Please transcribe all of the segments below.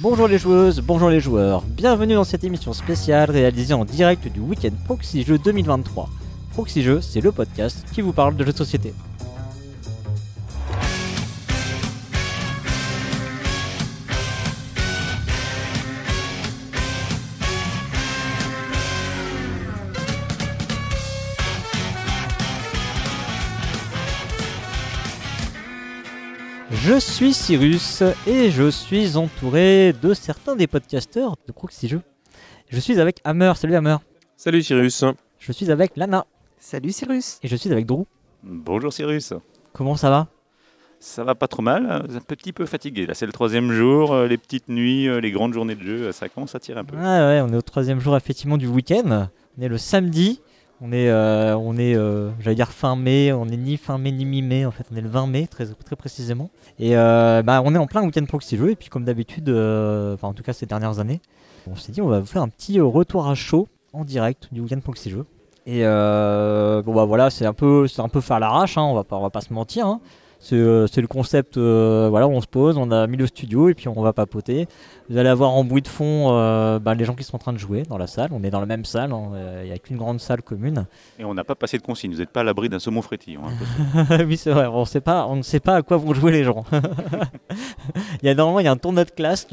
Bonjour les joueuses, bonjour les joueurs, bienvenue dans cette émission spéciale réalisée en direct du week-end Proxy Jeux 2023. Proxy Jeux, c'est le podcast qui vous parle de jeux de société. Je suis Cyrus et je suis entouré de certains des podcasteurs de Proxy Jeux. Je suis avec Hammer, salut Hammer. Salut Cyrus. Je suis avec Lana Salut Cyrus. et je suis avec Drew. Bonjour Cyrus. Comment ça va? Ça va pas trop mal, un petit peu fatigué. Là, c'est le troisième jour, euh, les petites nuits, euh, les grandes journées de jeu, ça commence à tirer un peu. Ah ouais, on est au troisième jour effectivement du week-end. On est le samedi. On est, euh, on est euh, j'allais dire fin mai, on est ni fin mai ni mi-mai, en fait on est le 20 mai très, précisément. Et euh, bah, on est en plein week-end proxy jeu, et puis comme d'habitude, euh, enfin en tout cas ces dernières années, on s'est dit on va vous faire un petit retour à chaud en direct du week-end proxy jeu. Et bon bah voilà, c'est un peu, c'est un peu faire l'arrache, hein, on va pas, on va pas se mentir. hein. C'est, euh, c'est le concept, euh, voilà, on se pose, on a mis le studio et puis on va papoter. Vous allez avoir en bruit de fond euh, bah, les gens qui sont en train de jouer dans la salle. On est dans la même salle, hein, il n'y a qu'une grande salle commune. Et on n'a pas passé de consigne, vous n'êtes pas à l'abri d'un saumon frétillant. hein. oui, c'est vrai, on, sait pas, on ne sait pas à quoi vont jouer les gens. il y a, normalement, il y a un tournoi de classe,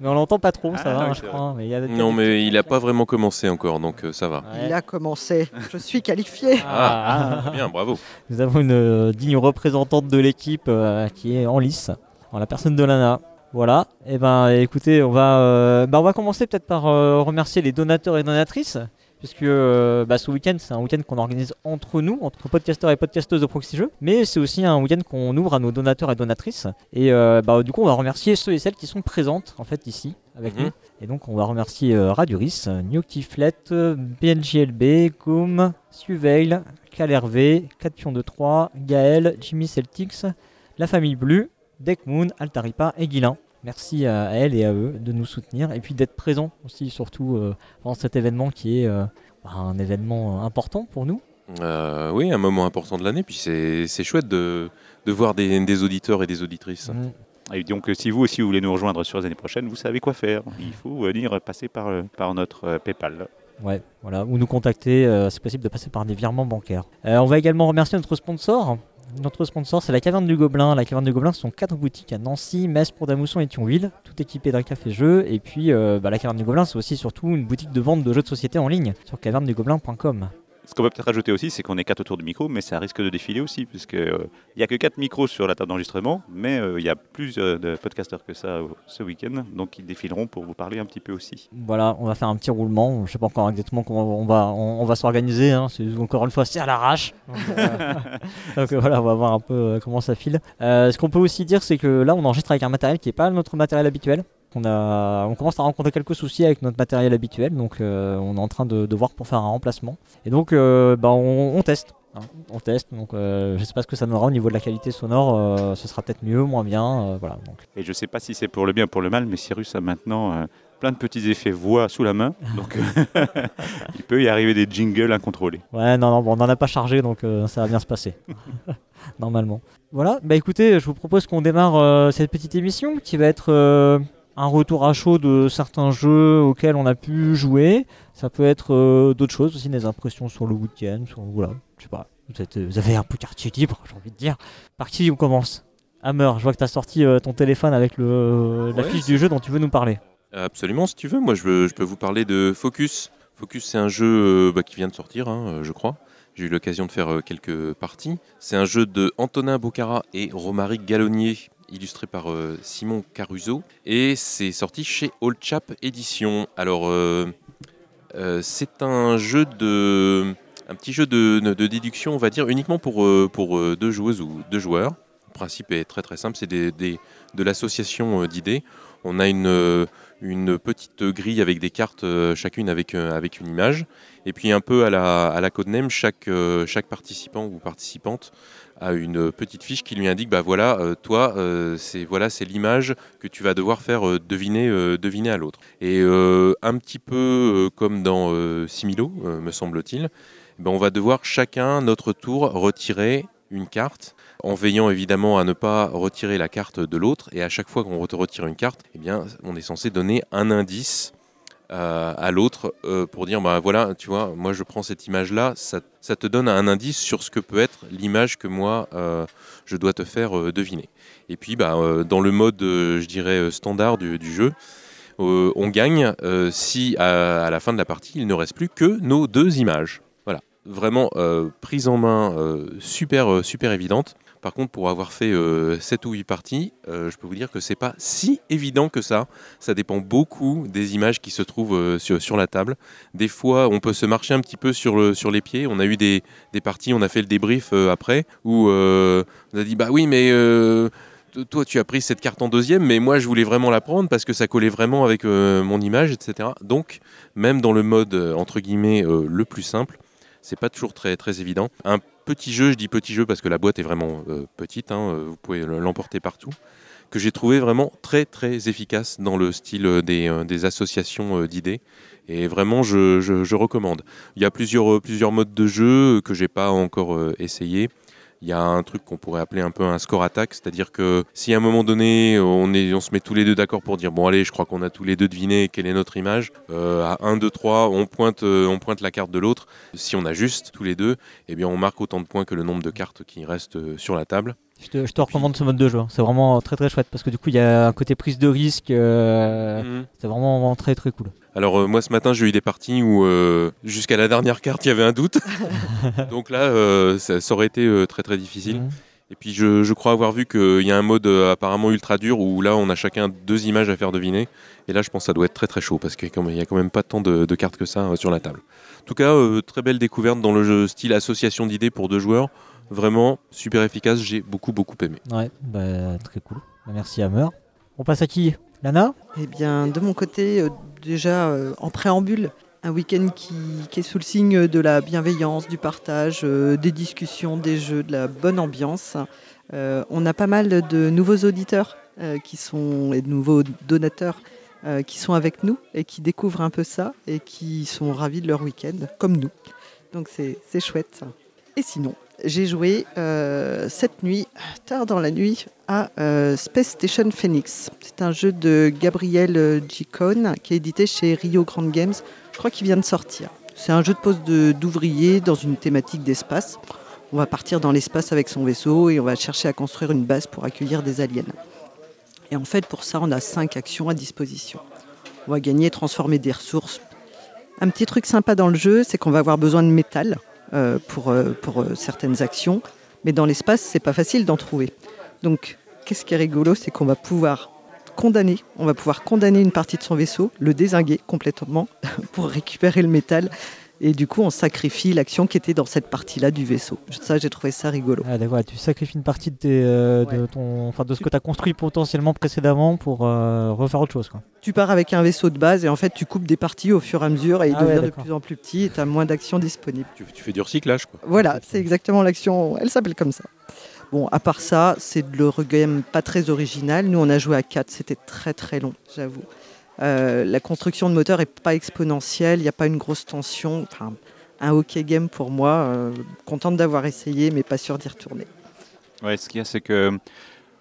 mais on l'entend pas trop, ça Ah, va, hein, je crois. mais il y a- Non, mais il n'a pas vraiment commencé encore, donc euh, ça va. Ouais. Il a commencé. Je suis qualifié. Ah, Bien, bravo. Nous avons une euh, digne représentante de l'équipe euh, qui est en lice, en la personne de Lana. Voilà, et ben écoutez, on va, euh, bah, on va commencer peut-être par euh, remercier les donateurs et donatrices, puisque euh, bah, ce week-end c'est un week-end qu'on organise entre nous, entre podcasteurs et podcasteuses de Proxy Jeux, mais c'est aussi un week-end qu'on ouvre à nos donateurs et donatrices. Et euh, bah, du coup, on va remercier ceux et celles qui sont présentes en fait ici avec Mhm. nous. Et donc, on va remercier euh, Raduris, Newtiflet, euh, BNJLB, Goom, Suveil, Calervé, 4 pions de 3, Gaël, Jimmy Celtics, la famille Blue, Deckmoon, Altaripa et Guilin. Merci à elles et à eux de nous soutenir et puis d'être présents aussi, surtout euh, pendant cet événement qui est euh, bah, un événement euh, important pour nous. Euh, oui, un moment important de l'année, puis c'est chouette de, de voir des, des auditeurs et des auditrices. Mm. Et donc, euh, si vous aussi vous voulez nous rejoindre sur les années prochaines, vous savez quoi faire. Il faut venir passer par, euh, par notre euh, PayPal. Ouais, voilà, ou nous contacter, euh, c'est possible de passer par des virements bancaires. Euh, on va également remercier notre sponsor. Notre sponsor, c'est la Caverne du Gobelin. La Caverne du Gobelin, ce sont quatre boutiques à Nancy, Metz, Pont-à-Mousson et Thionville, tout équipé d'un café-jeu. Et puis, euh, bah, la Caverne du Gobelin, c'est aussi surtout une boutique de vente de jeux de société en ligne sur cavernedugobelin.com. Ce qu'on peut peut-être ajouter aussi, c'est qu'on est quatre autour du micro, mais ça risque de défiler aussi, puisque euh, il n'y a que quatre micros sur la table d'enregistrement, mais euh, il y a plus euh, de podcasteurs que ça euh, ce week-end, donc ils défileront pour vous parler un petit peu aussi. Voilà, on va faire un petit roulement. Je sais pas encore exactement comment on va, on, on va s'organiser. hein. C'est encore une fois, c'est à l'arrache. Donc, euh, donc, euh, voilà, on va voir un peu euh, comment ça file. Euh, ce qu'on peut aussi dire, c'est que là, on enregistre avec un matériel qui n'est pas notre matériel habituel. On, a, on commence à rencontrer quelques soucis avec notre matériel habituel, donc euh, on est en train de, de voir pour faire un remplacement. Et donc, euh, bah, on, on teste. hein. On teste, donc euh, je sais pas ce que ça donnera au niveau de la qualité sonore. euh, ce sera peut-être mieux, moins bien. voilà. Donc, Et je ne sais pas si c'est pour le bien ou pour le mal, mais Cyrus a maintenant plein de petits effets voix sous la main, donc il peut y arriver des jingles incontrôlés. Ouais, non, non, bon, on n'en a pas chargé, donc ça va bien se passer. Normalement. Voilà, bah écoutez, je vous propose qu'on démarre cette petite émission qui va être un retour à chaud de certains jeux auxquels on a pu jouer. Ça peut être euh, d'autres choses aussi, des impressions sur le week-end, sur, voilà, je sais pas. Vous, êtes- vous avez un peu quartier libre, j'ai envie de dire. Par qui on commence Hammer, je vois que tu as sorti euh, ton téléphone avec le, la Ouais, fiche du jeu dont tu veux nous parler. Absolument, si tu veux. Moi, je, veux, je peux vous parler de Focus. Focus, c'est un jeu euh, bah, qui vient de sortir, hein, euh, je crois. J'ai eu l'occasion de faire euh, quelques parties. C'est un jeu de Antonin Bocara et Romaric Gallonnier, illustré par euh, Simon Caruso. Et c'est sorti chez Old Chap Édition. Alors, euh, euh, c'est un jeu de. Un petit jeu de, de déduction, on va dire, uniquement pour, pour deux joueuses ou deux joueurs. Le principe est très très simple, c'est des, de l'association d'idées. On a une, une petite grille avec des cartes, chacune avec, avec une image. Et puis un peu à la, à la chaque, chaque participant ou participante a une petite fiche qui lui indique, bah voilà, euh, toi, euh, c'est voilà, c'est l'image que tu vas devoir faire euh, deviner, deviner à l'autre. Et un petit peu comme dans Similo, me semble-t-il, ben, on va devoir chacun, notre tour, retirer une carte, en veillant évidemment à ne pas retirer la carte de l'autre. Et à chaque fois qu'on retire une carte, eh bien, on est censé donner un indice euh, à l'autre euh, pour dire bah voilà tu vois moi je prends cette image là ça, te donne un indice sur ce que peut être l'image que moi euh, je dois te faire deviner. Et puis bah, dans le mode je dirais standard du, jeu on gagne si à, la fin de la partie il ne reste plus que nos deux images vraiment euh, prise en main euh, super euh, super évidente par contre, pour avoir fait 7 ou 8 parties, euh, je peux vous dire que c'est pas si évident que ça. Ça dépend beaucoup des images qui se trouvent euh, sur, la table. Des fois, on peut se marcher un petit peu sur, le, sur les pieds. On a eu des, des parties, on a fait le débrief euh, après, où euh, on a dit Bah oui, mais euh, toi, tu as pris cette carte en deuxième, mais moi, je voulais vraiment la prendre parce que ça collait vraiment avec euh, mon image, etc. Donc, même dans le mode, euh, entre guillemets, euh, le plus simple, c'est pas toujours très, évident. Un petit jeu, je dis petit jeu parce que la boîte est vraiment euh, petite, hein, euh, vous pouvez l'emporter partout, que j'ai trouvé vraiment très très efficace dans le style euh, des, associations d'idées. Et vraiment, je, je- je recommande. Il y a plusieurs, plusieurs modes de jeu que j'ai pas encore essayé. Il y a un truc qu'on pourrait appeler un peu un score attack, c'est-à-dire que si à un moment donné on se met tous les deux d'accord pour dire bon allez, je crois qu'on a tous les deux deviné quelle est notre image, euh, à 1, 2, 3, on pointe, euh, on pointe la carte de l'autre. Si on a juste tous les deux, eh bien on marque autant de points que le nombre de cartes qui restent euh, sur la table. Je te, je te recommande ce mode de jeu. hein. C'est vraiment très très chouette parce que du coup il y a un côté prise de risque. euh, Mhm. C'est vraiment, vraiment très très cool. Alors euh, moi ce matin j'ai eu des parties où euh, jusqu'à la dernière carte il y avait un doute. Donc là ça, ça aurait été très très difficile. Mhm. Et puis je, je crois avoir vu qu'il y a un mode apparemment ultra dur où là on a chacun deux images à faire deviner. Et là je pense que ça doit être très très chaud parce qu'il y a quand même pas tant de, de cartes que ça sur la table. En tout cas, très belle découverte dans le jeu style association d'idées pour deux joueurs. Vraiment super efficace, j'ai beaucoup beaucoup aimé. Ouais, bah, très cool. Bah, merci Hammer. On passe à qui? Lana? Eh bien, de mon côté, euh, déjà euh, en préambule, un week-end qui, qui est sous le signe de la bienveillance, du partage, euh, des discussions, des jeux, de la bonne ambiance. Euh, on a pas mal de nouveaux auditeurs euh, qui sont et de nouveaux donateurs euh, qui sont avec nous et qui découvrent un peu ça et qui sont ravis de leur week-end, comme nous. Donc c'est c'est chouette. Et sinon, j'ai joué euh, cette nuit, tard dans la nuit, à euh, Space Station Phoenix. C'est un jeu de Gabriel Gicone qui est édité chez Rio Grande Games. Je crois qu'il vient de sortir. C'est un jeu de poste de- d'ouvrier dans une thématique d'espace. On va partir dans l'espace avec son vaisseau et on va chercher à construire une base pour accueillir des aliens. Et en fait, pour ça, on a cinq actions à disposition. On va gagner, transformer des ressources. Un petit truc sympa dans le jeu, c'est qu'on va avoir besoin de métal pour, euh, pour euh, certaines actions. Mais dans l'espace, c'est pas facile d'en trouver. Donc, qu'est-ce qui est rigolo, c'est qu'on va pouvoir condamner, on va pouvoir condamner une partie de son vaisseau, le désinguer complètement pour récupérer le métal. Et du coup, on sacrifie l'action qui était dans cette partie-là du vaisseau. Ça, j'ai trouvé ça rigolo. ah, d'accord, tu sacrifies une partie de, tes, euh, de, ton, enfin, de ce que tu as construit potentiellement précédemment pour euh, refaire autre chose. Quoi. Tu pars avec un vaisseau de base et en fait, tu coupes des parties au fur et à mesure et il Ah ouais, devient de plus en plus petit et tu as moins d'actions disponibles. Tu, tu fais du recyclage quoi. Voilà, c'est exactement l'action. Elle s'appelle comme ça. Bon, à part ça, c'est de l'Eurogame pas très original. Nous, on a joué à 4, c'était très très long, j'avoue. Euh, la construction de moteur est pas exponentielle, il n'y a pas une grosse tension. Enfin, un hockey game pour moi. euh, contente d'avoir essayé, mais pas sûr d'y retourner. Ouais, ce qu'il y a, c'est que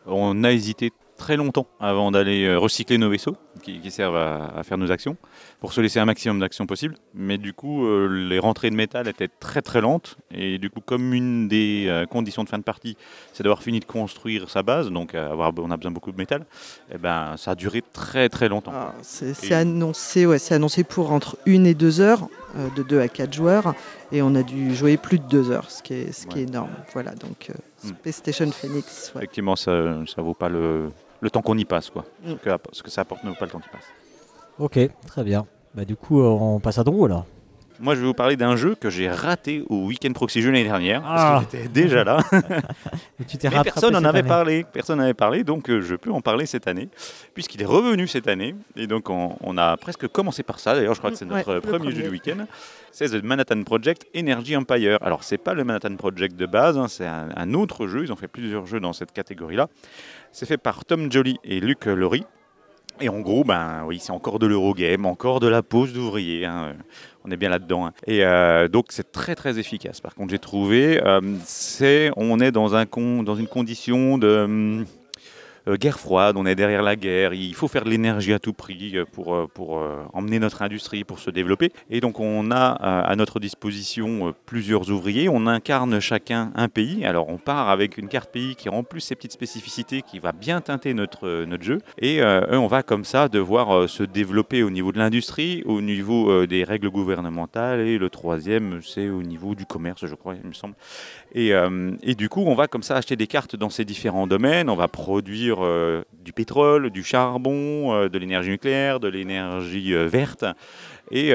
on a hésité très longtemps avant d'aller euh, recycler nos vaisseaux qui, servent à faire nos actions pour se laisser un maximum d'actions possible. Mais du coup, euh, les rentrées de métal étaient très très lentes et du coup, comme une des euh, conditions de fin de partie, c'est d'avoir fini de construire sa base, donc euh, avoir, on a besoin de beaucoup de métal, et ben ça a duré très très longtemps. Ah, c'est annoncé, ouais, annoncé pour entre 1 et 2 heures, de 2 à 4 joueurs, et on a dû jouer plus de 2 heures, ce qui est, ce qui est énorme. Voilà, donc. Space Station Phoenix. ouais. Effectivement, ça ça vaut pas le, le temps qu'on y passe, quoi. Mm. Ce, que, ce que ça apporte ne vaut pas le temps qui passe. Ok, très bien. Bah, du coup, euh, on passe à Drew alors. Moi, je vais vous parler d'un jeu que j'ai raté au Weekend Proxy Jeu l'année dernière, Ah. parce que j'étais déjà là. Tu t'es Mais personne n'en avait année. parlé, personne n'avait parlé, donc euh, je peux en parler cette année, puisqu'il est revenu cette année. Et donc on, on a presque commencé par ça. D'ailleurs, je crois que c'est Ouais, notre premier, jeu du week-end. C'est The Manhattan Project Energy Empire. Alors c'est pas le Manhattan Project de base, hein, c'est un, un autre jeu. Ils ont fait plusieurs jeux dans cette catégorie-là. C'est fait par Tom Jolly et Luc Laurie. Et en gros, ben oui, c'est encore de l'Eurogame, encore de la pose d'ouvrier. hein. On est bien là-dedans. hein. Et euh, donc c'est très très efficace. Par contre, j'ai trouvé, euh, c'est, on est dans un con, dans une condition de hum, euh, guerre froide. On est derrière la guerre. Il faut faire de l'énergie à tout prix euh, pour euh, pour euh, emmener notre industrie pour se développer. Et donc on a euh, à notre disposition euh, plusieurs ouvriers. On incarne chacun un pays. Alors on part avec une carte pays qui a en plus ses petites spécificités, qui va bien teinter notre euh, notre jeu. Et euh, on va comme ça devoir euh, se développer au niveau de l'industrie, au niveau euh, des règles gouvernementales. Et le troisième, c'est au niveau du commerce, je crois, il me semble. Et, euh, et du coup, on va comme ça acheter des cartes dans ces différents domaines. On va produire euh, du pétrole, du charbon, euh, de l'énergie nucléaire, de l'énergie verte. Et,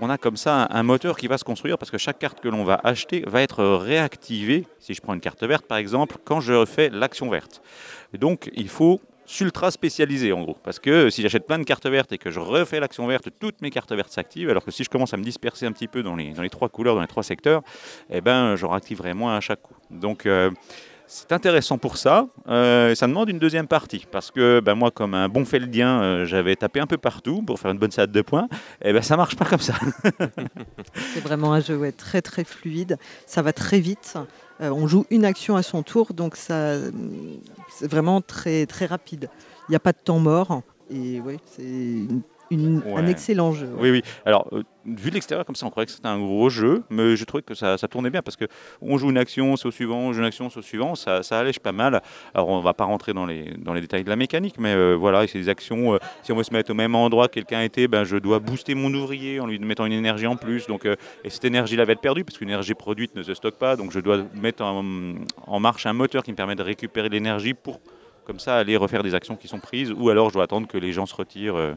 on a comme ça un, moteur qui va se construire parce que chaque carte que l'on va acheter va être réactivée, si je prends une carte verte par exemple, quand je fais l'action verte. Donc il faut s'ultra spécialiser en gros. Parce que si j'achète plein de cartes vertes et que je refais l'action verte, toutes mes cartes vertes s'activent, alors que si je commence à me disperser un petit peu dans les, dans trois couleurs, dans les trois secteurs, eh ben, j'en réactiverai moins à chaque coup. Donc euh, c'est intéressant pour ça. Euh, ça demande une deuxième partie. Parce que ben, moi, comme un bon feldien, euh, j'avais tapé un peu partout pour faire une bonne salade de points. Et ben ça marche pas comme ça. C'est vraiment un jeu très très fluide. Ça va très vite. Euh, on joue une action à son tour, donc ça, c'est vraiment très très rapide. Il n'y a pas de temps mort. Et oui, c'est une- une- un excellent jeu. ouais. Oui, oui. Alors, euh, vu de l'extérieur, comme ça, on croyait que c'était un gros jeu, mais je trouvais que ça, ça tournait bien parce que on joue une action, c'est au suivant, on joue une action, c'est au suivant, ça, ça allège pas mal. Alors, on va pas rentrer dans les, dans les détails de la mécanique, mais euh, voilà, c'est des actions. euh, si on veut se mettre au même endroit que quelqu'un était, ben, je dois booster mon ouvrier en lui mettant une énergie en plus. Donc, et cette énergie-là va être perdue parce qu'une énergie produite ne se stocke pas. Donc, je dois mettre en, en marche un moteur qui me permet de récupérer l'énergie pour comme ça aller refaire des actions qui sont prises, ou alors je dois attendre que les gens se retirent euh,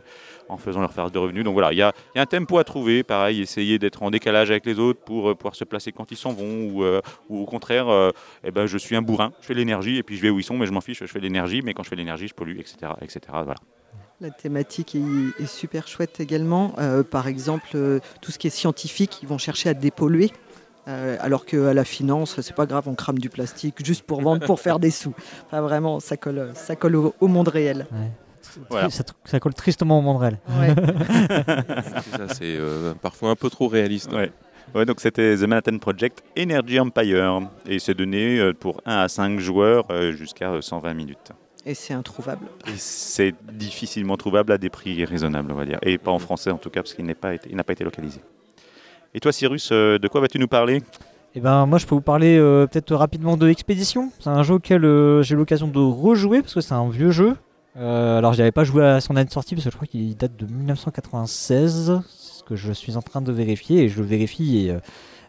en faisant leur phase de revenus. Donc voilà, il y a, un tempo à trouver, pareil, essayer d'être en décalage avec les autres pour euh, pouvoir se placer quand ils s'en vont, ou, euh, au contraire, eh ben, je suis un bourrin, je fais l'énergie, et puis je vais où ils sont, mais je m'en fiche, je fais l'énergie, mais quand je fais l'énergie, je pollue, etc. etc. Voilà. La thématique est, super chouette également. Par exemple, tout ce qui est scientifique, ils vont chercher à dépolluer. Euh, alors qu'à la finance, c'est pas grave, on crame du plastique juste pour vendre, pour faire des sous. Enfin, vraiment, ça colle, ça colle au, au monde réel. Voilà. Ça, ça colle tristement au monde réel. Ouais. C'est ça, c'est euh, parfois un peu trop réaliste. Ouais. Ouais, donc c'était The Manhattan Project Energy Empire, et c'est donné euh, pour 1 à 5 joueurs jusqu'à euh, 120 minutes. Et c'est introuvable. Et c'est difficilement trouvable à des prix raisonnables, on va dire. Et pas en français en tout cas, parce qu'il n'est pas été- il n'a pas été localisé. Et toi, Cyrus, euh, de quoi vas-tu nous parler? Et ben moi je peux vous parler euh, peut-être rapidement de Expédition. C'est un jeu auquel euh, j'ai eu l'occasion de rejouer parce que c'est un vieux jeu. Euh, alors j'avais pas joué à son année de sortie parce que je crois qu'il date de 1996. C'est ce que je suis en train de vérifier et je le vérifie et, euh,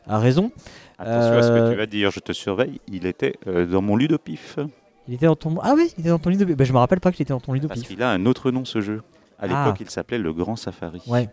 à raison. Attention à ce que tu vas dire, je te surveille. Il était dans mon ludopif. Il était dans ton ah oui il était dans ton lit de ben, je me rappelle pas qu'il était dans ton lit de Parce pif. qu'il a un autre nom, ce jeu. À Ah. l'époque, il s'appelait Le Grand Safari. Ouais.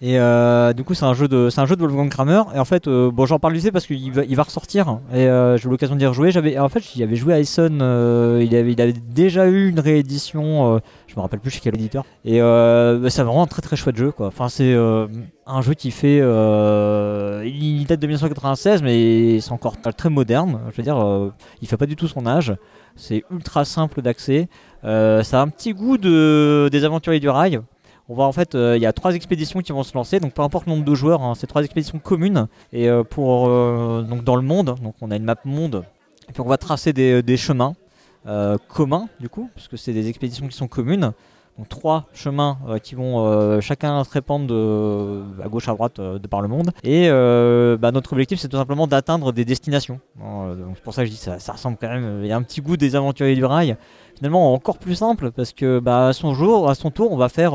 Et euh, du coup, c'est un jeu de, c'est un jeu de Wolfgang Kramer. Et en fait, euh, bon, j'en parle vite parce qu'il va, il va ressortir. Et euh, j'ai eu l'occasion d'y rejouer. J'avais, en fait, j'y avais joué à Essen. il avait, il avait déjà eu une réédition. je me rappelle plus chez quel éditeur. Et bah, c'est vraiment un très très chouette jeu, quoi. Enfin, c'est un jeu qui fait, il date de 1996, mais c'est encore très moderne. Je veux dire, il fait pas du tout son âge. C'est ultra simple d'accès. Ça a un petit goût de des aventuriers du rail. On va en fait, euh, il y a trois expéditions qui vont se lancer, donc peu importe le nombre de joueurs, hein, c'est trois expéditions communes. Et euh, pour euh, donc dans le monde, on a une map monde. Et puis on va tracer des, des chemins communs du coup, puisque c'est des expéditions qui sont communes. Donc trois chemins euh, qui vont euh, chacun se répandre de, à gauche à droite euh, de par le monde. Et bah, notre objectif c'est tout simplement d'atteindre des destinations. C'est pour ça que je dis ça, ça ressemble quand même. Il y a un petit goût des aventuriers du rail. Finalement encore plus simple parce que bah, à son jour, à son tour, on va faire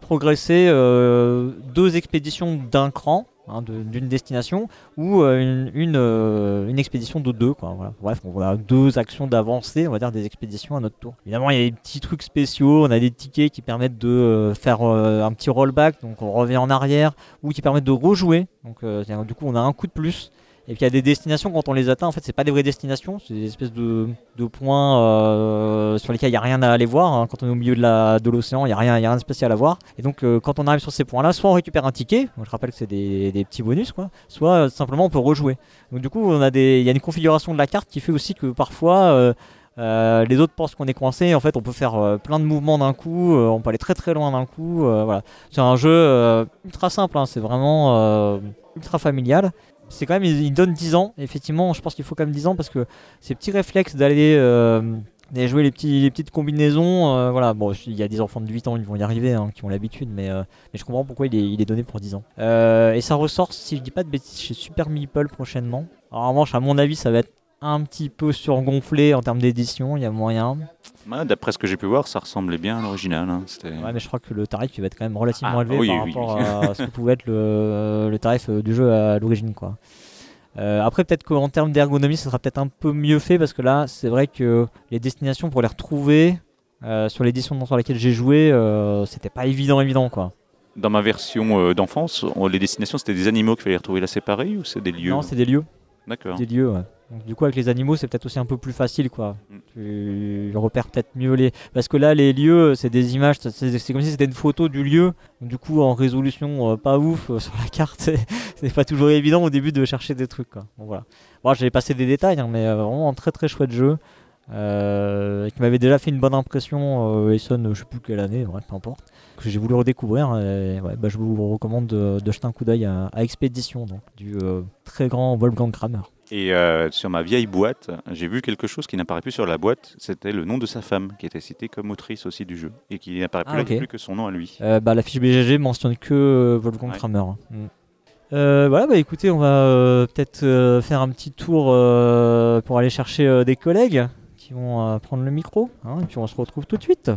progresser deux expéditions d'un cran. Hein, d'une destination ou euh, une, une, euh, une expédition de deux quoi, voilà. bref on a deux actions d'avancée on va dire des expéditions à notre tour évidemment il y a des petits trucs spéciaux on a des tickets qui permettent de euh, faire un petit rollback donc on revient en arrière ou qui permettent de rejouer donc du coup on a un coup de plus et puis il y a des destinations quand on les atteint en fait c'est pas des vraies destinations c'est des espèces de, points euh, sur lesquels il n'y a rien à aller voir hein. quand on est au milieu de l'océan il n'y a rien y a rien de spécial à voir et donc euh, quand on arrive sur ces points là soit on récupère un ticket je rappelle que c'est des, petits bonus quoi soit euh, simplement on peut rejouer donc du coup il y a une configuration de la carte qui fait aussi que parfois les autres pensent qu'on est coincé. En fait, on peut faire plein de mouvements d'un coup. on peut aller très très loin d'un coup. voilà. C'est un jeu ultra simple. hein, c'est vraiment ultra familial. C'est quand même, il, donne 10 ans. Effectivement, je pense qu'il faut quand même 10 ans parce que ces petits réflexes d'aller euh, jouer les, petites combinaisons, euh, voilà. Bon, il y a des enfants de 8 ans, ils vont y arriver, hein, qui ont l'habitude, mais, euh, mais je comprends pourquoi il est, donné pour 10 ans. Et ça ressort, si je dis pas de bêtises, chez Super Meeple prochainement. En revanche, à mon avis, ça va être un petit peu surgonflé en termes d'édition, il y a moyen. Ouais, D'après ce que j'ai pu voir, ça ressemblait bien à l'original. hein. Ouais, mais je crois que le tarif il va être quand même relativement Ah, élevé oui, par oui, rapport oui. à ce que pouvait être le, le tarif euh, du jeu à l'origine. quoi. Euh, après, peut-être qu'en termes d'ergonomie, ça sera peut-être un peu mieux fait parce que là, c'est vrai que les destinations pour les retrouver euh, sur l'édition sur laquelle j'ai joué, euh, c'était pas évident, évident quoi. Dans ma version euh, d'enfance, les destinations, c'était des animaux qu'il fallait retrouver là séparés ou c'est des lieux? Non, c'est des lieux. D'accord. Des lieux, ouais. Donc, du coup, avec les animaux, c'est peut-être aussi un peu plus facile, quoi. Mm. Tu repères peut-être mieux les. Parce que là, les lieux, c'est des images, c'est comme si c'était une photo du lieu. Donc, du coup, en résolution euh, pas ouf euh, sur la carte, c'est pas toujours évident au début de chercher des trucs, quoi. Bon, voilà. Bon, j'ai passé des détails, hein, mais euh, vraiment un très très chouette jeu. Euh, qui m'avait déjà fait une bonne impression, euh, Essonne, je sais plus quelle année, bref, peu importe. Que j'ai voulu redécouvrir. Et, ouais, bah, je vous recommande de, de jeter un coup d'œil à, à Expédition, donc, du euh, très grand Wolfgang Kramer. Et euh, sur ma vieille boîte, j'ai vu quelque chose qui n'apparaît plus sur la boîte. C'était le nom de sa femme, qui était citée comme autrice aussi du jeu. Et qui n'apparaît plus, Ah, là, ok. plus que son nom à lui. Euh, bah, la fiche BGG mentionne que euh, Wolfgang Ouais. Kramer. hein. Mm. Euh, voilà, bah écoutez, on va euh, peut-être faire un petit tour pour aller chercher des collègues qui vont prendre le micro, hein, et puis on se retrouve tout de suite.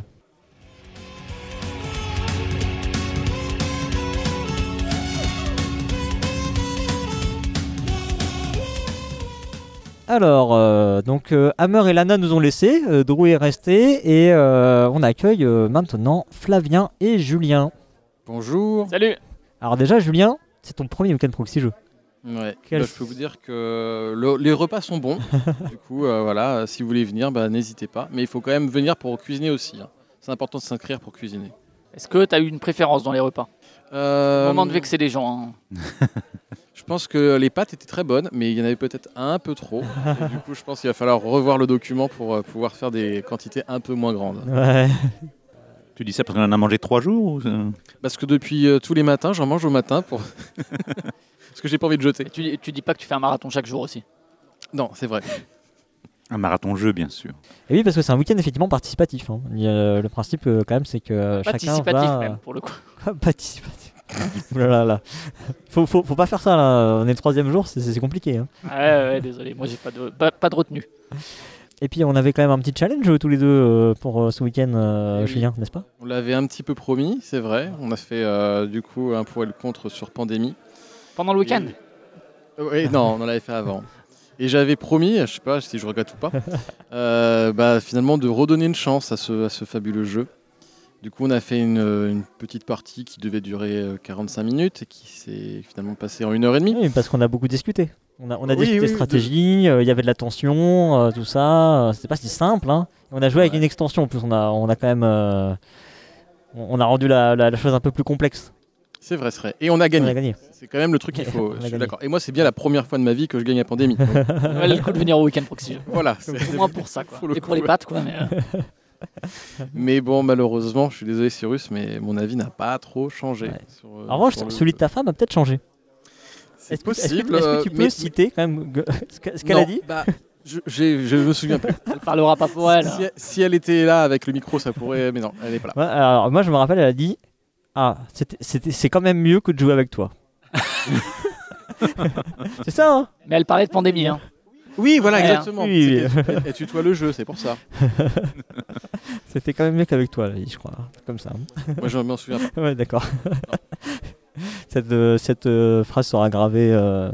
Alors, euh, donc euh, Hammer et Lana nous ont laissés, euh, Drew est resté et euh, on accueille euh, maintenant Flavien et Julien. Bonjour. Salut Alors déjà Julien, c'est ton premier week-end proxy jeu. Ouais. Quel- Bah, je peux vous dire que le- les repas sont bons. du coup, euh, voilà, si vous voulez venir, bah, n'hésitez pas. Mais il faut quand même venir pour cuisiner aussi. hein. C'est important de s'inscrire pour cuisiner. Est-ce que tu as eu une préférence dans les repas? Euh, Moment de vexer les gens. hein. Je pense que les pâtes étaient très bonnes, mais il y en avait peut-être un peu trop. Et du coup, je pense qu'il va falloir revoir le document pour euh, pouvoir faire des quantités un peu moins grandes. Ouais. Tu dis ça parce qu'on en a mangé trois jours ou Parce que depuis euh, tous les matins, j'en mange au matin pour. Parce que j'ai pas envie de jeter. Et tu, tu dis pas que tu fais un marathon chaque jour aussi? Non, c'est vrai. Un marathon jeu, bien sûr. Et oui, parce que c'est un week-end effectivement participatif. hein. A- le principe euh, quand même, c'est que euh, chacun Participatif va... même, pour le coup. participatif. Là là. Faut, faut, faut pas faire ça là. On est le troisième jour, c'est- compliqué. hein. Ouais, ouais, désolé, moi j'ai pas de, pas, pas de retenue. Et puis on avait quand même un petit challenge tous les deux euh, pour euh, ce week-end, euh, oui. Julien, n'est-ce pas? On l'avait un petit peu promis, c'est vrai. On a fait euh, du coup un pour et le contre sur pandémie. Pendant le week-end? Oui, non, on en l'avait fait avant. Et j'avais promis, je sais pas si je regrette ou pas, euh, bah, finalement de redonner une chance à ce, à ce fabuleux jeu. Du coup, on a fait une, une petite partie qui devait durer euh, 45 minutes et qui s'est finalement passée en une heure et demie. Oui, parce qu'on a beaucoup discuté. On a, on a Oui, discuté oui, stratégie, euh, il y avait de la tension, euh, tout ça. euh, C'était pas si simple. Hein. On a joué avec Ouais. une extension. En plus, on a, on a quand même. euh, on a rendu la, la- la chose un peu plus complexe. C'est vrai, c'est vrai. Et on a On a gagné. gagné. C'est quand même le truc qu'il faut. je suis d'accord. Et moi, c'est bien la première fois de ma vie que je gagne à pandémie. Donc, valait le coup de venir au week-end proxy. voilà. c'est- Au moins pour ça, quoi. Pour le Et pour coup, les ouais. pâtes, quoi. Mais, euh, Mais bon, malheureusement, je suis désolé, Cyrus, mais mon avis n'a pas trop changé. Ouais. sur, euh, En revanche, le celui de ta femme a peut-être changé. C'est Est-ce que, est-ce que- possible. est-ce que euh, tu peux mais- citer quand même ce que- ce qu'elle Non, a dit bah, je, j'ai- je me souviens plus. elle parlera pas pour elle. si, elle, si elle était là avec le micro, ça pourrait. Mais non, elle n'est pas là. Ouais, alors, moi, je me rappelle, elle a dit Ah, c'était- c'était- c'est quand même mieux que de jouer avec toi. c'est ça, hein? Mais elle parlait de pandémie. Hein. Oui, voilà, Ouais, exactement. oui. C'était- Elle, elle tutoie le jeu, c'est pour ça. C'était quand même mieux qu'avec toi, dit, je crois. Comme ça. hein. Moi, je m'en souviens ouais, d'accord. cette euh, cette euh, phrase sera gravée. euh,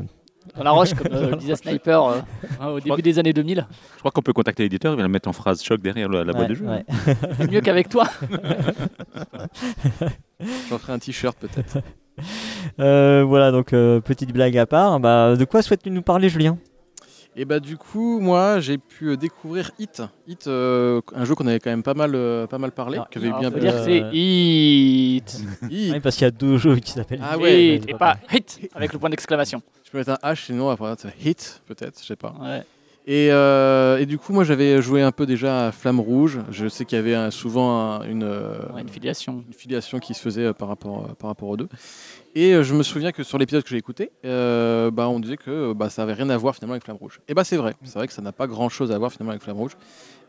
Dans la roche, comme euh, le disait Sniper euh, hein, au début des années 2000. Je crois qu'on peut contacter l'éditeur, il va le mettre en phrase choc derrière la, la boîte ouais, de jeu. ouais. C'est mieux qu'avec toi. J'en ferai un t-shirt peut-être. Euh, voilà, donc euh, petite blague à part. Bah, de quoi souhaites-tu nous parler, Julien? Et bah, du coup, moi, j'ai pu euh, découvrir Hit. Hit, euh, un jeu qu'on avait quand même pas mal, euh, pas mal parlé. Avait Alors, bien faut dire que c'est Hit. Hit. Parce qu'il y a deux jeux qui s'appellent. Ah ouais, Hit, et pas Hit avec le point d'exclamation. Je peux mettre un H, sinon après, ça Hit, peut-être, je sais pas. Ouais. Et, euh, et du coup, moi, j'avais joué un peu déjà à Flamme Rouge. Je sais qu'il y avait un- souvent un- une, Ouais, une filiation. une filiation qui se faisait par rapport, par rapport aux deux. Et euh, je me souviens que sur l'épisode que j'ai écouté, euh, bah, on disait que euh, bah, ça avait rien à voir finalement avec Flamme Rouge. Et bah c'est vrai, c'est vrai que ça n'a pas grand chose à voir finalement avec Flamme Rouge.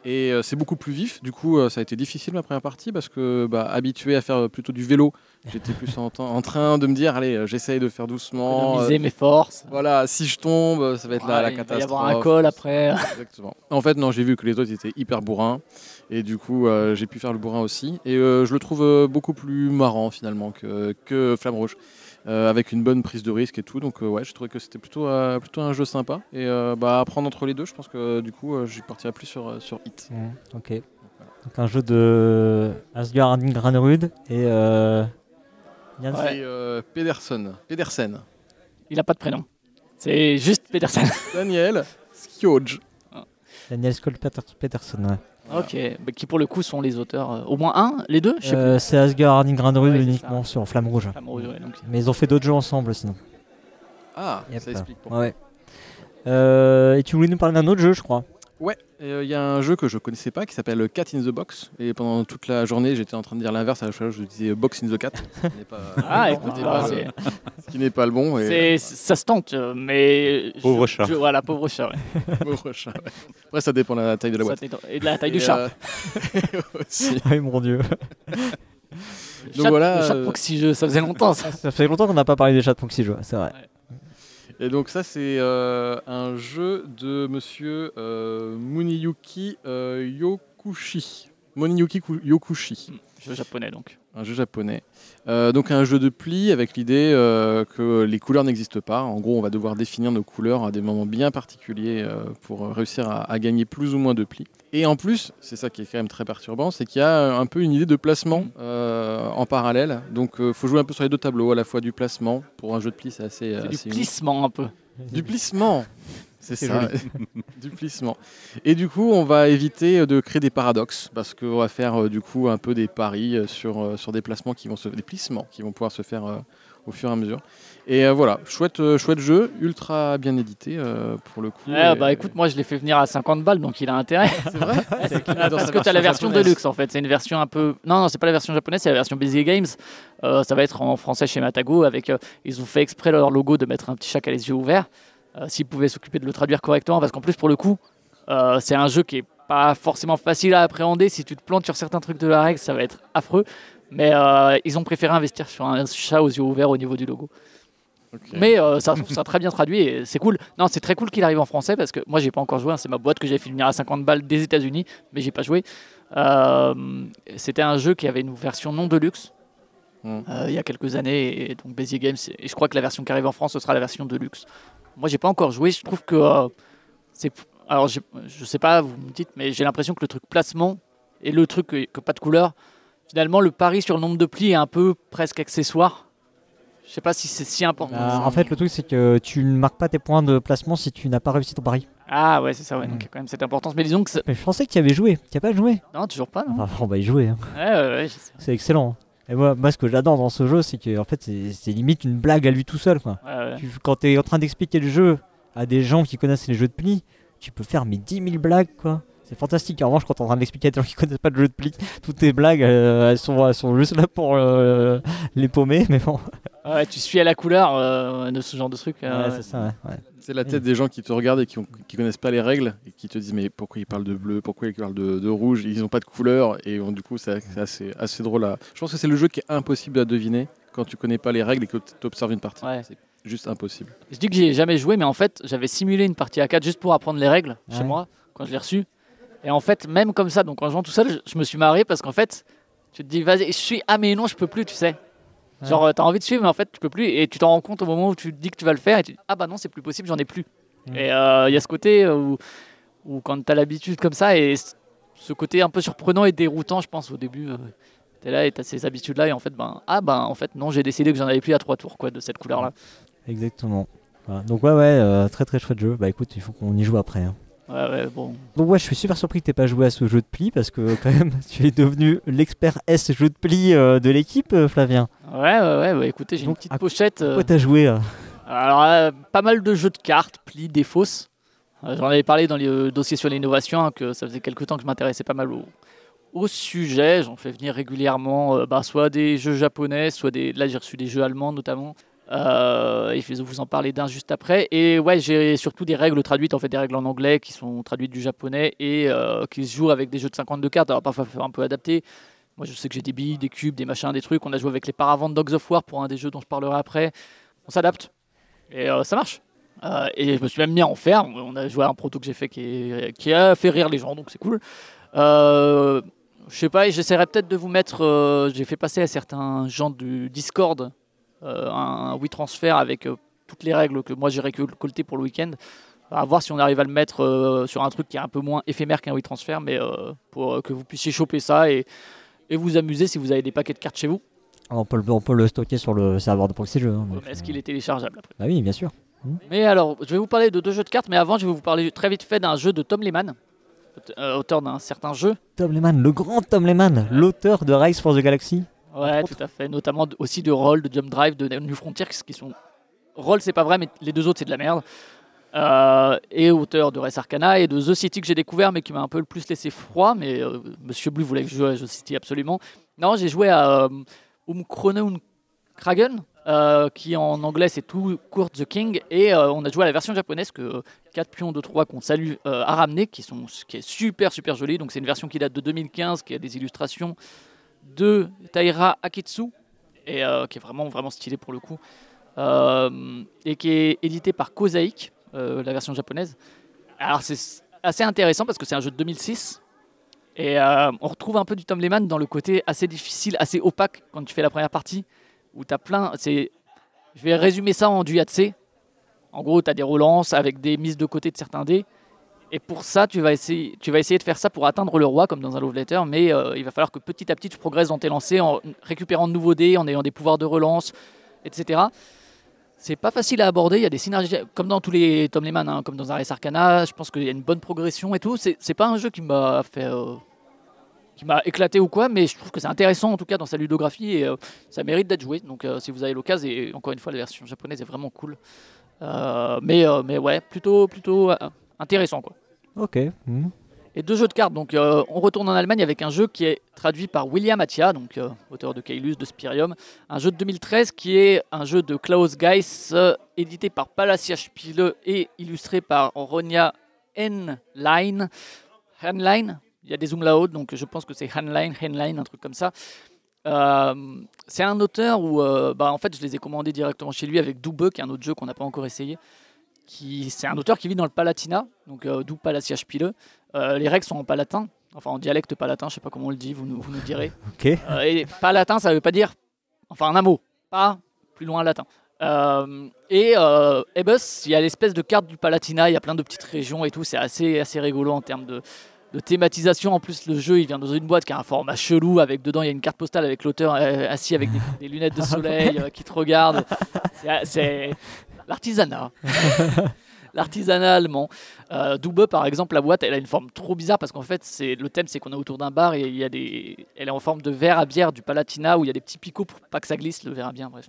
Et euh, c'est beaucoup plus vif. Du coup, euh, ça a été difficile ma première partie parce que bah, habitué à faire plutôt du vélo, j'étais plus en, en train de me dire allez, j'essaye de faire doucement. Économiser mes forces. voilà, si je tombe, ça va être la, la Ouais, il va y catastrophe. avoir un col après. Exactement. En fait, non, j'ai vu que les autres étaient hyper bourrins. Et du coup, euh, j'ai pu faire le bourrin aussi. Et euh, je le trouve euh, beaucoup plus marrant finalement que, que Flamme Rouge. Euh, avec une bonne prise de risque et tout. Donc, euh, ouais, je trouvais que c'était plutôt, euh, plutôt un jeu sympa. Et euh, bah, à prendre entre les deux, je pense que du coup, euh, je partirai plus sur, sur Hit. Mmh, ok. Donc un jeu de Asgard Granerud et euh, Ouais. Et euh, Pedersen. Pedersen. Il a pas de prénom. C'est juste Pedersen. Daniel Skjoj. Daniel Skoll Peterson. ouais. Ok. Bah, qui pour le coup sont les auteurs. euh, au moins un, les deux Je sais Euh, c'est Asgard Ouais, c'est uniquement sur Flamme Rouge. plus. Flamme Rouge, ouais, donc, Mais ils ont fait d'autres jeux ensemble sinon. Ah, Yep. ça explique pourquoi. Ouais. Euh, et tu voulais nous parler d'un autre jeu, je crois. Ouais, euh, il y a un jeu que je connaissais pas qui s'appelle Cat in the Box. Et pendant toute la journée, j'étais en train de dire l'inverse. À la fois, je disais Box in the Cat. Ce qui n'est pas, Ah, ce qui n'est pas- c'est- ce qui n'est pas le bon. Et, ça se tente, euh, mais. je- Pauvre chat. je- voilà, pauvre chat. ouais. Pauvre chat, ouais. Après, ça dépend de la taille de la boîte. Et de la taille Et, du chat. euh, aussi. Oui, mon dieu. Donc chat- voilà, Le chat de euh, proxy jeu, ça faisait longtemps ça. Ça fait longtemps qu'on n'a pas parlé des chats Proxy Jeux, c'est vrai. Et donc ça, c'est euh, un jeu de monsieur euh, Muniyuki euh, Yokushi. Muniyuki Ku- Yokushi. Jeu japonais donc. Un jeu japonais. Euh, donc un jeu de pli avec l'idée euh, que les couleurs n'existent pas. En gros, on va devoir définir nos couleurs à des moments bien particuliers euh, pour réussir à, à gagner plus ou moins de plis. Et en plus, c'est ça qui est quand même très perturbant, c'est qu'il y a un peu une idée de placement en parallèle. Donc il faut jouer un peu sur les deux tableaux, à la fois du placement, pour un jeu de pli c'est assez... C'est du plissement un peu. Du plissement C'est ça, du plissement. Et du coup, on va éviter de créer des paradoxes, parce qu'on va faire euh, du coup un peu des paris euh, sur, euh, sur des placements qui vont se... des plissements qui vont pouvoir se faire euh, au fur et à mesure. Et euh, voilà, chouette, euh, chouette jeu, ultra bien édité euh, pour le coup. Ouais, Et- bah écoute, moi je l'ai fait venir à 50 balles donc il a intérêt. c'est vrai Parce que tu as la version Deluxe en fait. C'est une version un peu. Non, non, c'est pas la version japonaise, c'est la version Busy Games. Euh, ça va être en français chez Matago. Avec, euh, ils ont fait exprès leur logo de mettre un petit chat a les yeux ouverts. Euh, S'ils pouvaient s'occuper de le traduire correctement. Parce qu'en plus, pour le coup, euh, c'est un jeu qui est pas forcément facile à appréhender. Si tu te plantes sur certains trucs de la règle, ça va être affreux. Mais euh, ils ont préféré investir sur un chat aux yeux ouverts au niveau du logo. Mais euh, ça, ça très bien traduit et c'est cool. Non, c'est très cool qu'il arrive en français parce que moi j'ai pas encore joué. hein. C'est ma boîte que j'ai fait venir à 50 balles des États-Unis, mais j'ai pas joué. Euh, C'était un jeu qui avait une version non deluxe Mm. euh, il y a quelques années et donc Basic Games. Et je crois que la version qui arrive en France ce sera la version deluxe. Moi j'ai pas encore joué. Je trouve que euh, c'est. Alors je sais pas, vous me dites, mais j'ai l'impression que le truc placement et le truc que, que pas de couleur. Finalement, le pari sur le nombre de plis est un peu presque accessoire. Je sais pas si c'est si important. Bah, en fait, le truc, c'est que tu ne marques pas tes points de placement si tu n'as pas réussi ton pari. Ah ouais, c'est ça, ouais. Mm. Donc il y a quand même cette importance. Mais disons que. Mais je pensais que tu avais joué. Tu n'y as pas joué Non, toujours pas, non Enfin, on va y jouer. hein. Ouais, ouais. C'est excellent. Et moi, moi, ce que j'adore dans ce jeu, c'est que en fait, c'est limite une blague à lui tout seul. Quoi. Ouais, ouais. Tu- quand tu es en train d'expliquer le jeu à des gens qui connaissent les jeux de pli, tu peux faire mais 10 000 blagues. quoi. C'est fantastique. En revanche, quand tu es en train d'expliquer à des gens qui connaissent pas le jeu de pli, toutes tes blagues, euh, elles, sont, elles sont juste là pour euh, les paumer. Mais bon, Ouais, tu suis à la couleur euh, de ce genre de truc. euh, Ouais, ouais. c'est ça. ouais, ouais. C'est la tête des gens qui te regardent et qui, ont, qui connaissent pas les règles et qui te disent mais pourquoi ils parlent de bleu, pourquoi ils parlent de, de rouge, ils n'ont pas de couleur et bon, du coup c'est assez, assez drôle à... Je pense que c'est le jeu qui est impossible à deviner quand tu connais pas les règles et que tu observes une partie. Ouais. C'est juste impossible. Je dis que j'ai jamais joué, mais en fait, j'avais simulé une partie à 4 juste pour apprendre les règles chez moi quand je l'ai reçu. Et en fait, même comme ça, donc en jouant tout seul, je, me suis marré parce qu'en fait, tu te dis, vas-y, je suis, ah mais non, je peux plus, tu sais. Genre, euh, t'as envie de suivre, mais en fait, tu peux plus. Et tu t'en rends compte au moment où tu te dis que tu vas le faire et tu dis, ah bah non, c'est plus possible, j'en ai plus. Et euh, il y a ce côté euh, où, où quand t'as l'habitude comme ça, et ce côté un peu surprenant et déroutant, je pense, au début. euh, T'es là et t'as ces habitudes-là, et en fait, ben, ah ben, en fait, non, j'ai décidé que j'en avais plus à trois tours, quoi, de cette couleur-là. Exactement. Voilà. Donc, ouais, ouais, euh, très très chouette jeu. Bah écoute, il faut qu'on y joue après. hein. Ouais, ouais, bon. Donc ouais, je suis super surpris que t'aies pas joué à ce jeu de pli parce que quand même, tu es devenu l'expert S jeu de pli euh, de l'équipe, euh, Flavien. Ouais, ouais, ouais, bah, écoutez, j'ai une petite à- pochette. euh, Pourquoi t'as joué alors, euh, pas mal de jeux de cartes, plis, des fausses. J'en avais parlé dans le dossier sur l'innovation, hein, que ça faisait quelques temps que je m'intéressais pas mal au, au sujet. J'en fais venir régulièrement, bah, soit des jeux japonais, soit des. Là, j'ai reçu des jeux allemands notamment. Euh, et je vais vous en parler d'un juste après. Et ouais, j'ai surtout des règles traduites, en fait, des règles en anglais qui sont traduites du japonais et euh, qui se jouent avec des jeux de 52 cartes. Alors parfois, un peu adapté. Moi, je sais que j'ai des billes, des cubes, des machins, des trucs. On a joué avec les paravents de Dogs of War pour un des jeux dont je parlerai après. On s'adapte et euh, ça marche. et je me suis même mis à en faire. On a joué à un proto que j'ai fait qui, qui, a fait rire les gens, donc c'est cool. je sais pas, j'essaierai peut-être de vous mettre. j'ai fait passer à certains gens du Discord euh, un WeTransfer avec euh, toutes les règles que moi j'ai récoltées pour le week-end. À voir si on arrive à le mettre euh, sur un truc qui est un peu moins éphémère qu'un WeTransfer, mais pour que vous puissiez choper ça et, et vous amuser si vous avez des paquets de cartes chez vous. On peut, le, on peut le stocker sur le serveur de proxy jeu. Hein, Est-ce qu'il est téléchargeable après? Bah oui, bien sûr. Hmm. Mais alors, je vais vous parler de deux jeux de cartes, mais avant, je vais vous parler très vite fait d'un jeu de Tom Lehman, auteur d'un certain jeu. Tom Lehman, le grand Tom Lehman, l'auteur de Rise for the Galaxy. Ouais, tout à fait. Notamment aussi de Roll, de Jump Drive, de New Frontier, qui sont. Roll, c'est pas vrai, mais les deux autres, c'est de la merde. Euh, et auteur de Res Arcana et de The City que j'ai découvert, mais qui m'a un peu le plus laissé froid. Mais euh, Monsieur Blue voulait que je joue à The City absolument. Non, j'ai joué à euh, Um Krone Kragen, euh, qui en anglais c'est tout Court the King, et on a joué à la version japonaise que 4 pions de 3 qu'on salue a ramené, qui, sont, qui est super super jolie. Donc c'est une version qui date de 2015, qui a des illustrations de Taira Akitsu, et, euh, qui est vraiment, vraiment stylé pour le coup, euh, et qui est édité par Kozaik, euh, la version japonaise. Alors c'est assez intéressant parce que c'est un jeu de 2006, et on retrouve un peu du Tom Lehman dans le côté assez difficile, assez opaque quand tu fais la première partie, où tu as plein... Je vais résumer ça en du En gros, tu as des relances avec des mises de côté de certains dés, et pour ça, tu vas, essayer, de faire ça pour atteindre le roi, comme dans un love letter, mais euh, il va falloir que petit à petit tu progresses dans tes lancers en récupérant de nouveaux dés, en ayant des pouvoirs de relance, etc. C'est pas facile à aborder, il y a des synergies, comme dans tous les Tom Lehman, hein, comme dans Ares Arcana, je pense qu'il y a une bonne progression et tout. C'est pas un jeu qui m'a fait. Euh, qui m'a éclaté ou quoi, mais je trouve que c'est intéressant en tout cas dans sa ludographie et euh, ça mérite d'être joué. Donc si vous avez l'occasion, et encore une fois, la version japonaise est vraiment cool. mais, mais ouais, plutôt, plutôt intéressant quoi. Ok. Hmm. Et deux jeux de cartes. Donc, euh, on retourne en Allemagne avec un jeu qui est traduit par William Attia, donc euh, auteur de Kailus, de Spirium. Un jeu de 2013 qui est un jeu de Klaus Geiss, euh, édité par Palacia Spiele et illustré par Ronia Henlein. Henlein? Il y a des là-haut, donc je pense que c'est Henlein, Henlein, un truc comme ça. c'est un auteur où, bah, en fait, je les ai commandés directement chez lui avec Double, qui est un autre jeu qu'on n'a pas encore essayé c'est un auteur qui vit dans le Palatinat, donc euh, d'où Palatia Spiele. Euh, les règles sont en palatin, enfin en dialecte palatin, je sais pas comment on le dit, vous nous, vous nous direz. ok. Euh, et palatin, ça veut pas dire, enfin un mot, pas plus loin latin. et Ebus, il y a l'espèce de carte du Palatinat, il y a plein de petites régions et tout, c'est assez, assez rigolo en termes de, de thématisation. En plus, le jeu, il vient dans une boîte qui a un format chelou. Avec dedans, il y a une carte postale avec l'auteur assis avec des, lunettes de soleil qui te regarde. C'est L'artisanat. L'artisanat allemand. Euh, par exemple, la boîte, elle a une forme trop bizarre parce qu'en fait, c'est le thème, c'est qu'on est autour d'un bar et il y a des, elle est en forme de verre à bière du Palatina où il y a des petits picots pour pas que ça glisse le verre à bière. Bref.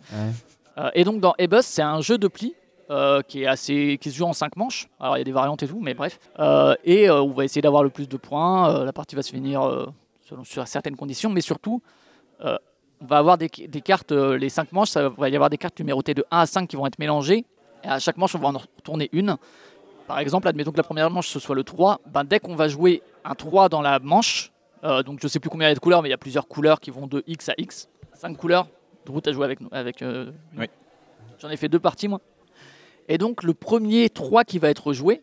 Euh, et donc dans Ebus, c'est un jeu de pli euh, qui est assez, qui se joue en 5 manches. Alors il y a des variantes et tout, mais bref. Euh, et on va essayer d'avoir le plus de points. la partie va se finir selon sur certaines conditions, mais surtout on va avoir des, cartes, euh, les 5 manches, ça va y avoir des cartes numérotées de 1 à 5 qui vont être mélangées. Et à chaque manche, on va en retourner une. Par exemple, admettons que la première manche ce soit le 3. Ben, dès qu'on va jouer un 3 dans la manche, euh, donc je sais plus combien il y a de couleurs, mais il y a plusieurs couleurs qui vont de X à X. 5 couleurs. De route à jouer avec nous. Avec, euh, oui. J'en ai fait deux parties, moi. Et donc, le premier 3 qui va être joué,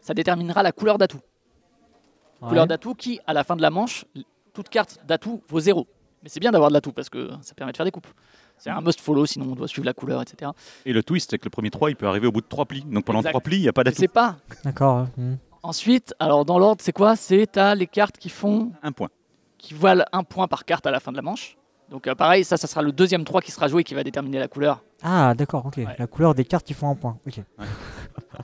ça déterminera la couleur d'atout. Couleur d'atout qui, à la fin de la manche, toute carte d'atout vaut 0. Mais c'est bien d'avoir de l'atout parce que ça permet de faire des coupes. C'est un must follow, sinon on doit suivre la couleur, etc. Et le twist, c'est que le premier 3, il peut arriver au bout de 3 plis. Donc pendant 3 plis, il n'y a pas d'atout. C'est pas. D'accord. Hmm. Ensuite, alors dans l'ordre, c'est quoi? C'est as les cartes qui font. Un point. Qui valent un point par carte à la fin de la manche. Donc euh, pareil, ça, ça sera le deuxième 3 qui sera joué qui va déterminer la couleur. Ah, d'accord, ok. La couleur des cartes qui font un point. Ok.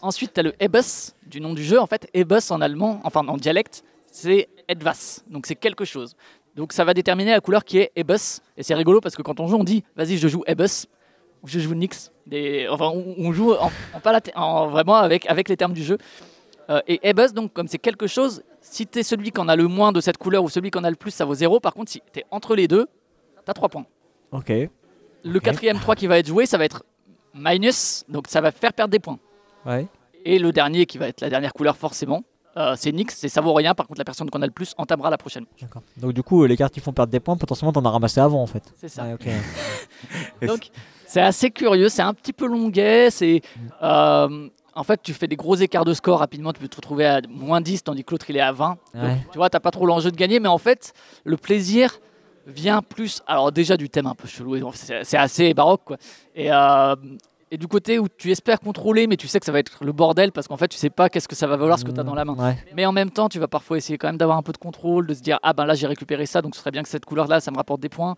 Ensuite, tu as le Ebus, du nom du jeu. En fait, Ebus en allemand, enfin en dialecte, c'est Edvas. Donc c'est quelque chose. Donc ça va déterminer la couleur qui est Ebus. Et c'est rigolo parce que quand on joue, on dit vas-y, je joue Ebus ou je joue Nix. Des... Enfin, on, joue en, en, pas en, vraiment avec, avec les termes du jeu. Euh, et Ebus, donc, comme c'est quelque chose, si tu es celui qui en a le moins de cette couleur ou celui qui en a le plus, ça vaut 0. Par contre, si tu es entre les deux, tu as 3 points. Ok. Le quatrième 3 qui va être joué, ça va être minus, donc ça va faire perdre des points. Ouais. Et le dernier qui va être la dernière couleur, forcément, euh, c'est Nix, c'est ça vaut rien. Par contre, la personne qu'on a le plus entamera la prochaine. D'accord. Donc du coup, euh, les cartes qui font perdre des points, potentiellement t'en as ramassé avant en fait. C'est ça. Ouais. Donc, c'est assez curieux, c'est un petit peu longuet. C'est, euh, en fait, tu fais des gros écarts de score rapidement, tu peux te retrouver à moins 10, tandis que l'autre il est à 20. Donc, Ouais. tu vois, t'as pas trop l'enjeu de gagner, mais en fait, le plaisir vient plus. Alors, déjà, du thème un peu chelou, c'est c'est assez baroque, quoi. Et, euh, et du côté où tu espères contrôler, mais tu sais que ça va être le bordel parce qu'en fait, tu sais pas qu'est-ce que ça va valoir ce que tu as dans la main. Ouais. Mais en même temps, tu vas parfois essayer quand même d'avoir un peu de contrôle, de se dire ah ben là j'ai récupéré ça, donc ce serait bien que cette couleur-là, ça me rapporte des points.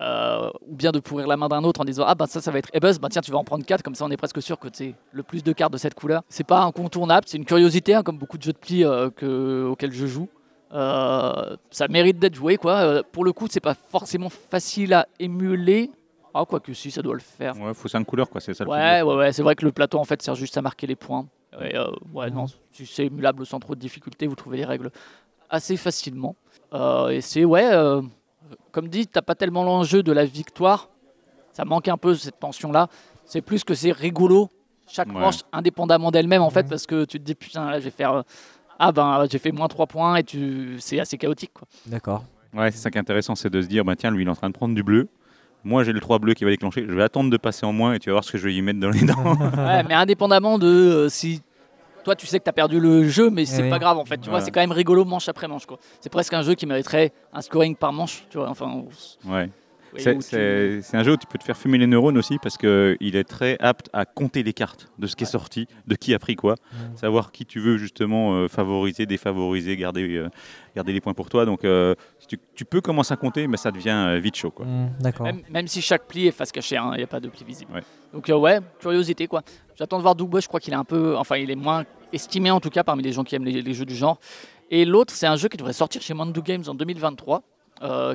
Euh, ou bien de pourrir la main d'un autre en disant ah ben ça ça va être Ebus, ben tiens tu vas en prendre 4 comme ça on est presque sûr que c'est le plus de cartes de cette couleur. C'est pas incontournable, c'est une curiosité hein, comme beaucoup de jeux de pli euh, que, auxquels je joue. Euh, ça mérite d'être joué quoi. Euh, pour le coup c'est pas forcément facile à émuler. Ah quoi que si ça doit le faire. Ouais, faut 5 couleurs, quoi, c'est ça le Ouais, ouais, ouais, c'est vrai que le plateau en fait sert juste à marquer les points. Et, euh, ouais, non, si c'est émulable sans trop de difficultés, vous trouvez les règles assez facilement. Euh, et c'est, ouais, euh, comme dit, t'as pas tellement l'enjeu de la victoire. Ça manque un peu cette tension-là. C'est plus que c'est rigolo, chaque Ouais. manche indépendamment d'elle-même en fait, parce que tu te dis putain, là je vais faire. euh, ah ben, j'ai fait moins 3 points et tu... c'est assez chaotique. Quoi. D'accord. Ouais, c'est ça qui est intéressant, c'est de se dire, bah, tiens, lui, il est en train de prendre du bleu. Moi, j'ai le 3 bleu qui va déclencher. Je vais attendre de passer en moins et tu vas voir ce que je vais y mettre dans les dents. Ouais, mais indépendamment de euh, si toi tu sais que tu as perdu le jeu, mais c'est oui. pas grave en fait. Tu vois, c'est quand même rigolo manche après manche. quoi. C'est presque un jeu qui mériterait un scoring par manche. Tu vois, enfin. ouais. C'est- où tu- C'est c'est un jeu où tu peux te faire fumer les neurones aussi parce qu'il est très apte à compter les cartes de ce qui est sorti, de qui a pris quoi, savoir qui tu veux justement euh, favoriser, défavoriser, garder, euh, garder les points pour toi. Donc euh, tu, tu peux commencer à compter, mais ça devient euh, vite chaud. Quoi. Hmm, D'accord. Même, même si chaque pli est face cachée, il n'y a pas de pli visible. Ouais. Donc euh, ouais, curiosité quoi. J'attends de voir Double, je crois qu'il est un peu, enfin il est moins estimé en tout cas parmi les gens qui aiment les, les jeux du genre. Et l'autre, c'est un jeu qui devrait sortir chez Mandu Games en 2023, euh,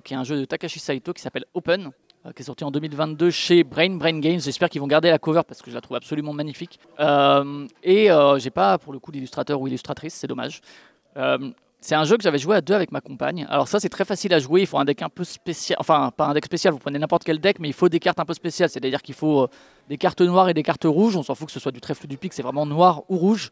qui est un jeu de Takashi Saito qui s'appelle Open, euh, qui est sorti en 2022 chez Brain Brain Games. J'espère qu'ils vont garder la cover parce que je la trouve absolument magnifique. Euh, et euh, j'ai pas pour le coup d'illustrateur ou illustratrice, c'est dommage. Euh, c'est un jeu que j'avais joué à deux avec ma compagne. Alors ça, c'est très facile à jouer. Il faut un deck un peu spécial. Enfin, pas un deck spécial, vous prenez n'importe quel deck, mais il faut des cartes un peu spéciales. C'est-à-dire qu'il faut euh, des cartes noires et des cartes rouges. On s'en fout que ce soit du trèfle du pic, c'est vraiment noir ou rouge.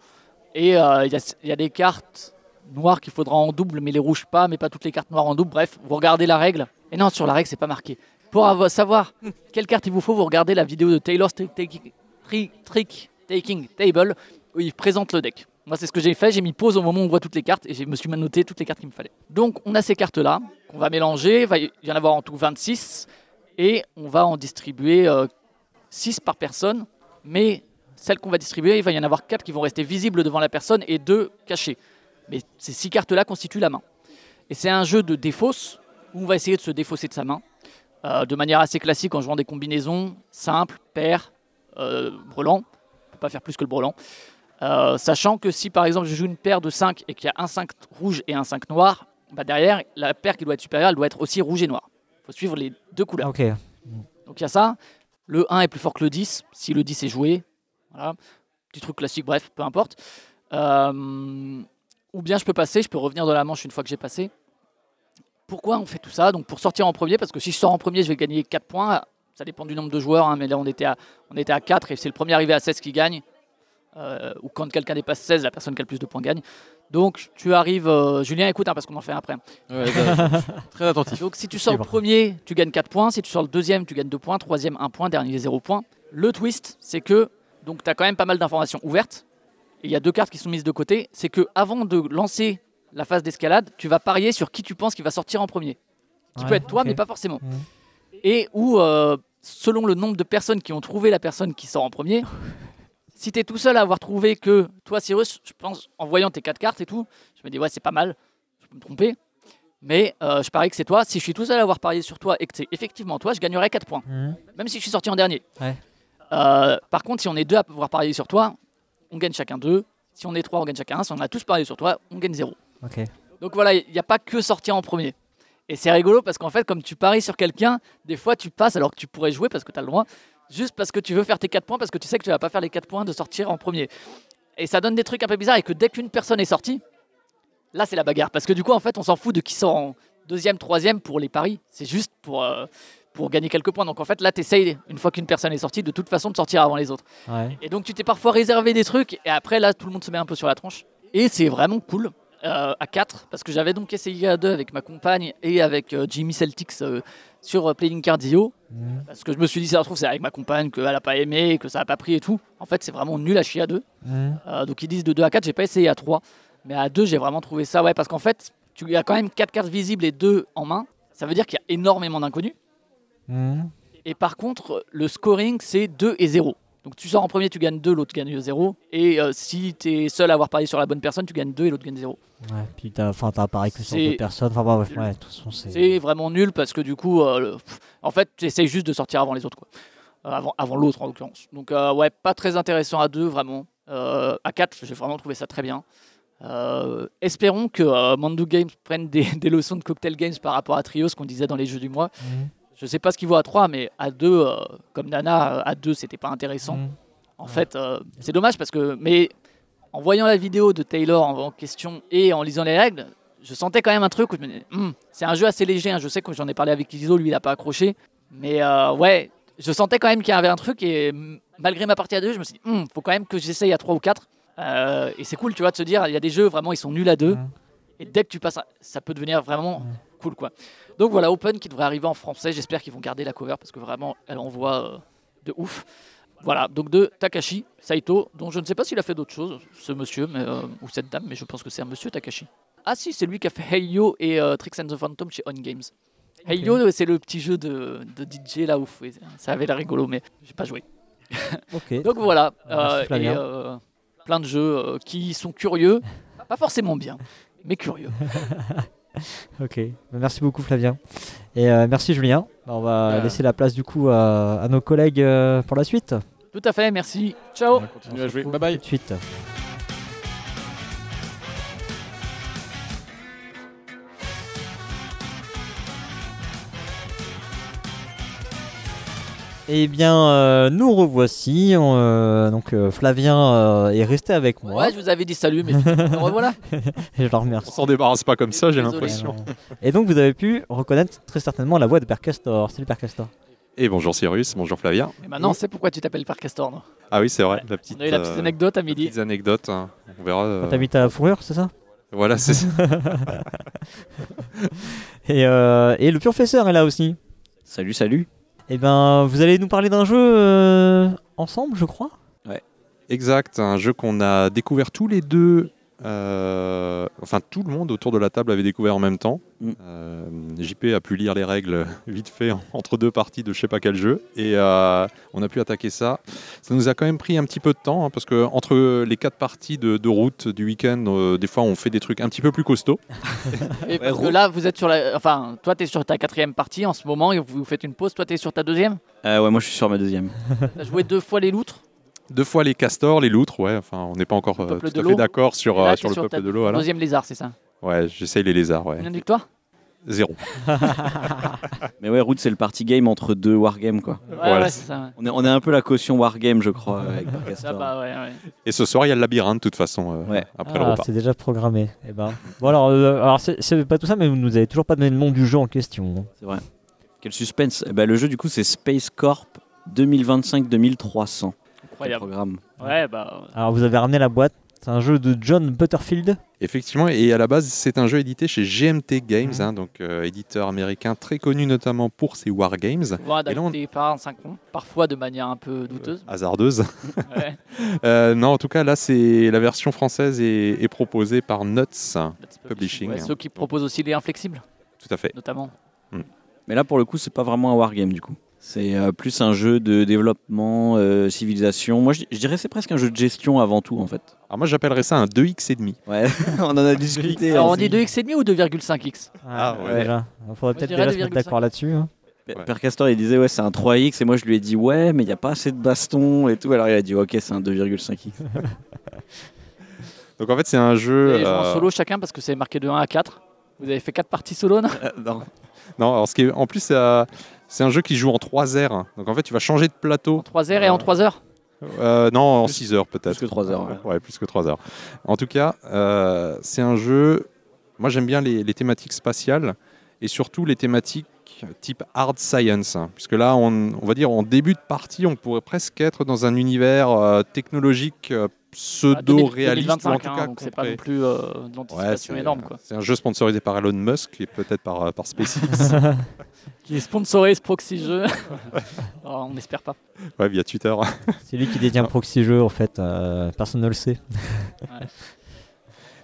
Et euh, il y a des cartes noires qu'il faudra en double, mais les rouges pas, mais pas toutes les cartes noires en double. Bref, vous regardez la règle. Et non, sur la règle, c'est pas marqué. Pour avoir- savoir quelle carte il vous faut, vous regardez la vidéo de Taylor's Trick Taking, Table où il présente le deck. Moi, c'est ce que j'ai fait. J'ai mis pause au moment où on voit toutes les cartes et je me suis noté toutes les cartes qu'il me fallait. Donc, on a ces cartes-là qu'on va mélanger. Il va y en avoir en tout 26 et on va en distribuer 6 par personne. Mais celles qu'on va distribuer, il va y en avoir 4 qui vont rester visibles devant la personne et 2 cachées. Mais ces 6 cartes-là constituent la main. Et c'est un jeu de défausse où on va essayer de se défausser de sa main euh, de manière assez classique en jouant des combinaisons simples, paires, euh, brelan. On ne peut pas faire plus que le brelan. Euh, sachant que si par exemple je joue une paire de 5 et qu'il y a un 5 rouge et un 5 noir, bah derrière, la paire qui doit être supérieure, elle doit être aussi rouge et noir. Il faut suivre les deux couleurs. Donc il y a ça. Le 1 est plus fort que le 10, si le 10 est joué. Voilà. Petit truc classique, bref, peu importe. Euh, ou bien je peux passer, je peux revenir dans la manche une fois que j'ai passé. Pourquoi on fait tout ça? Donc pour sortir en premier, parce que si je sors en premier, je vais gagner 4 points. Ça dépend du nombre de joueurs, hein, mais là on était, à, on était à 4 et c'est le premier arrivé à 16 qui gagne. Euh, ou quand quelqu'un dépasse 16, la personne qui a le plus de points gagne. Donc tu arrives, euh, Julien, écoute, hein, parce qu'on en fait un après. Ouais, bah, très attentif. Donc si tu sors le premier, tu gagnes 4 points. Si tu sors le deuxième, tu gagnes 2 points. Troisième, 1 point. Dernier, 0 points. Le twist, c'est que donc tu as quand même pas mal d'informations ouvertes. Il y a deux cartes qui sont mises de côté. C'est que avant de lancer la phase d'escalade, tu vas parier sur qui tu penses qui va sortir en premier. Qui Ouais, peut être toi, mais pas forcément. Et où, euh, selon le nombre de personnes qui ont trouvé la personne qui sort en premier, si tu es tout seul à avoir trouvé que toi, Cyrus, je pense, en voyant tes quatre cartes et tout, je me dis, ouais, c'est pas mal, je peux me tromper. Mais euh, je parie que c'est toi. Si je suis tout seul à avoir parié sur toi et que c'est effectivement toi, je gagnerai 4 points. Hmm. Même si je suis sorti en dernier. Ouais. Euh, par contre, si on est deux à avoir parié sur toi, on gagne chacun deux. Si on est trois, on gagne chacun un. Si on a tous parié sur toi, on gagne zéro. Ok. Donc voilà, il n'y a pas que sortir en premier. Et c'est rigolo parce qu'en fait, comme tu paries sur quelqu'un, des fois tu passes alors que tu pourrais jouer parce que tu as le droit, juste parce que tu veux faire tes 4 points, parce que tu sais que tu vas pas faire les 4 points de sortir en premier. Et ça donne des trucs un peu bizarres et que dès qu'une personne est sortie, là c'est la bagarre. Parce que du coup, en fait, on s'en fout de qui sort en deuxième, troisième pour les paris. C'est juste pour, euh, pour gagner quelques points. Donc en fait, là, tu essayes, une fois qu'une personne est sortie, de toute façon de sortir avant les autres. Ouais. Et donc tu t'es parfois réservé des trucs et après là, tout le monde se met un peu sur la tronche. Et c'est vraiment cool. euh, à 4 parce que j'avais donc essayé à 2 avec ma compagne et avec euh, Jimmy Celtics euh, sur Playing Cardio Mhm. parce que je me suis dit ça se trouve c'est avec ma compagne qu'elle a pas aimé que ça a pas pris et tout en fait c'est vraiment nul à chier à 2 Mhm. donc ils disent de 2 à 4, j'ai pas essayé à 3. Mais à 2, j'ai vraiment trouvé ça, ouais, parce qu'en fait, tu y a quand même 4 cartes visibles et 2 en main. Ça veut dire qu'il y a énormément d'inconnus. Et par contre, le scoring, c'est 2 et 0. Donc tu sors en premier, tu gagnes 2, l'autre gagne 0. Et euh, si tu es seul à avoir parié sur la bonne personne, tu gagnes 2 et l'autre gagne 0. Ouais, puis t'as t'as pareil que sur deux personnes. Enfin, bah, ouais, de toute façon, c'est. C'est vraiment nul parce que du coup, euh, le- en fait, tu essayes juste de sortir avant les autres. Quoi. Euh, avant avant l'autre en l'occurrence. Donc ouais, pas très intéressant à 2 vraiment. À 4, j'ai vraiment trouvé ça très bien. Euh, espérons que euh, Mandu Games prenne des, des leçons de cocktail games par rapport à Trio, ce qu'on disait dans les jeux du mois. Mhm. Je sais pas ce qu'il vaut à 3, mais à 2, euh, comme Nana, euh, à 2, c'était pas intéressant. Mhm. En fait, euh, c'est dommage parce que, mais en voyant la vidéo de Taylor en, question et en lisant les règles, je sentais quand même un truc où je me disais, Hum, c'est un jeu assez léger. hein. Je sais que j'en ai parlé avec Iso, lui il a pas accroché, mais euh, ouais, je sentais quand même qu'il y avait un truc et mm, malgré ma partie à 2, je me suis dit, Hum, faut quand même que j'essaye à 3 ou 4. Euh, et c'est cool, tu vois, de se dire, il y a des jeux vraiment, ils sont nuls à 2. Mhm. Et dès que tu passes, à- ça peut devenir vraiment Mhm. cool, quoi. Donc voilà, Open qui devrait arriver en français. J'espère qu'ils vont garder la cover parce que vraiment, elle envoie euh, de ouf. Voilà, donc de Takashi Saito, dont je ne sais pas s'il a fait d'autres choses, ce monsieur mais, euh, ou cette dame, mais je pense que c'est un monsieur Takashi. Ah si, c'est lui qui a fait Hey Yo et euh, Tricks and the Phantom chez On Games. Hey Ok. Yo, c'est le petit jeu de, de DJ là où ça avait l'air rigolo, mais j'ai pas joué. Ok. Donc voilà, Merci, euh, et plein de jeux qui sont curieux, pas forcément bien, mais curieux. Ok, Merci beaucoup Flavien. Et euh, merci Julien. Bah, on va Euh. laisser la place du coup à, à nos collègues euh, pour la suite. Tout à fait, merci. Ciao. On va continuer à jouer. Bye bye. Tout de suite. Eh bien, euh, nous revoici. On, euh, donc, euh, Flavien euh, est resté avec moi. Ouais, je vous avais dit salut, mais me revoilà. Et je le On remercie. s'en débarrasse pas comme ça, j'ai l'impression. Et donc, vous avez pu reconnaître très certainement la voix de Père Castor. Salut Père Castor. Et bonjour Cyrus, bonjour Flavien. Et maintenant, on sait pourquoi tu t'appelles Père Castor. non? Ah oui, c'est vrai, la petite, On a eu la petite euh, anecdote à midi. petites anecdotes. hein. On verra. euh, T'as mis ta fourrure, c'est ça? Voilà, c'est ça. et, euh, et le professeur est là aussi. Salut, salut. Eh ben, vous allez nous parler d'un jeu euh, ensemble, je crois? Exact, un jeu qu'on a découvert tous les deux. Euh, enfin, tout le monde autour de la table avait découvert en même temps. Mm. Euh, JP a pu lire les règles vite fait en- entre deux parties de je sais pas quel jeu. Et euh, on a pu attaquer ça. Ça nous a quand même pris un petit peu de temps hein, parce que entre les quatre parties de, de route du week-end, euh, des fois on fait des trucs un petit peu plus costauds. Et parce que là, vous êtes sur la. Enfin, toi, t'es sur ta quatrième partie en ce moment et vous faites une pause. Toi, t'es sur ta deuxième? Euh, ouais, moi je suis sur ma deuxième. T'as joué deux fois les loutres? Deux fois les castors, les loutres, ouais. Enfin, on n'est pas encore euh, peuple tout à fait d'accord sur, là, euh, sur le peuple ta de l'eau. voilà. Deuxième lézard, c'est ça? Ouais, j'essaye les lézards, ouais. Combien de victoires Zéro. Mais ouais, Root, c'est le party game entre deux wargames, quoi. Ouais, Voilà. ouais, c'est ça. ouais. On est, on est un peu la caution wargame, je crois, avec Ça, Barcastor. bah ouais, ouais. Et ce soir, il y a le labyrinthe, de toute façon, euh, Ouais. après le Ah, repas. c'est déjà programmé. Eh ben. Bon alors, euh, alors c'est- c'est pas tout ça, mais vous nous avez toujours pas donné le nom du jeu en question. C'est vrai. Quel suspense. Eh ben, le jeu, du coup, c'est Space Corp 2025-2300. Incroyable. programme. Ouais, bah. Alors vous avez ramené la boîte. C'est un jeu de John Butterfield. Effectivement, et à la base, c'est un jeu édité chez GMT Games, Mhm. hein, donc euh, éditeur américain très connu notamment pour ses wargames Et là, on- adapté par un synchron, parfois de manière un peu douteuse. Ouais. Euh, non, en tout cas, là, c'est la version française est, est proposée par Nuts. Publishing, Ouais, hein. Ceux qui proposent aussi les inflexibles, Tout à fait. notamment. Mais là, pour le coup, c'est pas vraiment un wargame, du coup. C'est euh, plus un jeu de développement, euh, civilisation. Moi, je, je dirais que c'est presque un jeu de gestion avant tout, en fait. Alors moi, j'appellerais ça un 2x et demi. Ouais, on en a discuté. Alors on hein. dit 2x et demi ou 2,5x Ah, ouais. Déjà. Il faudrait peut-être déjà se mettre 2,5. d'accord là-dessus. hein. Père Ouais. Père Castor, il disait, ouais, c'est un 3X. Et moi, je lui ai dit, ouais, mais il n'y a pas assez de baston et tout. Alors, il a dit, ok, c'est un 2,5X. Donc en fait, c'est un jeu. jouer en euh, solo chacun parce que c'est marqué de 1 à 4. Vous avez fait 4 parties solo, non? Euh, non. Non, alors ce qui est, en plus, c'est, euh, c'est un jeu qui joue en 3 airs. Donc en fait, tu vas changer de plateau. En 3 heures et en 3 heures Euh, non, en 6 heures peut-être. Plus que 3 heures, Ouais, plus que 3 heures. En tout cas, euh, c'est un jeu. Moi, j'aime bien les, les thématiques spatiales et surtout les thématiques type hard science. hein, puisque là, on, on va dire en début de partie, on pourrait presque être dans un univers euh, technologique euh, Ah, 2000- pseudo-réaliste. en 2025, tout hein, cas donc c'est pas concret. non plus euh, Ouais, c'est énorme. Quoi. c'est un jeu sponsorisé par Elon Musk et peut-être par, euh, par SpaceX. Qui sponsorise Proxy Jeux. Oh, on n'espère pas. ouais, via Twitter. C'est lui qui détient Proxy Jeux en fait, euh, personne ne le sait.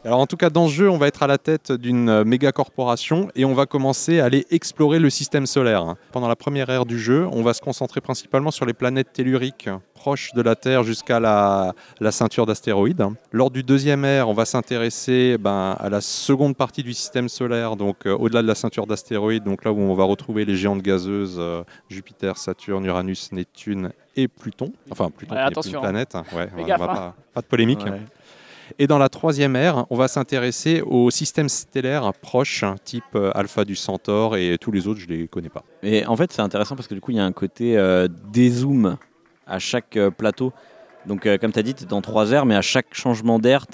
Alors en tout cas, dans ce jeu, on va être à la tête d'une euh, méga corporation et on va commencer à aller explorer le système solaire. hein. Pendant la première ère du jeu, on va se concentrer principalement sur les planètes telluriques proches de la Terre jusqu'à la, la ceinture d'astéroïdes. Lors du deuxième ère, on va s'intéresser ben, à la seconde partie du système solaire, donc euh, au-delà de la ceinture d'astéroïdes, donc là où on va retrouver les géantes gazeuses euh, Jupiter, Saturne, Uranus, Neptune et Pluton. Enfin, Pluton Ouais, qui plus attention. une planète. hein. Ouais, Fais on gaffe, va hein. pas, pas de polémique. Et dans la troisième ère, on va s'intéresser aux systèmes stellaires proches, type euh, Alpha du Centaure et tous les autres, je les connais pas. Et en fait, c'est intéressant parce que du coup, il y a un côté euh, dézoom à chaque euh, plateau. Donc, euh, comme tu as dit, tu es dans trois airs, mais à chaque changement d'air,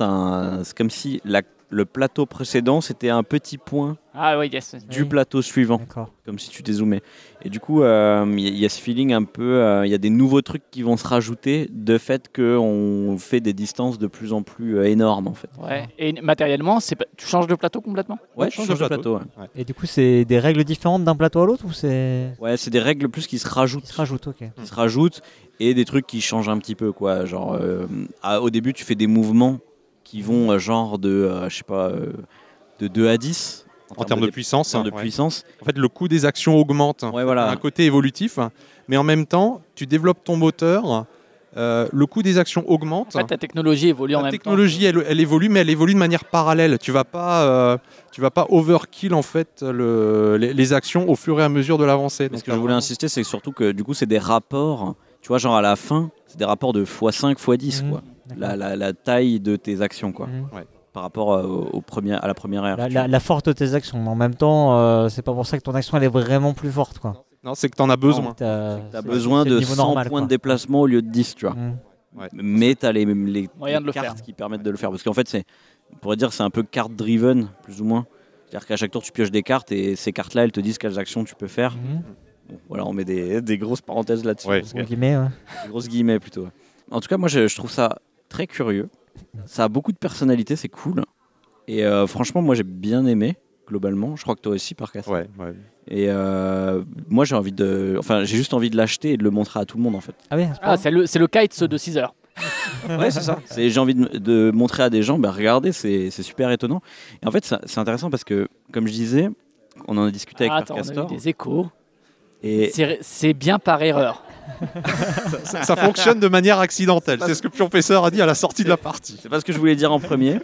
c'est comme si la- le plateau précédent, c'était un petit point Ah oui, yes. du Oui. plateau suivant, comme si tu dézoomais. Et du coup, euh, il y, a- il y a ce feeling un peu, euh, il y a des nouveaux trucs qui vont se rajouter de fait qu'on fait des distances de plus en plus euh, énormes, en fait. Ouais. Et matériellement, c'est tu changes de plateau complètement? Ouais, change change de de plateau. ouais. Et du coup, c'est des règles différentes d'un plateau à l'autre ou c'est. Ouais, c'est des règles plus qui se rajoutent. Qui se rajoutent, ok. qui se rajoutent et des trucs qui changent un petit peu quoi genre euh, à- au début tu fais des mouvements qui vont euh, genre de euh, je sais pas euh, de 2 à 10 En termes de puissance, en termes de ouais. puissance en fait, le coût des actions augmente. ouais voilà un côté évolutif, mais en même temps, tu développes ton moteur, euh, le coût des actions augmente. En fait, ta technologie évolue en la même technologie, elle, elle évolue, mais elle évolue de manière parallèle. Tu vas pas, euh, tu vas pas overkill en fait le- les, les actions au fur et à mesure de l'avancée. Ce que je voulais insister c'est surtout que du coup c'est des rapports tu vois genre à la fin c'est des rapports de x5 x10 Mhm. quoi. La, la- la taille de tes actions quoi Mhm. par rapport euh, au, au premier, à la première ère La, tu la- vois. la force de tes actions, mais en même temps, euh, c'est pas pour ça que ton action elle est vraiment plus forte quoi. Non, c'est que tu en as besoin. T'as T'as c'est- besoin de niveau 100 normal, points quoi. de déplacement au lieu de 10 tu vois Mhm. mais tu as les, les, les de le cartes faire. qui permettent de le faire. Parce qu'en fait, c'est, on pourrait dire que c'est un peu carte driven, plus ou moins. C'est-à-dire qu'à chaque tour, tu pioches des cartes et ces cartes-là, elles te disent quelles actions tu peux faire. Mhm. Bon, voilà, on met des, des grosses parenthèses là-dessus. Ouais. guillemets, ouais. des grosses guillemets plutôt. ouais. En tout cas, moi, je, je trouve ça très curieux. Ça a beaucoup de personnalité, c'est cool. Et euh, franchement, moi, j'ai bien aimé, globalement. Je crois que toi aussi, par cas. Ouais, ouais. Et euh, moi, j'ai envie de. Enfin, j'ai juste envie de l'acheter et de le montrer à tout le monde, en fait. Ah point Ah, c'est le, c'est le kite de 6 heures. Ouais, c'est ça. C'est- J'ai envie de, de montrer à des gens, bah, regardez, c'est c'est super étonnant. Et en fait, ça- c'est intéressant parce que, comme je disais, on en a discuté avec Ah, on a eu des échos. Et C'est c'est bien par erreur. Ça, ça fonctionne de manière accidentelle. C'est ce que le professeur a dit à la sortie de la partie. c'est pas ce que je voulais dire en premier.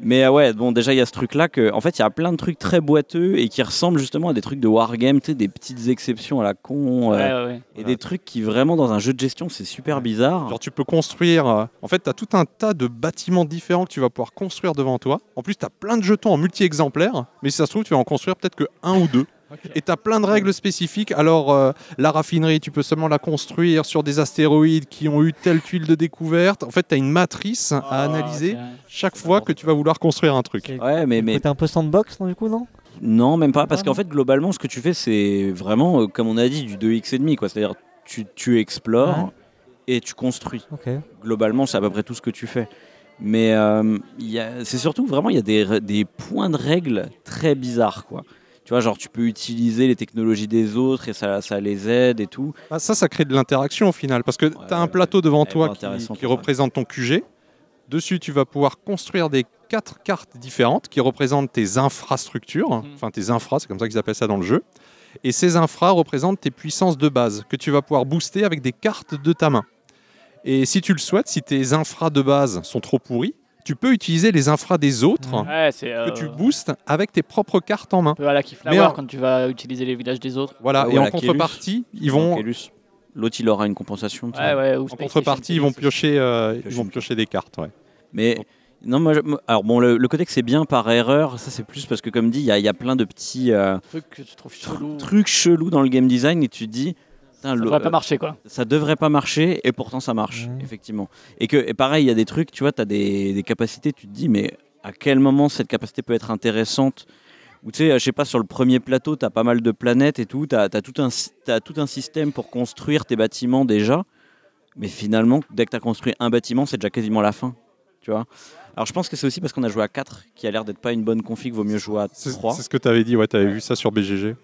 Mais euh, ouais, bon, déjà, il y a ce truc-là que, en fait, il y a plein de trucs très boiteux et qui ressemblent justement à des trucs de wargame, tu sais, des petites exceptions à la con. euh, Ouais, ouais, ouais. Et des trucs qui, vraiment, dans un jeu de gestion, c'est super bizarre. Genre tu peux construire, euh, en fait tu as tout un tas de bâtiments différents que tu vas pouvoir construire devant toi. En plus tu as plein de jetons en multi-exemplaires, mais si ça se trouve tu vas en construire peut-être que un ou deux. Et tu as plein de règles spécifiques. Alors euh, la raffinerie, tu peux seulement la construire sur des astéroïdes qui ont eu telle tuile de découverte. En fait tu as une matrice à Ah, analyser chaque fois que tu vas vouloir construire un truc. Ouais, mais, mais un peu sandbox, non, du coup, non? Non, même pas, parce Ah, qu'en fait, globalement, ce que tu fais, c'est vraiment, euh, comme on a dit, du 2x et demi, quoi. C'est-à-dire, tu, tu explores et tu construis. Globalement, c'est à peu près tout ce que tu fais. Mais euh, c'est surtout, vraiment, il y a des, des points de règles très bizarres, quoi. Tu vois, genre, tu peux utiliser les technologies des autres et ça, ça les aide et tout. Ah, ça, ça crée de l'interaction au final, parce que tu as un ouais, plateau devant ouais, toi qui, représente ton QG. Dessus, tu vas pouvoir construire des quatre cartes différentes qui représentent tes infrastructures, Mhm. enfin tes infras, c'est comme ça qu'ils appellent ça dans le jeu. Et ces infras représentent tes puissances de base que tu vas pouvoir booster avec des cartes de ta main. Et si tu le souhaites, si tes infras de base sont trop pourris, tu peux utiliser les infras des autres. Ouais, c'est que euh, tu boostes avec tes propres cartes en main. un peu à la Mais Keyflower en- quand tu vas utiliser les villages des autres. Voilà, Ouais, et en contrepartie, ils vont. L'autre, il aura une compensation. tu Ouais, vois. ouais, ou en contrepartie, ils vont piocher, euh, ils vont piocher des cartes. ouais. Mais non, moi, je- alors bon, le, le côté que c'est bien par erreur, ça c'est plus parce que comme dit, il y, a- il y a plein de petits euh, aussi. Truc que tu trouves chelou. trucs chelous dans le game design et tu te dis, Ça le- devrait pas marcher quoi. ça devrait pas marcher et pourtant ça marche Mhm. effectivement et que et pareil il y a des trucs tu vois tu as des, des capacités tu te dis mais à quel moment cette capacité peut être intéressante ou tu sais je sais pas sur le premier plateau tu as pas mal de planètes et tout tu as, tout un t'as tout un système pour construire tes bâtiments déjà mais finalement dès que tu as construit un bâtiment c'est déjà quasiment la fin tu vois alors je pense que c'est aussi parce qu'on a joué à 4 qui a l'air d'être pas une bonne config vaut mieux jouer à C'est 3 c'est ce que tu avais dit, ouais, tu avais vu ça sur BGG.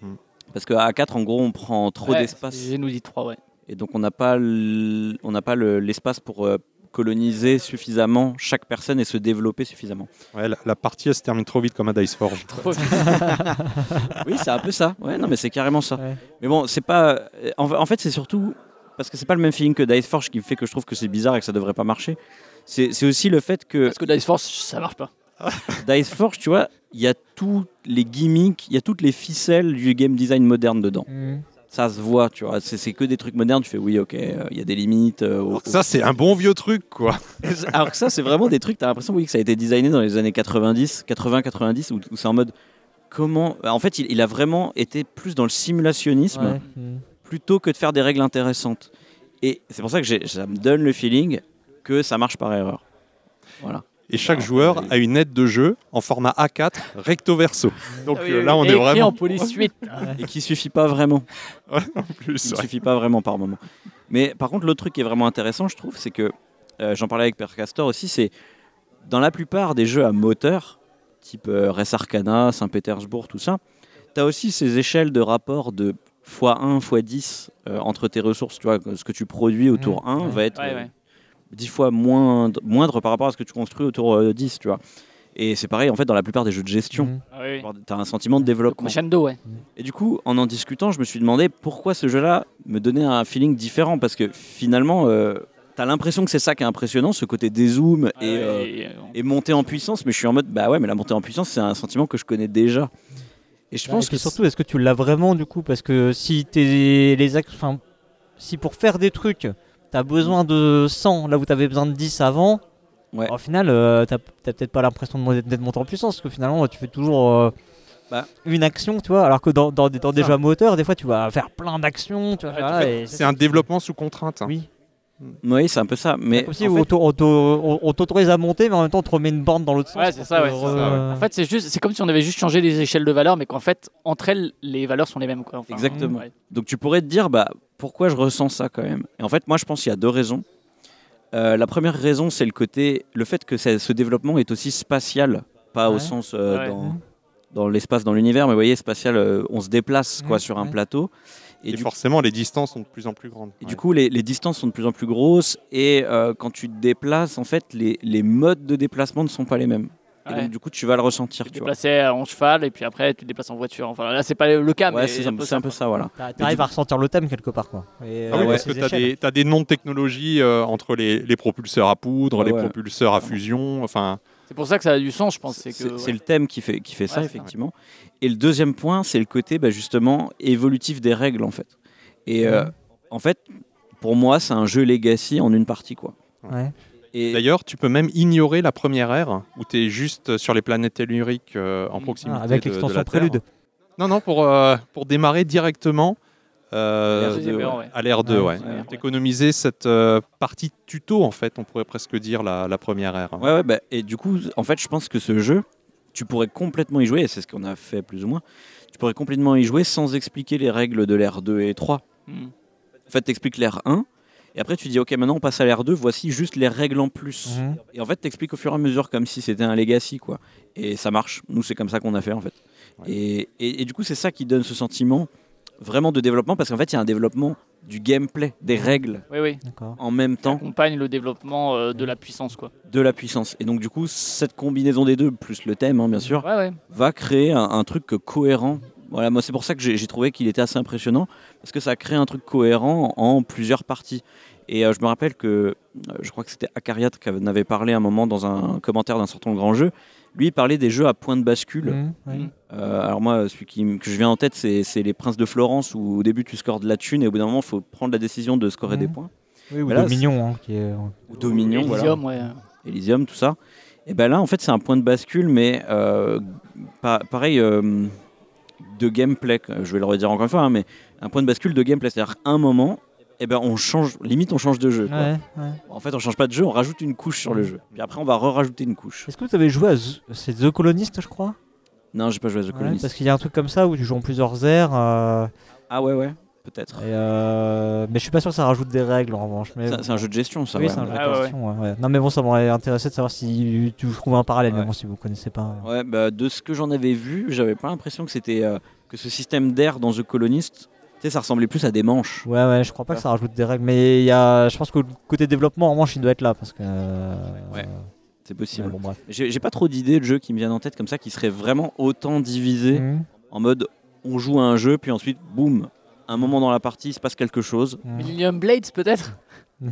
Parce qu'à 4 en gros on prend trop Ouais, d'espace J'ai nous dit 3, ouais. et donc on n'a pas l- on n'a pas le- l'espace pour euh, coloniser suffisamment chaque personne et se développer suffisamment. Ouais, la, la partie elle se termine trop vite comme à Dice Forge. Trop Oui, c'est un peu ça. Ouais, non mais c'est carrément ça. Ouais. Mais bon, c'est pas euh, en, en fait, c'est surtout parce que c'est pas le même feeling que Dice Forge qui fait que je trouve que c'est bizarre et que ça devrait pas marcher. C'est aussi le fait que Parce que Dice Force, ça marche pas. Dice Forge, tu vois, il y a tous les gimmicks, il y a toutes les ficelles du game design moderne dedans. Mhm. Ça se voit, tu vois. C'est c'est que des trucs modernes. Tu fais oui, ok, euh, il y a des limites. euh, au- ça, c'est un bon vieux truc, quoi. Alors que ça, c'est vraiment des trucs, t'as l'impression oui, que ça a été designé dans les années 90, 80-90, où, où c'est en mode comment. En fait, il, il a vraiment été plus dans le simulationnisme Ouais. Mhm. plutôt que de faire des règles intéressantes. Et c'est pour ça que j'ai- ça me donne le feeling que ça marche par erreur. Voilà. Et chaque joueur a une aide de jeu en format A4 recto verso. Donc Ah oui, euh, oui, là, on Et est vraiment en police 8. Et qui suffit pas vraiment. en plus. Il ouais. suffit pas vraiment par moment. Mais par contre, l'autre truc qui est vraiment intéressant, je trouve, c'est que euh, j'en parlais avec Père Castor aussi, c'est dans la plupart des jeux à moteur, type euh, Res Arcana, Saint-Pétersbourg, tout ça, tu as aussi ces échelles de rapport de x1, x10 euh, entre tes ressources. Tu vois, ce que tu produis au tour 1 ouais. va être Ouais, euh, ouais. 10 fois moindre, moindre par rapport à ce que tu construis au tour euh, 10, tu vois. Et c'est pareil, en fait, dans la plupart des jeux de gestion, Mhm. Ah oui, tu as un sentiment de développement. Crescendo, ouais. Et du coup, en en discutant, je me suis demandé pourquoi ce jeu-là me donnait un feeling différent. Parce que finalement, euh, t'as l'impression que c'est ça qui est impressionnant, ce côté dézoom et, euh, et, euh, et monter en puissance. Mais je suis en mode, bah ouais, mais la montée en puissance, c'est un sentiment que je connais déjà. Et je pense et que surtout, est-ce que tu l'as vraiment du coup? Parce que si t'es les enfin, si pour faire des trucs, t'as besoin de 100 là où t'avais besoin de 10 avant, Ouais. au final, euh, t'as t'as peut-être pas l'impression d'être monté en puissance, parce que finalement, tu fais toujours euh, Bah. une action, tu vois, alors que dans, dans, des- dans des jeux à moteur, des fois, tu vas faire plein d'actions, tu voilà, tu C'est un développement sous contrainte. hein. Oui. oui, c'est un peu ça. Mais comme si en on fait- on t'au- on- on t'autorise à monter, mais en même temps, on te remet une borne dans l'autre sens. Ouais, c'est ça, ouais, ça, En fait, c'est juste, c'est comme si on avait juste changé les échelles de valeur, mais qu'en fait, entre elles, les valeurs sont les mêmes. Quoi. Enfin, Exactement. ouais. Donc tu pourrais te dire, bah, pourquoi je ressens ça quand même Et en fait, moi, je pense qu'il y a deux raisons. Euh, la première raison, c'est le côté, le fait que ce développement est aussi spatial, pas au sens euh, Ouais. dans, dans l'espace, dans l'univers, mais vous voyez, spatial, euh, on se déplace quoi Ouais, sur un ouais. plateau. Et, Et, du, forcément, les distances sont de plus en plus grandes. et Ouais. du coup, les, les distances sont de plus en plus grosses, et euh, quand tu te déplaces, en fait, les, les modes de déplacement ne sont pas les mêmes. Et Ouais. donc, du coup, tu vas le ressentir. Tu te Tu vois. déplaçais en cheval et puis après tu te déplaces en voiture. Enfin là c'est pas le cas Ouais, mais c'est un un, peu ça, un peu quoi. ça, voilà. T'a- T'arrives à ressentir le thème quelque part, quoi. Et, Ah oui, euh, parce ces que tu as, des, t'as des noms de technologies euh, entre les, les propulseurs à poudre, Ouais, les ouais. propulseurs à fusion. Enfin, C'est pour ça que ça a du sens je pense. C'est ouais. le thème qui fait, qui fait ça, effectivement. Et le deuxième point, c'est le côté bah, justement évolutif des règles, en fait. Et euh, en fait, pour moi, c'est un jeu legacy en une partie, quoi. Ouais. Et D'ailleurs, tu peux même ignorer la première ère où tu es juste sur les planètes telluriques euh, en Mm. proximité Ah, avec l'extension prélude. Non, non, pour, euh, pour démarrer directement euh, ouais. à l'ère 2. Ouais, Ouais, ouais. T'économiser cette euh, partie tuto, en fait, on pourrait presque dire la, la première ère. Ouais, ouais, bah, et du coup, en fait, je pense que ce jeu, tu pourrais complètement y jouer, et c'est ce qu'on a fait plus ou moins, tu pourrais complètement y jouer sans expliquer les règles de l'ère 2 et 3. Hmm. En fait, tu expliques l'ère 1, et après tu dis, ok, maintenant on passe à l'ère 2, voici juste les règles en plus. Mhm. Et en fait, t'expliques au fur et à mesure comme si c'était un legacy, quoi. Et ça marche. Nous, c'est comme ça qu'on a fait, en fait. Ouais. Et, et- et du coup, c'est ça qui donne ce sentiment vraiment de développement, parce qu'en fait, il y a un développement du gameplay, des règles, Oui oui. En même Qui temps accompagne le développement euh, de la puissance quoi. de la puissance. Et donc, du coup, cette combinaison des deux, plus le thème, hein, bien sûr, Ouais ouais. va créer un, un truc cohérent. Voilà, moi, c'est pour ça que j'ai trouvé qu'il était assez impressionnant, parce que ça crée un truc cohérent en plusieurs parties. Et euh, je me rappelle que, euh, je crois que c'était Acariat qui en avait parlé un moment dans un commentaire d'un certain grand jeu. Lui, il parlait des jeux à point de bascule. Mhm. Euh, alors moi, celui qui, que je viens en tête, c'est les Princes de Florence, où au début tu scores de la thune et au bout d'un moment, il faut prendre la décision de scorer Mhm. des points. Oui, ou là, Dominion, hein, qui est. Ou Dominion, voilà. Elysium, ouais. Elysium, tout ça. Et ben là, en fait, c'est un point de bascule, mais euh, pa- pareil, euh, de gameplay. Je vais le redire encore une fois, hein, mais un point de bascule de gameplay. C'est-à-dire un moment, eh ben, on change, limite on change de jeu. quoi. Ouais, ouais. En fait, on change pas de jeu, on rajoute une couche sur le jeu. Puis après, on va re-rajouter une couche. Est-ce que vous avez joué à The, c'est The Colonist, je crois? Non, j'ai pas joué à The Ouais, Colonist. Parce qu'il y a un truc comme ça où tu joues en plusieurs airs. euh, Ah ouais, ouais, peut-être. euh, mais je suis pas sûr que ça rajoute des règles en revanche. Mais C'est un jeu de gestion, ça. oui, ouais. c'est un jeu de Ah ouais, gestion, ouais, ouais. Non, mais bon, ça m'aurait intéressé de savoir si tu trouves un parallèle, Ouais. mais bon, si vous connaissez pas. Ouais, bah, de ce que j'en avais vu, j'avais pas l'impression que c'était euh, que ce système d'air dans The Colonist, tu sais, ça ressemblait plus à des manches. Ouais, ouais, je crois pas que ça rajoute des règles, mais il y a, je pense que le côté développement, en revanche, il doit être là parce que. euh, Ouais, C'est ouais, possible. bon, bref. J'ai j'ai pas trop d'idées de jeux qui me viennent en tête comme ça qui seraient vraiment autant divisés Mhm. en mode on joue à un jeu puis ensuite boum, un moment dans la partie il se passe quelque chose. Mhm. Millennium Blades peut-être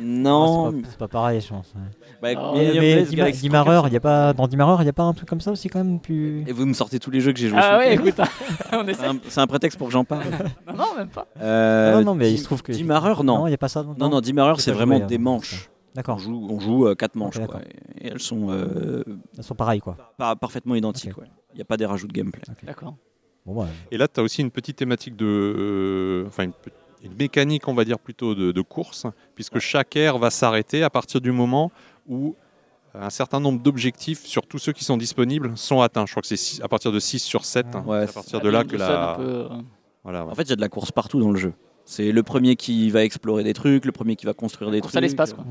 Non, Ah, c'est pas- c'est pas, pareil, je pense. ouais. bah, Oh. Mais, Millennium mais Blade, Dima- Galaxy Dimmerer, Trucker, il y a pas dans il y a pas un truc comme ça aussi quand même plus. Et vous me sortez tous les jeux que j'ai joués. Ah ouais, écoute, on C'est essaie. un, c'est un prétexte pour que j'en parle. Non, non, même pas. Euh, non, non, mais il se trouve que. Non. Non, il y a pas ça. Non, non, J'ai c'est vraiment joué, des hein, manches. On D'accord. joue, on joue euh, quatre manches, Ok, quoi. d'accord. Et elles sont euh, Elles sont pareilles quoi. pas parfaitement identiques. Il n'y a pas des rajouts de gameplay. D'accord. Bon, ouais. Et là, tu as aussi une petite thématique de. euh, Enfin, une, mécanique, on va dire plutôt, de, de course, puisque chaque aire va s'arrêter à partir du moment où un certain nombre d'objectifs sur tous ceux qui sont disponibles sont atteints. Je crois que c'est six- à partir de 6 sur 7. Ouais, c'est à partir de là que Ça sonne un la. peu, euh, Voilà, ouais. En fait, il y a de la course partout dans le jeu. C'est le premier qui va explorer des trucs, le premier qui va construire des course trucs. à l'espace, quoi.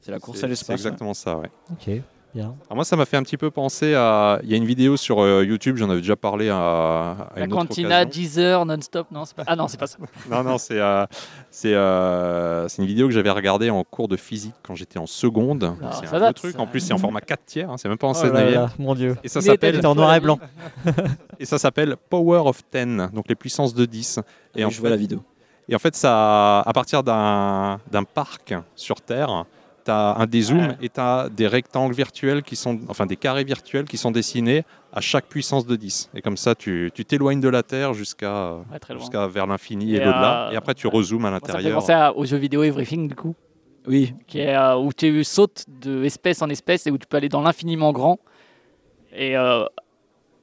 C'est la course à l'espace. C'est exactement ça, ouais. Ok, bien. Alors moi, ça m'a fait un petit peu penser à. Il y a une vidéo sur euh, YouTube, j'en avais déjà parlé à, à La une autre cantina. 10 heures non-stop. Non, c'est pas... Ah non, c'est pas ça. Non, non, c'est euh, c'est euh, c'est une vidéo que j'avais regardée en cours de physique quand j'étais en seconde. Ah, c'est ça un date, truc. ça. En plus, c'est en format 4 tiers, hein, c'est même pas en Oh 16 là neuvième. là, mon dieu. Et ça s'appelle en noir et blanc. et ça s'appelle Power of 10, donc les puissances de 10. Et Et en je vois la fait, vidéo. et en fait, ça, à partir d'un d'un parc sur Terre, tu as un dézoom Ouais. et tu as des rectangles virtuels qui sont, enfin des carrés virtuels qui sont dessinés à chaque puissance de 10. Et comme ça, tu t'éloignes de la Terre jusqu'à Ouais, très loin. jusqu'à vers l'infini et, Et, l'au-delà. euh, Et après, tu rezoomes à Moi, ça fait l'intérieur. penser à- au jeu vidéo Everything, du coup. Oui, qui est, euh, où tu sautes de espèce en espèce et où tu peux aller dans l'infiniment grand et euh,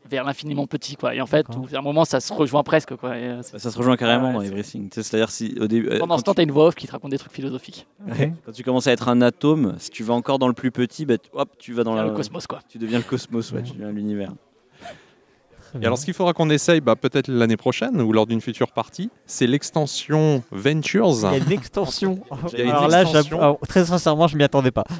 vers l'infiniment petit quoi et en fait à un moment ça se rejoint presque quoi et, euh, c'est- bah, ça se rejoint carrément Ouais, dans c'est- Everything. Tu sais, C'est-à-dire si au début, euh, pendant ce temps t'as une voix off qui te raconte des trucs philosophiques quand tu commences à être un atome, si tu vas encore dans le plus petit, bah, hop, tu vas dans la, le cosmos quoi tu deviens le cosmos, ouais, Ouais. tu deviens l'univers. Et alors, ce qu'il faudra qu'on essaye, bah, peut-être l'année prochaine ou lors d'une future partie, c'est l'extension Ventures. Il y a une extension. Il y a une Alors là, extension. j'avoue- alors, très sincèrement, je m'y attendais pas.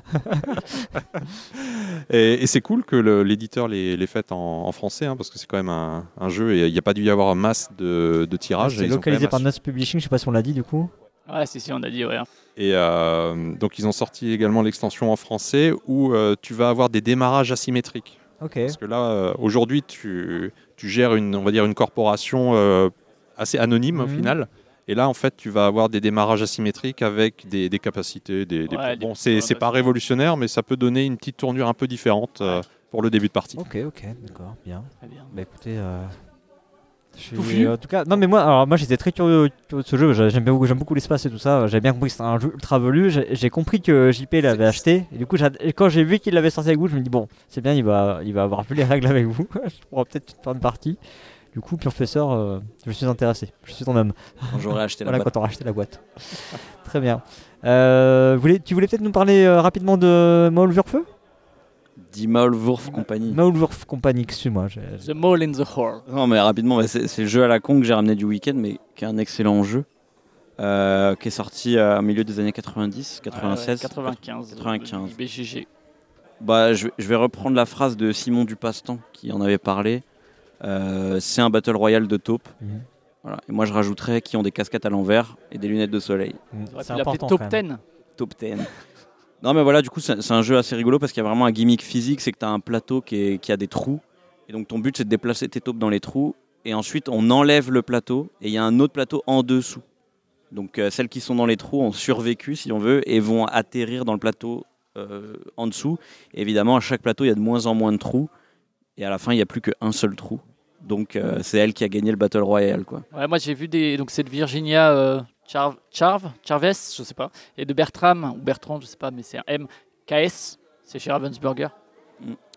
Et, et c'est cool que l'éditeur l'ait l'ait fait en, en français, hein, parce que c'est quand même un, un jeu et il n'y a pas dû y avoir masse de, de tirages. C'est localisé par Nuts Publishing, je sais pas si on l'a dit du coup. ouais si si on a dit ouais Et euh, donc, ils ont sorti également l'extension en français où euh, tu vas avoir des démarrages asymétriques. Parce que là, euh, aujourd'hui, tu, tu gères une, on va dire une corporation euh, assez anonyme au Mhm. final. Et là, en fait, tu vas avoir des démarrages asymétriques avec des, des capacités. Des, des- Ouais, bon, c'est pas révolutionnaire, mais ça peut donner une petite tournure un peu différente euh, pour le début de partie. Ok, ok, d'accord, bien. très bien Bah écoutez, euh, suis- Touffu en tout cas, non mais moi, alors moi j'étais très curieux, de ce jeu. J'aime beaucoup, j'aime beaucoup l'espace et tout ça. J'avais bien compris que c'était un jeu ultra velu. J'ai compris que JP l'avait acheté. Et du coup, quand j'ai vu qu'il l'avait sorti avec vous, je me dis bon, c'est bien, il va, il va avoir vu les règles avec vous. je pourrais peut-être faire une partie. Du coup, Professeur, euh, je suis intéressé. Je suis ton homme. Quand j'aurais acheté la Voilà, boîte. quand on acheté la boîte. Très bien. Euh, vous voulez- tu voulais peut-être nous parler euh, rapidement de Maulwurf Dimmalwurf Company. Maulwurf Company, excuse-moi. The Mole in the Hole Non, mais rapidement, bah, c'est le jeu à la con que j'ai ramené du week-end, mais qui est un excellent jeu, euh, qui est sorti euh, au milieu des années 90, 96. 95 95. euh, BGG Bah, je, vais- je vais reprendre la phrase de Simon Dupastan qui en avait parlé. Euh, c'est un battle royale de taupe. Mhm. Voilà. Et moi, je rajouterais qui ont des casquettes à l'envers et des lunettes de soleil. Mm, aurait C'est important. Top quand même. 10 Top 10. Non, mais voilà, du coup, c'est un jeu assez rigolo parce qu'il y a vraiment un gimmick physique c'est que tu as un plateau qui, a des trous. Et donc, ton but, c'est de déplacer tes taupes dans les trous. Et ensuite, on enlève le plateau et il y a un autre plateau en dessous. Donc, euh, celles qui sont dans les trous ont survécu, si on veut, et vont atterrir dans le plateau euh, en dessous. Évidemment, à chaque plateau, il y a de moins en moins de trous. Et à la fin, il n'y a plus qu'un seul trou. Donc, euh, c'est elle qui a gagné le Battle Royale. Quoi. Ouais, moi j'ai vu des. Donc c'est Virginia Charv, Charv, Charves, je sais pas, et de Bertram, ou Bertrand, je sais pas, mais c'est un M. KS, c'est chez Ravensburger.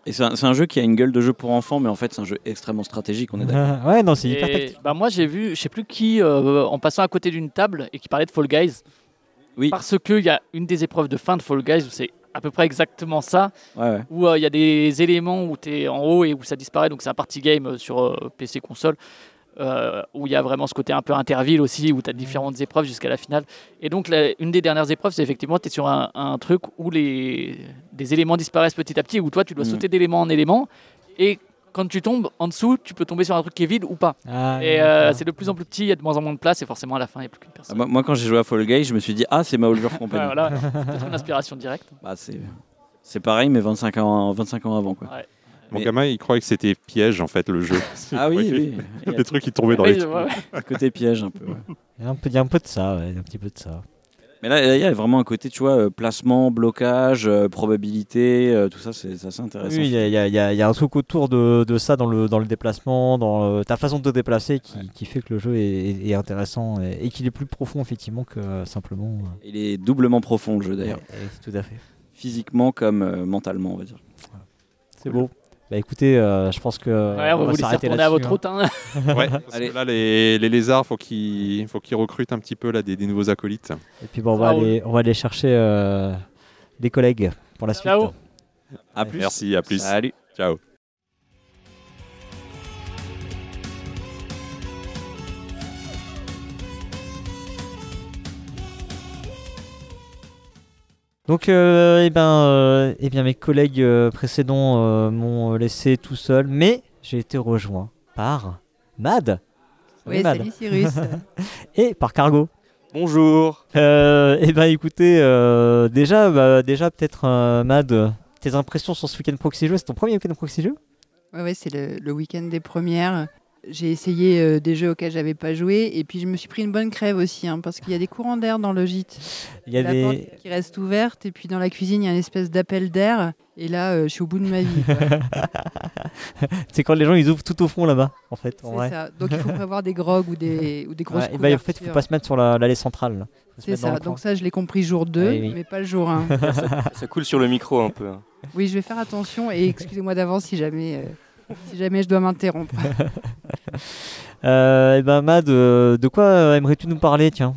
Et c'est un, c'est un jeu qui a une gueule de jeu pour enfants, mais en fait, c'est un jeu extrêmement stratégique. On est d'accord. ouais, non, c'est hyper tactique. bah moi j'ai vu, je sais plus qui, euh, en passant à côté d'une table et qui parlait de Fall Guys. Oui. Parce qu'il y a une des épreuves de fin de Fall Guys où c'est à peu près exactement ça, Ouais, ouais. où euh, il y a des éléments où tu es en haut et où ça disparaît. Donc c'est un party game euh, sur euh, PC console. Euh, où il y a vraiment ce côté un peu interville aussi, où tu as différentes épreuves jusqu'à la finale. Et donc, la- une des dernières épreuves, c'est effectivement, tu es sur un, un truc où les, des éléments disparaissent petit à petit, où toi, tu dois Mhm. sauter d'élément en élément. Et quand tu tombes en dessous, tu peux tomber sur un truc qui est vide ou pas. Ah, Et euh, c'est de plus en plus petit, il y a de moins en moins de place, et forcément, à la fin, il n'y a plus qu'une personne. moi, moi, quand j'ai joué à Fall Guys, je me suis dit Ah, c'est ma Ouais, Company. voilà, c'est une inspiration directe. Bah, c'est, c'est pareil, mais 25 ans, 25 ans avant. Quoi. Ouais. Mon Mais- gamin, il croyait que c'était piège en fait le jeu. Ah oui, oui. Il y a Des trucs qui tombaient dans Oui, les un côté piège un peu. ouais. Il y a un peu, il y a un peu de ça, ouais, un petit peu de ça. Mais là, il y a vraiment un côté, tu vois, euh, placement, blocage, euh, probabilité, euh, tout ça, c'est, c'est assez intéressant. Oui, il y, a- il y a- il y a il y a un truc autour de, de ça dans le, dans le déplacement, dans ta façon de te déplacer qui, qui fait que le jeu est, intéressant et, et qu'il est plus profond effectivement que simplement. Il est doublement profond le jeu d'ailleurs, ouais, tout à fait. physiquement comme euh, mentalement, on va dire. C'est beau. Bah écoutez, euh, je pense que. Ouais, on va vous laisser retourner à votre hein. route. hein. Ouais, parce Allez. que là, les, les lézards, faut qu'ils faut qu'ils recrutent un petit peu là, des, des nouveaux acolytes. Et puis bon, on va, aller, on va aller chercher euh, des collègues pour la suite. Ciao. À plus. Merci, à plus. Salut. Ciao. Donc, euh, eh ben, euh, eh bien, mes collègues euh, précédents euh, m'ont laissé tout seul, mais j'ai été rejoint par Mad. Oui, Mad. salut Cyrus. Et par Cargo. Bonjour. Euh, eh ben, écoutez, euh, déjà, bah, déjà peut-être euh, Mad, tes impressions sur ce week-end proxy jeu, c'est ton premier week-end proxy jeu ouais, ouais, c'est le, le week-end des premières. J'ai essayé euh, des jeux auxquels j'avais pas joué et puis je me suis pris une bonne crève aussi hein, parce qu'il y a des courants d'air dans le gîte. Il y a La des... porte qui reste ouverte et puis dans la cuisine il y a une espèce d'appel d'air et là euh, je suis au bout de ma vie. c'est quand les gens ils ouvrent tout au fond là-bas, en fait. en C'est vrai. ça. Donc il faut prévoir des grogues ou des, ou des grosses Ouais, et ben, en fait, il faut pas se mettre sur la- l'allée centrale. Faut se C'est ça. Donc ça je l'ai compris jour 2 Oui, oui. mais pas le jour 1. ça, ça coule sur le micro un peu. hein. oui je vais faire attention et excusez-moi d'avance si jamais, euh, si jamais je dois m'interrompre. Euh, eh ben, Mad, euh, de quoi euh, aimerais-tu nous parler, tiens?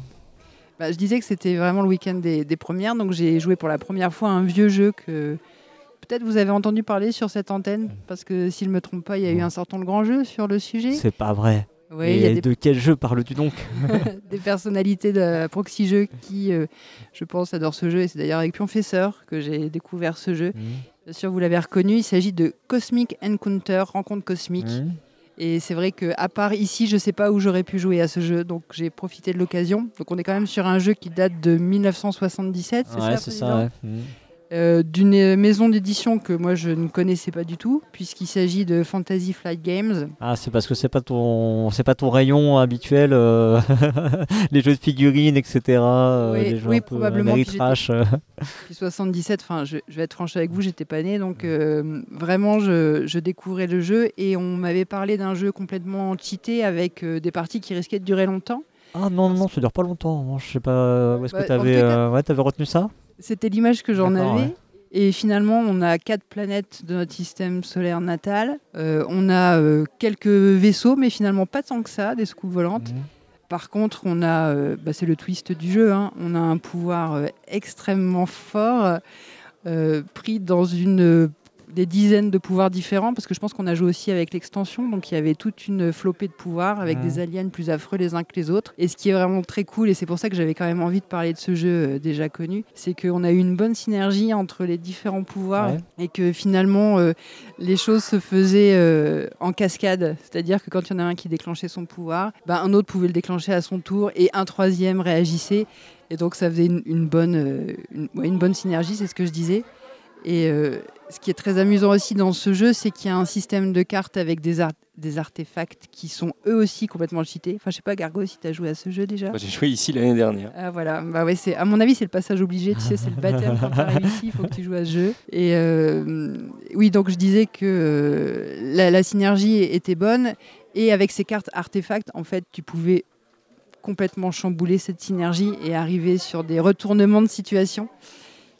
Bah, je disais que c'était vraiment le week-end des, des premières, donc j'ai joué pour la première fois à un vieux jeu que peut-être vous avez entendu parler sur cette antenne, parce que s'il ne me trompe pas, il y a eu un certain grand jeu sur le sujet. C'est pas vrai. Oui, il y a Et des, de quel jeu parles-tu donc? Des personnalités de Proxy Jeux qui, euh, je pense, adorent ce jeu, et c'est d'ailleurs avec Pionfesseur que j'ai découvert ce jeu. Bien sûr, vous l'avez reconnu, il s'agit de Cosmic Encounter, rencontre cosmique. Mhm. Et c'est vrai que à part ici, je sais pas où j'aurais pu jouer à ce jeu, donc j'ai profité de l'occasion. Donc on est quand même sur un jeu qui date de 1977, c'est Ouais, ça, ça, ouais. Mhm. Euh, D'une euh, maison d'édition que moi je ne connaissais pas du tout, puisqu'il s'agit de Fantasy Flight Games. Ah, c'est parce que c'est pas ton, c'est pas ton rayon habituel, euh, les jeux de figurines, etc. Oui, les jeux oui, un peu probablement, puis j'étais- Ameritrash, euh. Puis 77, enfin je, je vais être franche avec vous, j'étais pas née, donc euh, vraiment je, je découvrais le jeu et on m'avait parlé d'un jeu complètement cheaté avec des parties qui risquaient de durer longtemps. Ah non, non, non, ça dure pas longtemps. Moi, je sais pas où est-ce Bah, que t'avais, tout cas- euh, ouais, t'avais retenu ça? C'était l'image que j'en avais. ouais. Et finalement, on a quatre planètes de notre système solaire natal. Euh, on a euh, quelques vaisseaux, mais finalement pas tant que ça, des soucoupes volantes. Par contre, on a, euh, bah, c'est le twist du jeu, hein, on a un pouvoir extrêmement fort, pris dans une, des dizaines de pouvoirs différents, parce que je pense qu'on a joué aussi avec l'extension, donc il y avait toute une flopée de pouvoirs avec des aliens plus affreux les uns que les autres. Et ce qui est vraiment très cool, et c'est pour ça que j'avais quand même envie de parler de ce jeu euh, déjà connu, c'est qu'on a eu une bonne synergie entre les différents pouvoirs Ouais. et que finalement euh, les choses se faisaient euh, en cascade. C'est-à-dire que quand il y en a un qui déclenchait son pouvoir, ben, un autre pouvait le déclencher à son tour et un troisième réagissait. Et donc ça faisait une, une bonne, une, ouais, une bonne synergie, c'est ce que je disais. Et euh, ce qui est très amusant aussi dans ce jeu, c'est qu'il y a un système de cartes avec des, ar- des artefacts qui sont eux aussi complètement cheatés. Enfin, je sais pas, Gargo, si tu as joué à ce jeu déjà. J'ai joué ici l'année dernière. Ah voilà, bah ouais, à mon avis c'est le passage obligé, tu sais, c'est le baptême quand tu ici, il faut que tu joues à ce jeu. Et euh, oui, donc je disais que euh, la, la synergie était bonne et avec ces cartes artefacts, en fait, tu pouvais complètement chambouler cette synergie et arriver sur des retournements de situation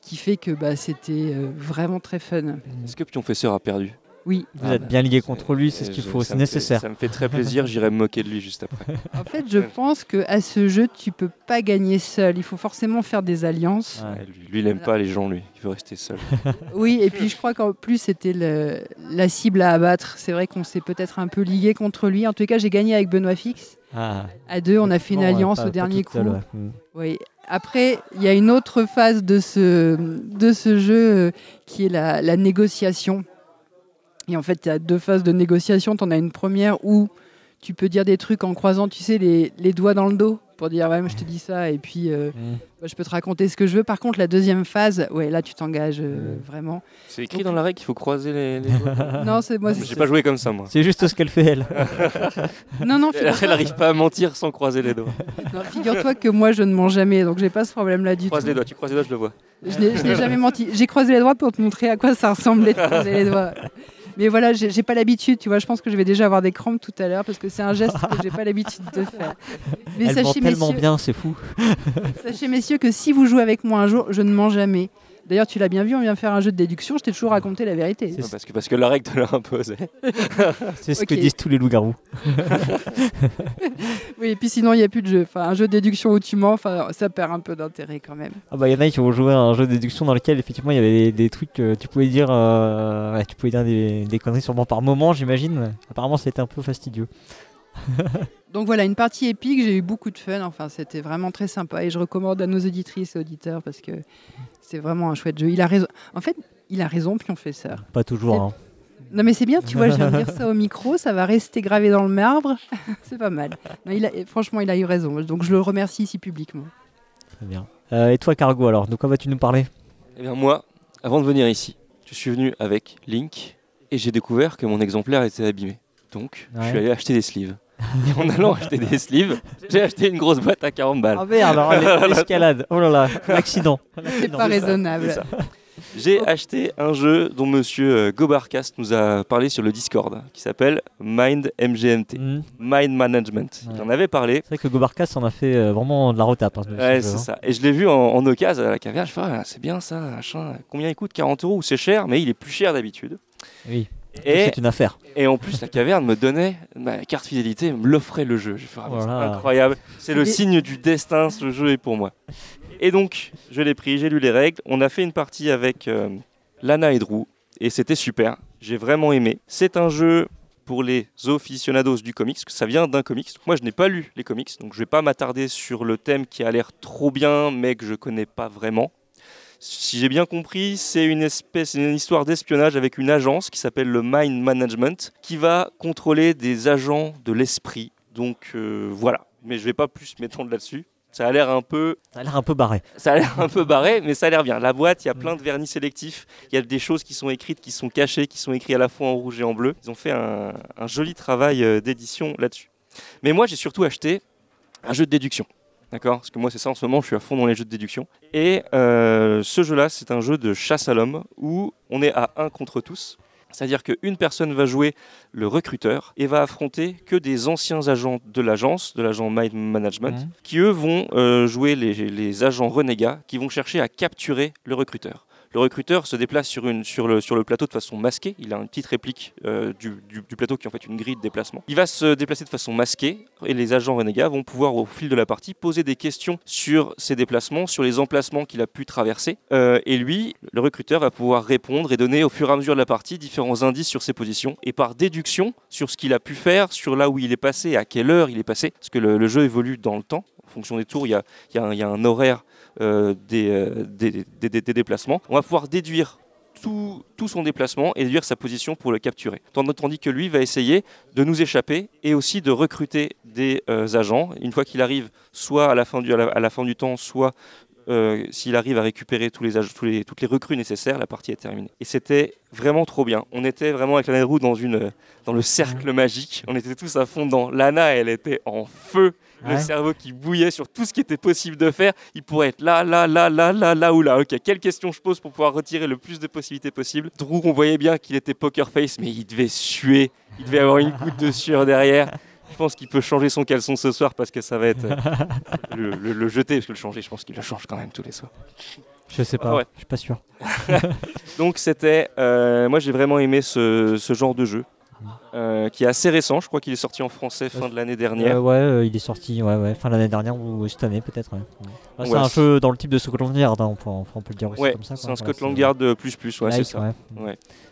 qui fait que bah, c'était euh, vraiment très fun. Est-ce que Pionfesseur a perdu? Oui. Vous êtes bien lié contre lui, c'est ce qu'il Je- faut, c'est fait- nécessaire. Ça me fait très plaisir, j'irai me moquer de lui juste après. En fait, je pense que à ce jeu, tu peux pas gagner seul. Il faut forcément faire des alliances. Ouais. Lui, lui, il aime pas les gens, lui. Il veut rester seul. Oui, et puis je crois qu'en plus, c'était la cible à abattre. C'est vrai qu'on s'est peut-être un peu lié contre lui. En tout cas, j'ai gagné avec Benoît Fix. Ah, À deux, on a fait une bon, ouais, alliance pas- au dernier coup. seule, ouais. Mm. Oui. Après, il y a une autre phase de ce, jeu euh, qui est la, négociation. Et en fait, il y a deux phases de négociation. Tu en as une première où tu peux dire des trucs en croisant, tu sais, les doigts dans le dos pour dire, ouais, moi, je te dis ça, et puis euh, Mm. je peux te raconter ce que je veux. Par contre, la deuxième phase, ouais, là, tu t'engages euh, vraiment. C'est écrit dans la règle qu'il faut croiser les, les doigts. Non, c'est moi. J'ai pas joué comme ça, moi. C'est juste ce qu'elle fait, elle. Non, non, Elle figure-toi n'arrive pas à mentir sans croiser les doigts. non, figure-toi que moi, je ne mens jamais, donc j'ai pas ce problème-là du Croise tout. les doigts, tu croises les doigts, je le vois. Je n'ai je n'ai jamais menti. J'ai croisé les doigts pour te montrer à quoi ça ressemblait de croiser les doigts. Mais voilà, j'ai pas l'habitude, tu vois. Je pense que je vais déjà avoir des crampes tout à l'heure parce que c'est un geste que j'ai pas l'habitude de faire. Mais elle sachez tellement messieurs, bien, c'est fou. sachez, messieurs, que si vous jouez avec moi un jour, je ne mens jamais. D'ailleurs, tu l'as bien vu, on vient faire un jeu de déduction, je t'ai toujours raconté la vérité. C'est- parce, que, parce que la règle te l'a imposé. C'est ce que disent tous les loups-garous. Oui, et puis sinon, il n'y a plus de jeu. Enfin, un jeu de déduction où tu ments, enfin, ça perd un peu d'intérêt quand même. Ah bah il y en a qui ont joué à un jeu de déduction dans lequel effectivement il y avait des, des trucs que tu pouvais dire, euh, ouais, tu pouvais dire des, des conneries sûrement par moment j'imagine. Apparemment c'était un peu fastidieux. Donc voilà, une partie épique, j'ai eu beaucoup de fun, enfin c'était vraiment très sympa et je recommande à nos auditrices et auditeurs parce que c'est vraiment un chouette jeu. Il a raison. En fait, il a raison, Pionfesseur. Pas toujours. hein. Non mais c'est bien, tu vois, je viens de dire ça au micro, ça va rester gravé dans le marbre, c'est pas mal. Non, il a- franchement, il a eu raison, donc je le remercie ici publiquement. Très bien. Euh, et toi Cargo alors, de quoi vas-tu nous parler? Eh bien, moi, avant de venir ici, je suis venu avec Link et j'ai découvert que mon exemplaire était abîmé. Donc, je suis allé acheter des sleeves. Et en allant acheter des sleeves, j'ai acheté une grosse boîte à 40 balles. Ah merde, alors l'es- l'escalade, oh là là, l'accident. C'est pas raisonnable. J'ai acheté un jeu dont monsieur euh, Gobarcast nous a parlé sur le Discord, qui s'appelle Mind MGMT, Mm. Mind Management. Il Ouais. en avait parlé. C'est vrai que Gobarkas en a fait euh, vraiment de la retape. hein, Ouais, c'est hein. ça. Et je l'ai vu en, en occasion à la caverne. Je fais, ah, c'est bien ça, machin. Combien il coûte? 40 euros c'est cher, mais il est plus cher d'habitude. Oui, Et, c'est une affaire. et en plus, la caverne me donnait ma carte fidélité, me l'offrait le jeu. J'ai fait, ah, c'est incroyable. C'est le Et- signe du destin, ce jeu est pour moi. Et donc, je l'ai pris, j'ai lu les règles. On a fait une partie avec euh, Lana et Drew, et c'était super. J'ai vraiment aimé. C'est un jeu pour les aficionados du comics, que ça vient d'un comics. Moi, je n'ai pas lu les comics, donc je vais pas m'attarder sur le thème qui a l'air trop bien, mais que je connais pas vraiment. Si j'ai bien compris, c'est une espèce, une histoire d'espionnage avec une agence qui s'appelle le Mind Management, qui va contrôler des agents de l'esprit. Donc euh, voilà, mais je vais pas plus m'étendre là-dessus. Ça a l'air un peu, Ça a l'air un peu barré. ça a l'air un peu barré, mais ça a l'air bien. La boîte, il y a plein de vernis sélectifs. Il y a des choses qui sont écrites, qui sont cachées, qui sont écrites à la fois en rouge et en bleu. Ils ont fait un, un joli travail euh, d'édition là-dessus. Mais moi, j'ai surtout acheté un jeu de déduction. D'accord? Parce que moi, c'est ça en ce moment, je suis à fond dans les jeux de déduction. Et euh, ce jeu-là, c'est un jeu de chasse à l'homme où on est à un contre tous. C'est-à-dire qu'une personne va jouer le recruteur et va affronter que des anciens agents de l'agence, de l'agent Mind Management, Mhm. qui eux vont euh, jouer les, les agents renégats qui vont chercher à capturer le recruteur. Le recruteur se déplace sur, le, plateau de façon masquée. Il a une petite réplique euh, du, plateau qui est en fait une grille de déplacement. Il va se déplacer de façon masquée et les agents renégats vont pouvoir au fil de la partie poser des questions sur ses déplacements, sur les emplacements qu'il a pu traverser. Euh, et lui, le recruteur, va pouvoir répondre et donner au fur et à mesure de la partie différents indices sur ses positions et par déduction sur ce qu'il a pu faire, sur là où il est passé, à quelle heure il est passé, parce que le, jeu évolue dans le temps. En fonction des tours, il y a, un- horaire des, euh, des, des- des- des déplacements. On va pouvoir déduire tout, tout son déplacement et déduire sa position pour le capturer. Tandis que lui va essayer de nous échapper et aussi de recruter des euh, agents. Une fois qu'il arrive, soit à la fin du, à la, à la fin du temps, soit euh, s'il arrive à récupérer tous les, ag- tous les, toutes les recrues nécessaires, la partie est terminée. Et c'était vraiment trop bien. On était vraiment avec la roue dans, une, dans le cercle magique. On était tous à fond dans. Lana, elle était en feu. Le cerveau qui bouillait sur tout ce qui était possible de faire. Il pourrait être là, là, là, là, là, là ou là. Ok, quelle question je pose pour pouvoir retirer le plus de possibilités possible Drew, on voyait bien qu'il était poker face, mais il devait suer. Il devait avoir une goutte de sueur derrière. je pense qu'il peut changer son caleçon ce soir parce que ça va être euh, le, le- le jeter, parce que le changer, je pense qu'il le change quand même tous les soirs. Je sais pas, Ah ouais. je suis pas sûr. Donc c'était, euh, moi j'ai vraiment aimé ce, ce genre de jeu, euh, qui est assez récent, je crois qu'il est sorti en français fin de l'année dernière. Euh, ouais, euh, il est sorti ouais, ouais, fin de l'année dernière ou cette année peut-être. ouais. C'est un jeu dans le type de Scotland Yard, hein, on, peut, on peut le dire aussi Ouais, comme ça. c'est un Scotland Yard euh, plus plus, ouais, c'est ça.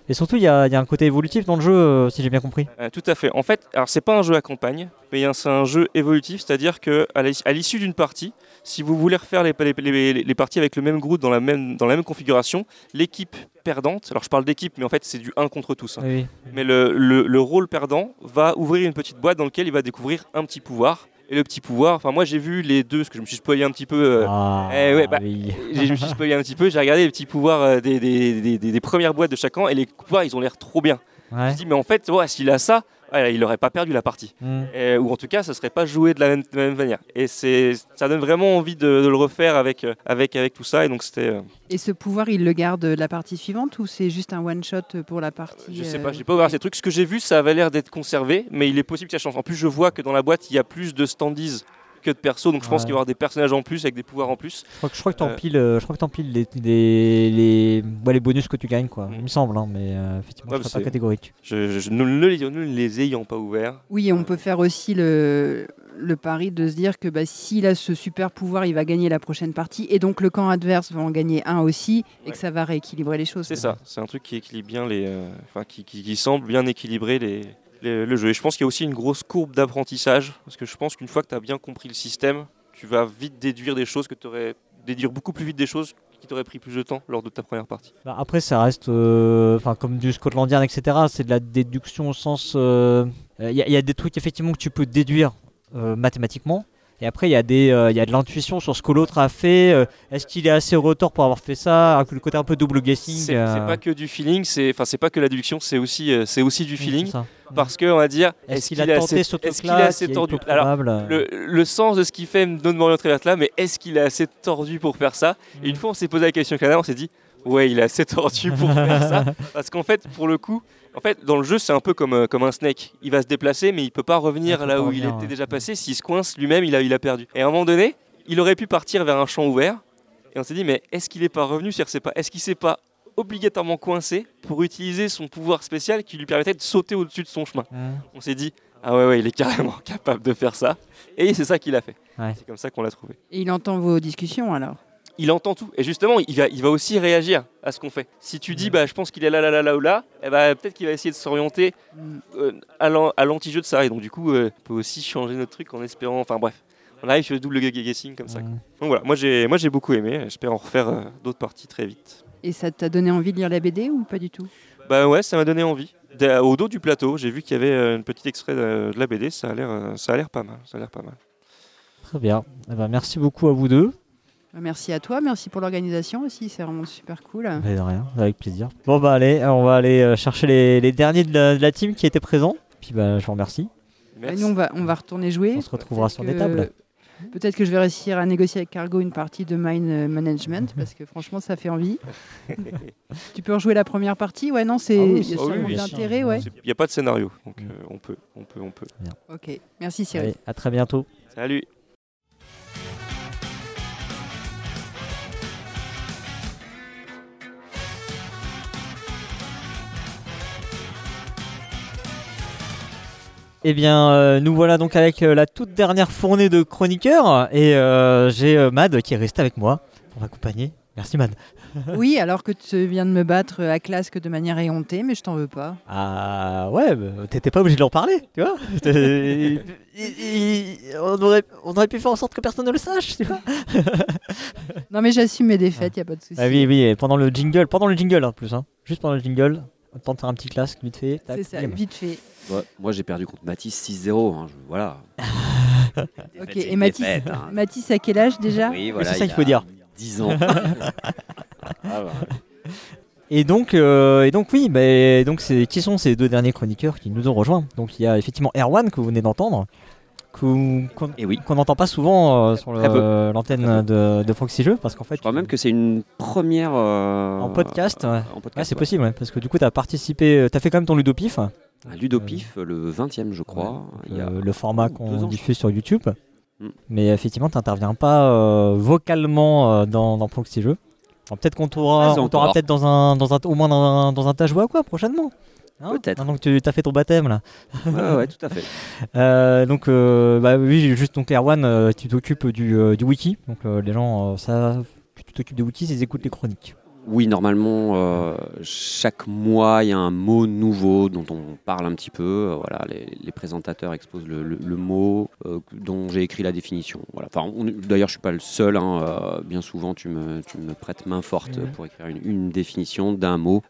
Et surtout, il y a, il y a un côté évolutif dans le jeu, euh, si j'ai bien compris. Euh, tout à fait. En fait, alors c'est pas un jeu à campagne, mais c'est un jeu évolutif, c'est-à-dire que à l'is- à l'issue d'une partie, si vous voulez refaire les, les- les- les parties avec le même groupe dans la même, dans la même configuration, l'équipe perdante, alors je parle d'équipe, mais en fait c'est du 1 contre tous, hein. Oui. mais le, le- le rôle perdant va ouvrir une petite boîte dans laquelle il va découvrir un petit pouvoir. Et le petit pouvoir, enfin moi j'ai vu les deux, parce que je me suis spoilé un petit peu. euh, Ah, eh ouais, bah, oui. je me suis spoilé un petit peu, j'ai regardé les petits pouvoirs euh, des, des- des- des- des premières boîtes de chacun, et les pouvoirs ils ont l'air trop bien. Je me Ouais. suis dit, mais en fait, ouais, s'il a ça, ouais, il n'aurait pas perdu la partie. Mm. Ou en tout cas, ça serait pas joué de la même, de la même manière. Et c'est, ça donne vraiment envie de, de le refaire avec, euh, avec, avec tout ça. Et donc c'était, euh, Et ce pouvoir, il le garde la partie suivante ou c'est juste un one-shot pour la partie je sais euh, pas, j'ai pas ouvert ces trucs. Ce que j'ai vu, ça avait l'air d'être conservé, mais il est possible que ça change. En plus, je vois que dans la boîte, il y a plus de standees que de persos, donc je pense Ouais. qu'il va y avoir des personnages en plus avec des pouvoirs en plus. Je crois que, je crois que Euh, t'empiles, euh, je crois que t'empiles les, les, les, ouais, les bonus que tu gagnes, quoi. Il me semble, hein, mais euh, effectivement, Ouais, je bah, serais pas c'est- catégorique. Je, je- ne, ne les, ne les ayant pas ouverts, Oui, et on peut faire aussi le, le pari de se dire que bah, s'il a ce super pouvoir, il va gagner la prochaine partie, et donc le camp adverse va en gagner un aussi, et que ça va rééquilibrer les choses. c'est ça. C'est un truc qui équilibre bien les, euh, enfin qui, qui- qui semble bien équilibrer les, le jeu. Et je pense qu'il y a aussi une grosse courbe d'apprentissage, parce que je pense qu'une fois que tu as bien compris le système, tu vas vite déduire des choses que tu aurais déduire beaucoup plus vite des choses qui t'auraient pris plus de temps lors de ta première partie. Bah, après, ça reste, euh, enfin, comme du Scotland Yard, etc. C'est de la déduction au sens, euh, il y a des trucs effectivement que tu peux déduire euh, mathématiquement. Et après, il y, a des, euh, il y a de l'intuition sur ce que l'autre a fait. euh, Est-ce qu'il est assez retort pour avoir fait ça? Le côté un peu double guessing. C'est euh, pas que du feeling, c'est enfin c'est pas que la déduction, c'est aussi euh, c'est aussi du feeling. parce que on va dire Est-ce qu'il est a tenté assez, ce est-ce qu'il truc-là est assez est tordu? Alors le, le sens de ce qu'il fait me donne m'orienter vers là, mais est-ce qu'il est assez tordu pour faire ça? Et une fois on s'est posé la question avec Anna, on s'est dit ouais il est assez tordu pour faire ça. Parce qu'en fait pour le coup en fait, dans le jeu, c'est un peu comme, euh, comme un snake. Il va se déplacer, mais il peut pas revenir peut là pas où revenir, il était ouais. déjà passé. S'il se coince lui-même, il a, il a perdu. Et à un moment donné, il aurait pu partir vers un champ ouvert. Et on s'est dit, mais est-ce qu'il est pas revenu pas, Est-ce qu'il s'est pas obligatoirement coincé pour utiliser son pouvoir spécial qui lui permettait de sauter au-dessus de son chemin? Mm. On s'est dit, ah ouais, ouais, il est carrément capable de faire ça. Et c'est ça qu'il a fait. Ouais. C'est comme ça qu'on l'a trouvé. Et il entend vos discussions alors? Il entend tout. Et justement, il va, il va aussi réagir à ce qu'on fait. Si tu dis, bah, je pense qu'il est là, là, là, là ou là, eh bah, peut-être qu'il va essayer de s'orienter Mm. euh, à l'an- à l'anti-jeu de ça. Et donc, du coup, euh, on peut aussi changer notre truc en espérant. Enfin, bref. On arrive sur le double guessing comme ça. quoi. Donc voilà, moi j'ai, moi j'ai beaucoup aimé. J'espère en refaire euh, d'autres parties très vite. Et ça t'a donné envie de lire la BD ou pas du tout? Bah ouais, ça m'a donné envie. Au dos du plateau, j'ai vu qu'il y avait euh, une petite extrait de, de la BD. Ça a l'air, ça a l'air pas mal. Ça a l'air pas mal. Très bien. Eh ben, merci beaucoup à vous deux. Bah, Merci à toi, merci pour l'organisation aussi, c'est vraiment super cool. Mais de rien, avec plaisir. Bon bah allez, on va aller euh, chercher les, les derniers de la, de la team qui étaient présents. Puis bah je vous remercie. Bah, nous, on va, on va retourner jouer. On se retrouvera Peut-être sur des que- tables. Peut-être que je vais réussir à négocier avec Cargo une partie de Mine euh, Management parce que franchement ça fait envie. tu peux rejouer la première partie? Ouais, non, c'est Ah oui, il y a c'est- sûrement ah oui, d'intérêt, ouais. N'y a pas de scénario, donc euh, on peut, on peut, on peut. Ok, merci Cyril. Allez, à très bientôt. Salut. Eh bien, euh, nous voilà donc avec euh, la toute dernière fournée de chroniqueurs et euh, j'ai Mad qui est resté avec moi pour m'accompagner. Merci Mad. Oui, alors que tu viens de me battre à classe que de manière éhontée, mais je t'en veux pas. Ah ouais, bah, t'étais pas obligé de leur parler, tu vois. Il- il- on, aurait, on aurait pu faire en sorte que personne ne le sache, tu vois. Non mais j'assume mes défaites, y a pas de souci. Ah oui, oui, pendant le jingle, pendant le jingle en plus, hein. juste pendant le jingle, tente un petit classe vite fait. tac, C'est ça, bim. vite fait. Ouais, moi j'ai perdu contre Mathis 6-0. hein, je- voilà. Ok, c'est et une Mathis, défaite, hein. Mathis à quel âge déjà Oui, voilà, c'est ça il qu'il faut a dire. 10 ans. Ah, bah. Et donc, euh, et donc oui, bah, donc c'est qui sont ces deux derniers chroniqueurs qui nous ont rejoints? Donc il y a effectivement Erwan que vous venez d'entendre, qu'on qu'on qu'on n'entend pas souvent euh, sur Eh l'antenne de, de Proxy Jeux parce qu'en fait Je crois même que c'est une première. euh, en podcast, ouais. Ouais, c'est ouais. possible, ouais, parce que du coup tu as participé, tu as fait quand même ton ludopif Un Ludopif, le 20e, je crois. il y a Euh, le format qu'on diffuse sur YouTube. Mm. Mais effectivement, tu n'interviens pas euh, vocalement euh, dans, dans Proxy Jeux. Peut-être qu'on t'aura encore. peut-être dans un, dans un, au moins dans un, dans un Tajwa quoi prochainement. Hein Peut-être. Que tu as fait ton baptême là. Ouais, ouais, tout à fait. Euh, donc, euh, bah oui, juste donc Erwan, euh, tu t'occupes du, du wiki. Donc les gens savent que tu t'occupes du wiki, ils écoutent les chroniques. Oui, normalement, euh, chaque mois, il y a un mot nouveau dont on parle un petit peu. Euh, Voilà, les, les présentateurs exposent le, le- le mot euh, dont j'ai écrit la définition. Voilà. Enfin, D'ailleurs, je suis pas le seul. hein, euh, bien souvent, tu me, tu me prêtes main forte pour écrire une, une définition d'un mot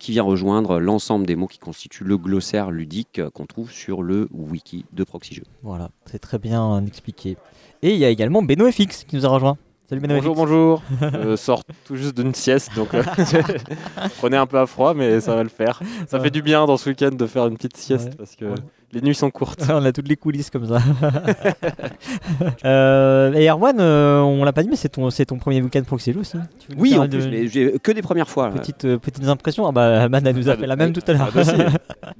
qui vient rejoindre l'ensemble des mots qui constituent le glossaire ludique qu'on trouve sur le wiki de Proxy Jeux. Voilà, c'est très bien expliqué. Et il y a également Beno FX qui nous a rejoint. Salut Beno Bonjour, bonjour. Je sors tout juste d'une sieste, donc euh, prenez un peu à froid, mais ça va le faire. Ça Ouais. fait du bien dans ce week-end de faire une petite sieste Ouais. parce que Ouais. les nuits sont courtes. on a toutes les coulisses comme ça. Euh, et Erwan, euh, on l'a pas dit, mais c'est ton, c'est ton premier week-end Proxy aussi. Oui, en plus, mais j'ai que des premières fois. Petite, euh, petites impressions. Ah bah, Man, elle nous a fait la même tout à l'heure. Bah,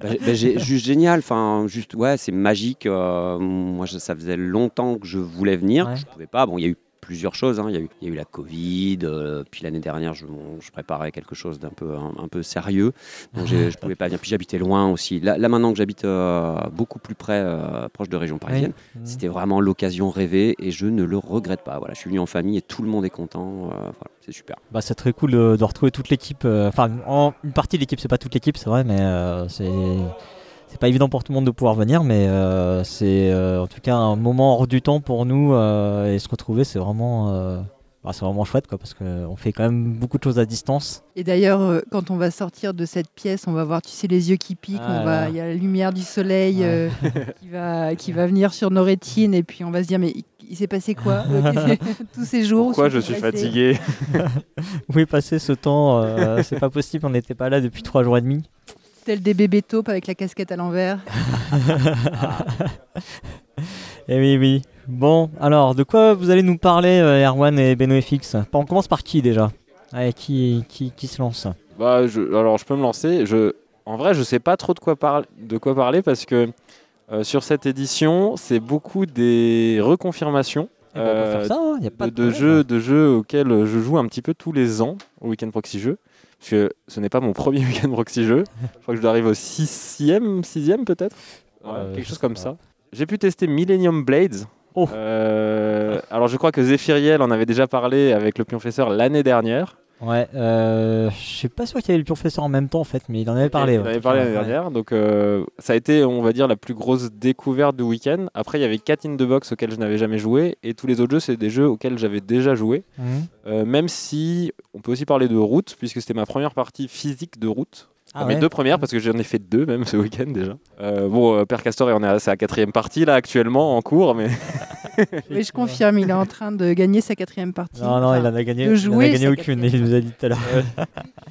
bah, juste génial, enfin juste ouais c'est magique. euh, moi ça faisait longtemps que je voulais venir, Ouais. je pouvais pas. Bon il y a eu plusieurs choses, hein. il y, a eu- il y a eu la Covid, euh, puis l'année dernière je, bon, je préparais quelque chose d'un peu un, un peu sérieux, donc je pouvais pas venir. Puis j'habitais loin aussi. Là, là, maintenant que j'habite euh, beaucoup plus près, euh, proche de région parisienne, Mhm. c'était vraiment l'occasion rêvée et je ne le regrette pas. Voilà, je suis venu en famille et tout le monde est content. voilà, c'est super. Bah, c'est très cool de, retrouver toute l'équipe. Enfin, en- une partie de l'équipe, c'est pas toute l'équipe, c'est vrai, mais c'est. C'est pas évident pour tout le monde de pouvoir venir, mais euh, c'est euh, en tout cas un moment hors du temps pour nous euh, et se retrouver, c'est vraiment, euh, bah, c'est vraiment chouette quoi, parce qu'on fait quand même beaucoup de choses à distance. Et d'ailleurs, quand on va sortir de cette pièce, on va voir, tu sais, les yeux qui piquent, Ah il y a la lumière du soleil Ouais. euh, qui, va, qui va venir sur nos rétines, et puis on va se dire, mais il, s'est passé quoi tous ces jours Pourquoi je suis fatigué est passé ce temps euh, C'est pas possible, on n'était pas là depuis trois jours et demi. Tel des bébés taupes avec la casquette à l'envers. Eh oui, oui. Bon, alors, de quoi vous allez nous parler, euh, Erwan et BenoFX On commence par qui déjà? Allez, qui, qui, qui se lance? Bah, je, alors je peux me lancer. Je, en vrai, je sais pas trop de quoi, parler de quoi parler parce que euh, sur cette édition, c'est beaucoup des reconfirmations. Eh ben, on peut euh, faire ça, hein, y a pas de, de de problème. jeux, de jeux auxquels je joue un petit peu tous les ans au Weekend Proxy Jeux. Parce que ce n'est pas mon premier Weekend Proxy Jeux. je crois que je dois arriver au 6e, 6e peut-être. Euh, quelque chose comme ça. J'ai pu tester Millennium Blades. Oh. Euh, alors je crois que Zephyriel en avait déjà parlé avec le Pionfesseur l'année dernière. Ouais, euh, je suis pas sûr qu'il y avait le professeur en même temps en fait, mais il en avait parlé. Il ouais. en avait parlé l'année Ouais. dernière. Donc euh, ça a été, on va dire, la plus grosse découverte du week-end. Après, il y avait Cat in the Box auquel je n'avais jamais joué. Et tous les autres jeux, c'est des jeux auxquels j'avais déjà joué. Mhm. Euh, même si on peut aussi parler de route, puisque c'était ma première partie physique de route. Ah mes ouais. deux premières, parce que j'en ai fait deux même ce week-end déjà. Euh, bon, euh, Père Castor, on est à sa quatrième partie là actuellement en cours, mais Oui, je confirme, il est en train de gagner sa quatrième partie. Non, non, Enfin, il en a gagné, de il en a gagné aucune, il nous a dit tout à l'heure.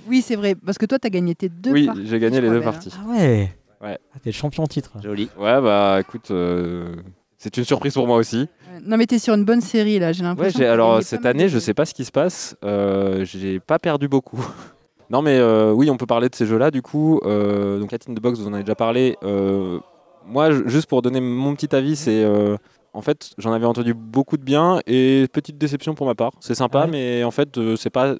Oui, c'est vrai, parce que toi, tu as gagné tes deux oui, parties. j'ai gagné les deux parties. Ah ouais Ouais. Ah, T'es le champion en titre. Joli. Ouais, bah écoute, euh, c'est une surprise pour moi aussi. Non, mais t'es sur une bonne série là, j'ai Ouais, l'impression. t'as alors cette année, je sais pas ce qui se passe. Euh, j'ai pas perdu beaucoup. Non, mais euh, oui, on peut parler de ces jeux-là. Du coup, euh, donc Cat in the Box, vous en avez déjà parlé. Euh, moi, juste pour donner mon petit avis, c'est euh, en fait, j'en avais entendu beaucoup de bien et petite déception pour ma part. C'est sympa, Ouais. mais en fait, c'est pas.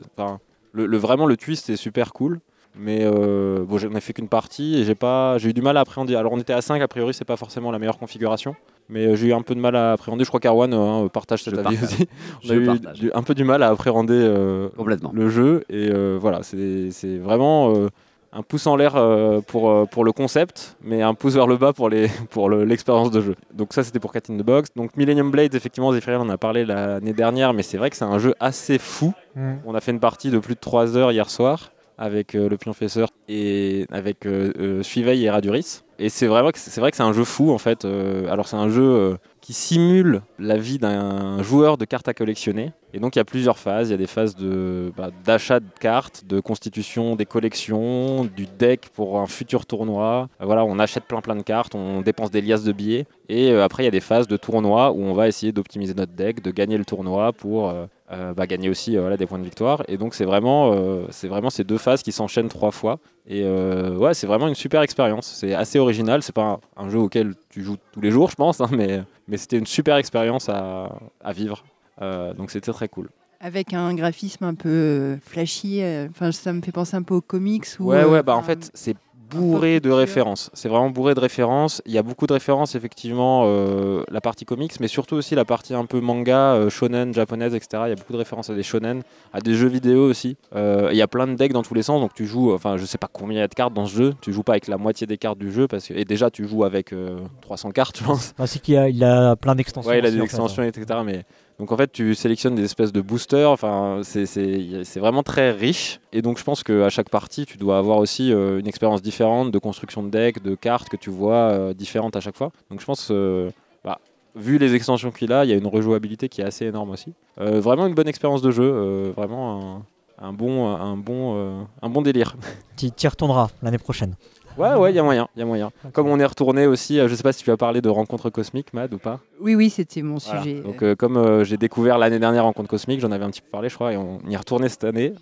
Le, le- vraiment, le twist est super cool. Mais bon, j'en ai fait qu'une partie et j'ai pas, j'ai eu du mal à appréhender. Alors on était à 5, a priori c'est pas forcément la meilleure configuration, mais euh, j'ai eu un peu de mal à appréhender. Je crois qu'Arwan euh, partage cet Je avis partage. aussi. On Je a eu partage. un peu du mal à appréhender euh, Complètement. le jeu et euh, voilà, c'est vraiment euh, un pouce en l'air euh, pour, euh, pour le concept, mais un pouce vers le bas pour les- pour le- l'expérience de jeu. Donc ça c'était pour Cat in the Box. Donc Millennium Blades, effectivement, Zephyriel en a parlé l'année dernière, mais c'est vrai que c'est un jeu assez fou. Mm. On a fait une partie de plus de 3 heures hier soir avec euh, le Pionfesseur et avec euh, euh, Suiveil et Raduris. Et c'est vrai que c'est vrai que c'est un jeu fou en fait. Euh, alors c'est un jeu euh, qui simule la vie d'un joueur de cartes à collectionner. Et donc il y a plusieurs phases. Il y a des phases de bah, d'achat de cartes, de constitution des collections, du deck pour un futur tournoi. Euh, voilà, on achète plein plein de cartes, on dépense des liasses de billets. Et après il y a des phases de tournoi où on va essayer d'optimiser notre deck, de gagner le tournoi pour euh, bah, gagner aussi euh, voilà, des points de victoire. Et donc c'est vraiment, euh, c'est vraiment ces deux phases qui s'enchaînent trois fois. Et euh, ouais, c'est vraiment une super expérience. C'est assez original. C'est pas un, un jeu auquel tu joues tous les jours, je pense, hein, mais, mais c'était une super expérience à, à vivre. Donc c'était très cool. Avec un graphisme un peu flashy, enfin ça me fait penser un peu aux comics. Ou, Ouais, ouais, bah en fait, c'est bourré de références. C'est vraiment bourré de références. Il y a beaucoup de références, effectivement, euh, la partie comics, mais surtout aussi la partie un peu manga, euh, shonen, japonaise, etc. Il y a beaucoup de références à des shonen, à des jeux vidéo aussi. Euh, Il y a plein de decks dans tous les sens, donc tu joues, enfin, je sais pas combien il y a de cartes dans ce jeu. Tu joues pas avec la moitié des cartes du jeu, parce que, et déjà, tu joues avec euh, 300 cartes, je pense. C'est qu'il a, il a plein d'extensions. Ouais, il a des en fait. extensions, etc. Mais donc en fait, tu sélectionnes des espèces de boosters. Enfin, c'est- vraiment très riche. Et donc je pense qu'à chaque partie, tu dois avoir aussi euh, une expérience différente de construction de deck, de cartes que tu vois euh, différentes à chaque fois. Donc je pense, euh, bah, vu les extensions qu'il a, il y a une rejouabilité qui est assez énorme aussi. Euh, vraiment une bonne expérience de jeu. vraiment un, bon, un bon, un bon délire. Tu y retourneras l'année prochaine. Ouais, ouais, il y a moyen, il y a moyen. Comme on est retourné aussi, euh, je sais pas si tu as parlé de rencontres cosmiques, Mad, ou pas. Oui, oui, c'était mon Voilà. sujet. Donc, euh, comme euh, j'ai découvert l'année dernière Rencontre Cosmique, j'en avais un petit peu parlé, je crois, et on y est retourné cette année,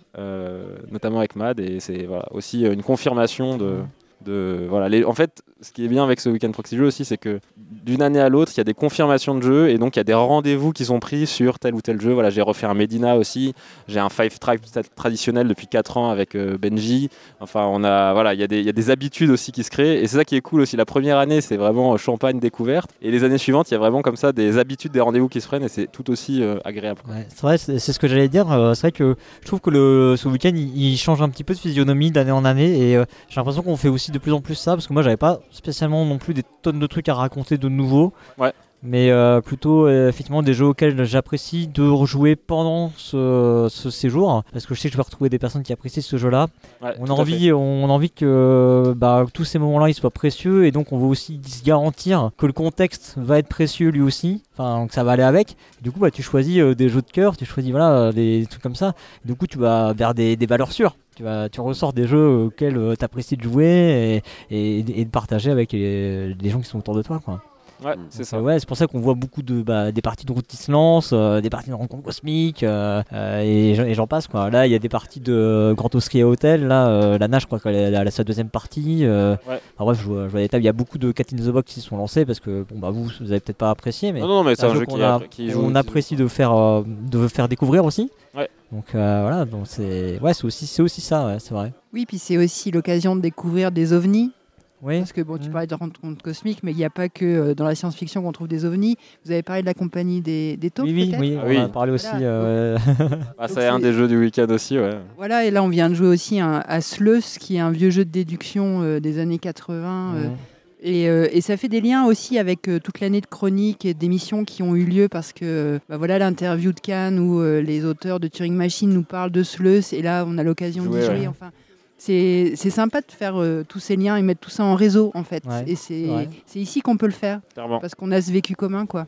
notamment avec Mad, et c'est voilà, aussi une confirmation de. de voilà, les, en fait, ce qui est bien avec ce week-end proxy jeu aussi, c'est que d'une année à l'autre, il y a des confirmations de jeux, et donc il y a des rendez-vous qui sont pris sur tel ou tel jeu. Voilà, j'ai refait un Medina aussi, j'ai un Five Tribe traditionnel depuis 4 ans avec euh, Benji. Enfin, on a, voilà, il y, a des- habitudes aussi qui se créent, et c'est ça qui est cool aussi. La première année, c'est vraiment euh, champagne découverte, et les années suivantes, il y a vraiment comme ça des habitudes, des rendez-vous qui se prennent, et c'est tout aussi euh, agréable. c'est vrai, c'est ce que j'allais dire. c'est vrai que je trouve que ce week-end, il, change un petit peu de physionomie d'année en année. Et j'ai l'impression qu'on fait aussi de plus en plus ça. Parce que moi, j'avais pas spécialement non plus des tonnes de trucs à raconter de nouveau. Mais euh, plutôt, euh, effectivement, des jeux auxquels j'apprécie de rejouer pendant ce, ce séjour. Parce que je sais que je vais retrouver des personnes qui apprécient ce jeu-là. Ouais, on, a envie, on a envie que bah, tous ces moments-là ils soient précieux et donc on veut aussi se garantir que le contexte va être précieux lui aussi, enfin donc ça va aller avec. Du coup bah, tu choisis euh, des jeux de cœur, tu choisis voilà euh, des trucs comme ça. Du coup tu vas vers des, des valeurs sûres. Tu, vas, tu ressors des jeux auxquels tu apprécies de jouer et, et- et de partager avec les, les gens qui sont autour de toi. Quoi. Ouais, c'est ça. Euh, ouais, c'est pour ça qu'on voit beaucoup de bah, des parties de route qui se lancent, euh, des parties de rencontres cosmiques euh, euh, et, j'en- et j'en passe quoi. Là, il y a des parties de Grand Austria Hotel. Là, euh, la nage, je crois qu'elle est à sa deuxième partie. euh, Ouais. enfin, bref, je vois, je vois des tables. Il y a beaucoup de Cat in the Box qui se sont lancés parce que bon bah vous, vous avez peut-être pas apprécié, mais Non, non, mais c'est un jeu qu'on qui a- a- qui joue- on qui apprécie de faire euh, de faire découvrir aussi. Ouais. Donc euh, voilà, donc c'est ouais, c'est aussi c'est aussi ça, ouais, c'est vrai. Oui, puis c'est aussi l'occasion de découvrir des ovnis. Oui. Parce que bon, tu parlais de rencontres cosmiques, mais il n'y a pas que euh, dans la science-fiction qu'on trouve des ovnis. Vous avez parlé de la compagnie des, des taupes, Oui, oui, oui, Ah on a parlé aussi. Voilà. euh, Ah, c'est un des jeux du week-end aussi, ouais. Voilà, et là on vient de jouer aussi un- à Sleus, qui est un vieux jeu de déduction euh, des années 80. euh, et, euh, et ça fait des liens aussi avec euh, toute l'année de chroniques et d'émissions qui ont eu lieu parce que bah voilà l'interview de Cannes où euh, les auteurs de Turing Machine nous parlent de Sleus et là on a l'occasion d'y Jouer, jouer. ouais. Enfin, c'est sympa de faire euh, tous ces liens et mettre tout ça en réseau en fait. Ouais, et c'est ici qu'on peut le faire Clairement. parce qu'on a ce vécu commun quoi.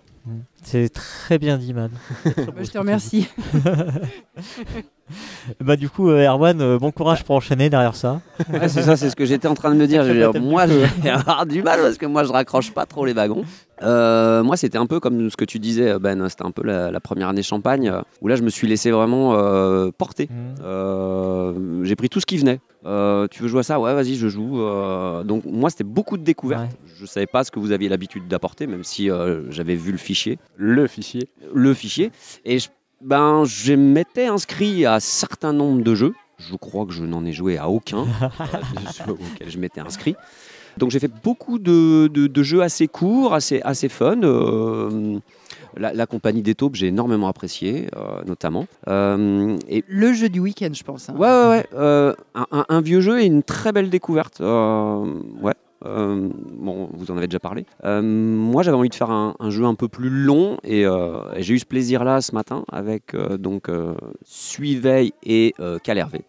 C'est très bien dit, man. Bah, je te remercie. bah du coup, euh, Erwan, euh, bon courage pour enchaîner derrière ça. Ouais, c'est ça, c'est ce que j'étais en train de me dire. Dire, moi, je vais avoir du mal parce que moi, je raccroche pas trop les wagons. Euh, moi, c'était un peu comme ce que tu disais, Ben. C'était un peu la, la première année Champagne où là, je me suis laissé vraiment euh, porter. Euh, J'ai pris tout ce qui venait. Euh, tu veux jouer à ça? Ouais, vas-y, je joue. Euh, donc, moi, c'était beaucoup de découvertes. Je savais pas ce que vous aviez l'habitude d'apporter, même si euh, j'avais vu le fichier. Le fichier. Le fichier. Et je, ben, je m'étais inscrit à un certain nombre de jeux. Je crois que je n'en ai joué à aucun euh, de ceux auxquels je m'étais inscrit. Donc j'ai fait beaucoup de, de- de jeux assez courts, assez, assez fun. Euh, la, la compagnie des taupes, j'ai énormément apprécié, euh, notamment. Euh, et Le jeu du week-end, je pense. hein. Ouais, ouais, ouais. euh, un, un- un vieux jeu et une très belle découverte. Euh, ouais. Euh, bon, vous en avez déjà parlé. Euh, moi, j'avais envie de faire un, jeu un peu plus long et, euh, et j'ai eu ce plaisir-là ce matin avec donc Suiveil et Calervé,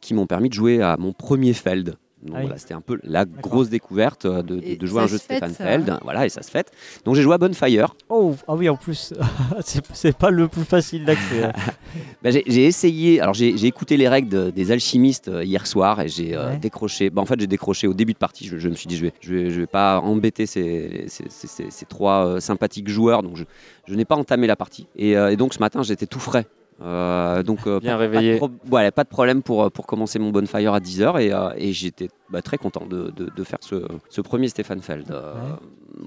qui m'ont permis de jouer à mon premier Feld. Donc Ah oui. voilà, c'était un peu la grosse découverte euh, de, de- de jouer à un jeu de fête, Stéphane Feld. Voilà, et ça se fait. Donc j'ai joué à Bonfire. Oh, ah oui, en plus, c'est c'est pas le plus facile d'accès. hein. Bah, j'ai essayé, alors j'ai j'ai écouté les règles de- des alchimistes euh, hier soir et j'ai euh, Ouais. décroché. Bah, en fait, j'ai décroché au début de partie. Je, je me suis dit, je vais, je vais, je vais pas embêter ces, ces, ces- ces- ces trois euh, sympathiques joueurs, donc je, je n'ai pas entamé la partie. Et, euh, et donc ce matin, j'étais tout frais. Euh, donc, euh, Bien pas, réveillé. Pas de, pro- voilà, pas de problème pour, euh, pour commencer mon bonfire à 10h et, euh, et j'étais bah, très content de, de- de faire ce, ce premier Stéphane Feld. Euh,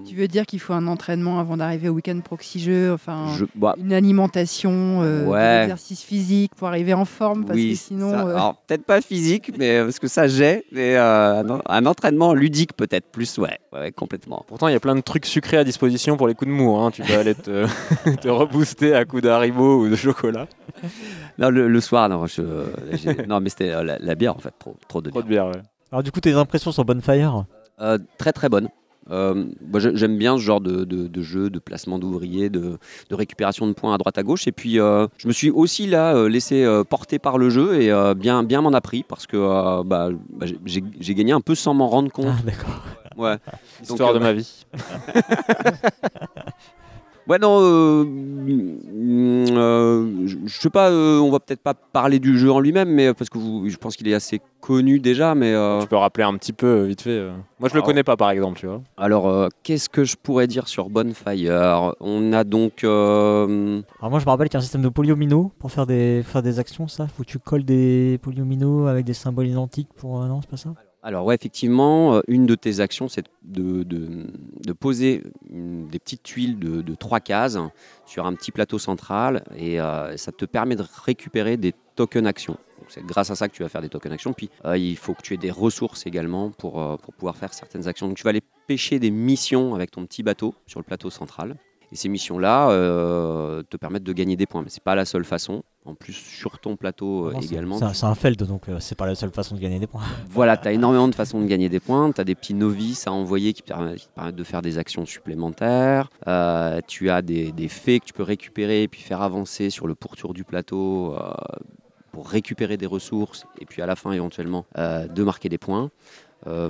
Tu veux dire qu'il faut un entraînement avant d'arriver au week-end proxy jeu, enfin Je- bah, une alimentation, euh, de Ouais. l'exercice physique pour arriver en forme, parce oui, que sinon. ça- euh, alors peut-être pas physique, mais parce que ça j'ai, mais euh, un, un entraînement ludique peut-être plus, ouais, ouais, complètement. Pourtant, il y a plein de trucs sucrés à disposition pour les coups de mou. hein. Tu peux aller te, te rebooster à coups d'Haribo ou de chocolat. Non, le, le soir, non, je- non mais c'était euh, la, la bière en fait, trop, trop de Trop de bière, ouais. Alors du coup, tes impressions sur Bonfire? Euh, très très bonne. Euh, J'aime bien ce genre de, de- de jeu, de placement d'ouvriers, de, de récupération de points à droite à gauche. Et puis, euh, je me suis aussi là euh, laissé euh, porter par le jeu et euh, bien, bien m'en a pris parce que euh, bah, bah, j'ai- gagné un peu sans m'en rendre compte. Ah, d'accord. Ouais. L'histoire de ma vie. Ouais, non, euh, mm, euh, je je sais pas, euh, on va peut-être pas parler du jeu en lui-même, mais parce que vous, je pense qu'il est assez connu déjà, mais. euh, Tu peux rappeler un petit peu, euh, vite fait. euh. Moi, je le Alors- connais pas, par exemple, tu vois. Alors, euh, qu'est-ce que je pourrais dire sur Bonfire? On a donc. euh, Alors moi je me rappelle qu'il y a un système de polyomino pour faire des, faire des actions, ça Faut que tu colles des polyomino avec des symboles identiques pour... euh, non, c'est pas ça? Alors ouais, effectivement, euh, une de tes actions, c'est de, poser des petites tuiles de, trois cases sur un petit plateau central et euh, ça te permet de récupérer des tokens actions. C'est grâce à ça que tu vas faire des tokens actions. Puis euh, il faut que tu aies des ressources également pour, pour pouvoir faire certaines actions. Donc tu vas aller pêcher des missions avec ton petit bateau sur le plateau central. Et ces missions-là euh, te permettent de gagner des points. Mais c'est pas la seule façon. En plus, sur ton plateau euh, Non, c'est- également. C'est un, feld, donc euh, c'est pas la seule façon de gagner des points. Voilà, tu as énormément de façons de gagner des points. Tu as des petits novices à envoyer qui, te permettent de faire des actions supplémentaires. Euh, tu as des, des faits que tu peux récupérer et puis faire avancer sur le pourtour du plateau pour récupérer des ressources et puis à la fin éventuellement de marquer des points. Euh,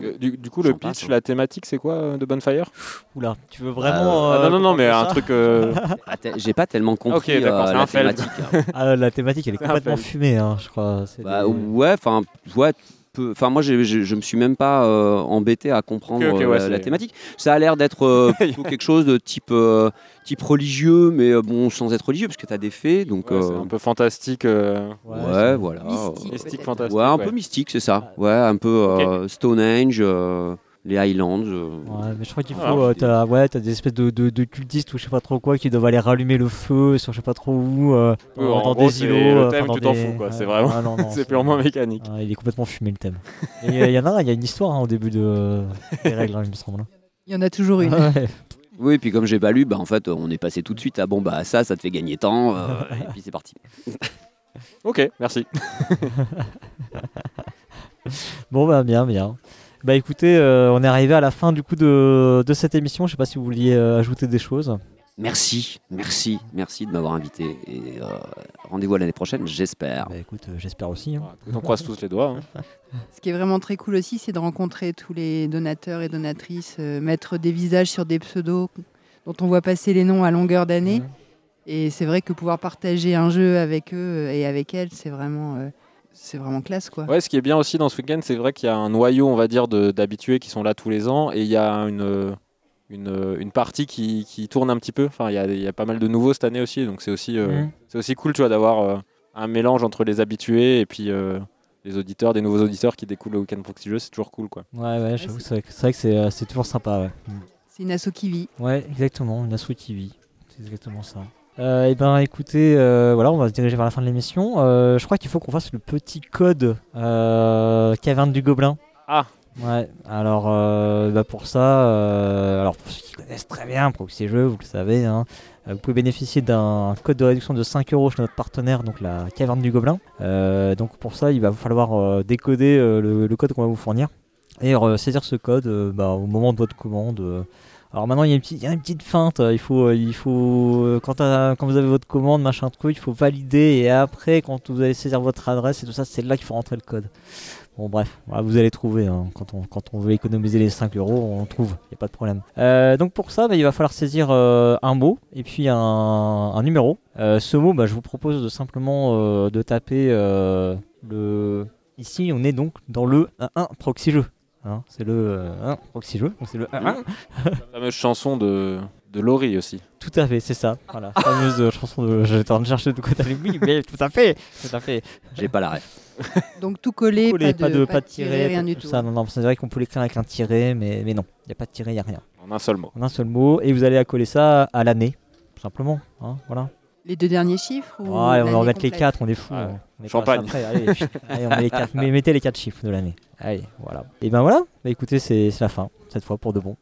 que, du, du coup, le passe, pitch, hein. la thématique, c'est quoi euh, de Bonfire? Oula, tu veux vraiment... Ah, euh, non, non, non, mais un truc. euh, ah, J'ai pas tellement compris Ok, d'accord, euh, c'est la thématique. hein. Ah, la thématique elle est complètement fumée, hein, je crois. Bah, des- ouais, enfin, ouais, peu- Enfin, moi, j'ai- je me suis même pas euh, embêté à comprendre euh, ouais, la, thématique. Ça a l'air d'être euh, plutôt quelque chose de type, euh, type religieux, mais bon, sans être religieux, parce que tu as des faits. Donc, ouais, c'est euh, un peu fantastique. euh, ouais, c'est- voilà. Mystique, fantastique. Ouais, un ouais. peu mystique, c'est ça. Ouais, un peu euh, Stonehenge, euh, les Highlands. euh. Ouais, mais je crois qu'il faut. Ah, euh, t'as, ouais, t'as des espèces de, de, de cultistes ou je sais pas trop quoi qui doivent aller rallumer le feu sur je sais pas trop où, euh, Ouais, dans, en dans gros, des c'est îlots. le euh, thème, enfin, dans tu t'en des- fous, quoi. ouais, C'est vraiment- ouais, non, non, c'est purement mécanique. Ah, il est complètement fumé le thème. Et il y en a, il y a une histoire hein, au début de, des règles, hein, il me semble. hein. Il y en a toujours une. Ouais. Oui, puis comme j'ai pas lu, bah, en fait, on est passé tout de suite à bon, bah ça, ça te fait gagner temps, euh, et puis c'est parti. Ok, merci. Bon, bah bien, bien. Bah écoutez, euh, on est arrivé à la fin du coup de, de cette émission. Je sais pas si vous vouliez euh, ajouter des choses. Merci, merci, merci de m'avoir invité. Et euh, rendez-vous à l'année prochaine, j'espère. Bah écoute, euh, j'espère aussi. hein. On croise tous les doigts. hein. Ce qui est vraiment très cool aussi, c'est de rencontrer tous les donateurs et donatrices, euh, mettre des visages sur des pseudos dont on voit passer les noms à longueur d'année. Et c'est vrai que pouvoir partager un jeu avec eux et avec elles, c'est vraiment, euh, c'est vraiment classe, quoi. Ouais, ce qui est bien aussi dans ce week-end, c'est vrai qu'il y a un noyau, on va dire, de- d'habitués qui sont là tous les ans, et il y a une, une, une partie qui, qui tourne un petit peu. Enfin, il y a, il y a pas mal de nouveaux cette année aussi, donc c'est aussi, euh, Mhm. c'est aussi cool, tu vois, d'avoir euh, un mélange entre les habitués et puis euh, les auditeurs, des nouveaux auditeurs qui découvrent le week-end proxy jeu, c'est toujours cool, quoi. Ouais, ouais, j'avoue, c'est vrai que c'est, vrai que c'est, euh, c'est toujours sympa. Ouais. C'est une asso qui vit. Ouais, exactement, une asso TV. C'est exactement ça. Euh, et ben écoutez, euh, voilà, on va se diriger vers la fin de l'émission. Euh, je crois qu'il faut qu'on fasse le petit code euh, caverne du gobelin. Ah. Ouais, alors bah, pour ça, alors pour ceux qui connaissent très bien Proxy Jeux, vous le savez, hein, vous pouvez bénéficier d'un code de réduction de 5 euros chez notre partenaire, donc la caverne du gobelin. Donc pour ça, il va vous falloir décoder le, le code qu'on va vous fournir et saisir ce code bah, au moment de votre commande. Alors maintenant, il y a une petite, feinte. euh, Il faut, euh, il faut euh, quand, vous avez votre commande, machin truc, il faut valider. Et après, quand vous allez saisir votre adresse et tout ça, c'est là qu'il faut rentrer le code. Bon, bref, vous allez trouver. hein. quand, on, veut économiser les 5 euros, on trouve. Il n'y a pas de problème. Donc pour ça, bah, il va falloir saisir un mot et puis un, numéro. Ce mot, bah, je vous propose de simplement de taper le. Ici, on est donc dans le 1 proxy jeu. Hein, c'est le euh, 1 proxy jeu. Donc c'est le 1. La fameuse chanson de, De Laurie aussi. Tout à fait, c'est ça. Voilà, fameuse euh, chanson de. J'étais en train de chercher de quoi t'allais. Oui, mais tout à fait, tout à fait. J'ai pas la ref. Donc tout collé, Collé, pas, de, pas de tiret, rien pas- du tout tout. Ça, non, non, c'est vrai qu'on peut l'écrire avec un tiret, mais, mais non, il n'y a pas de tiret, il n'y a rien. En un seul mot. En un seul mot, et vous allez accoler ça à l'année, tout simplement. hein, voilà. Les deux derniers chiffres ou Ouais, on va en l'année mettre les quatre, on est fous. Ouais. on- est Champagne. pas après, allez, chut, allez, on met les quatre, mais mettez les quatre chiffres de l'année. Allez, voilà. Et ben voilà, bah écoutez, c'est la fin, cette fois pour de bon.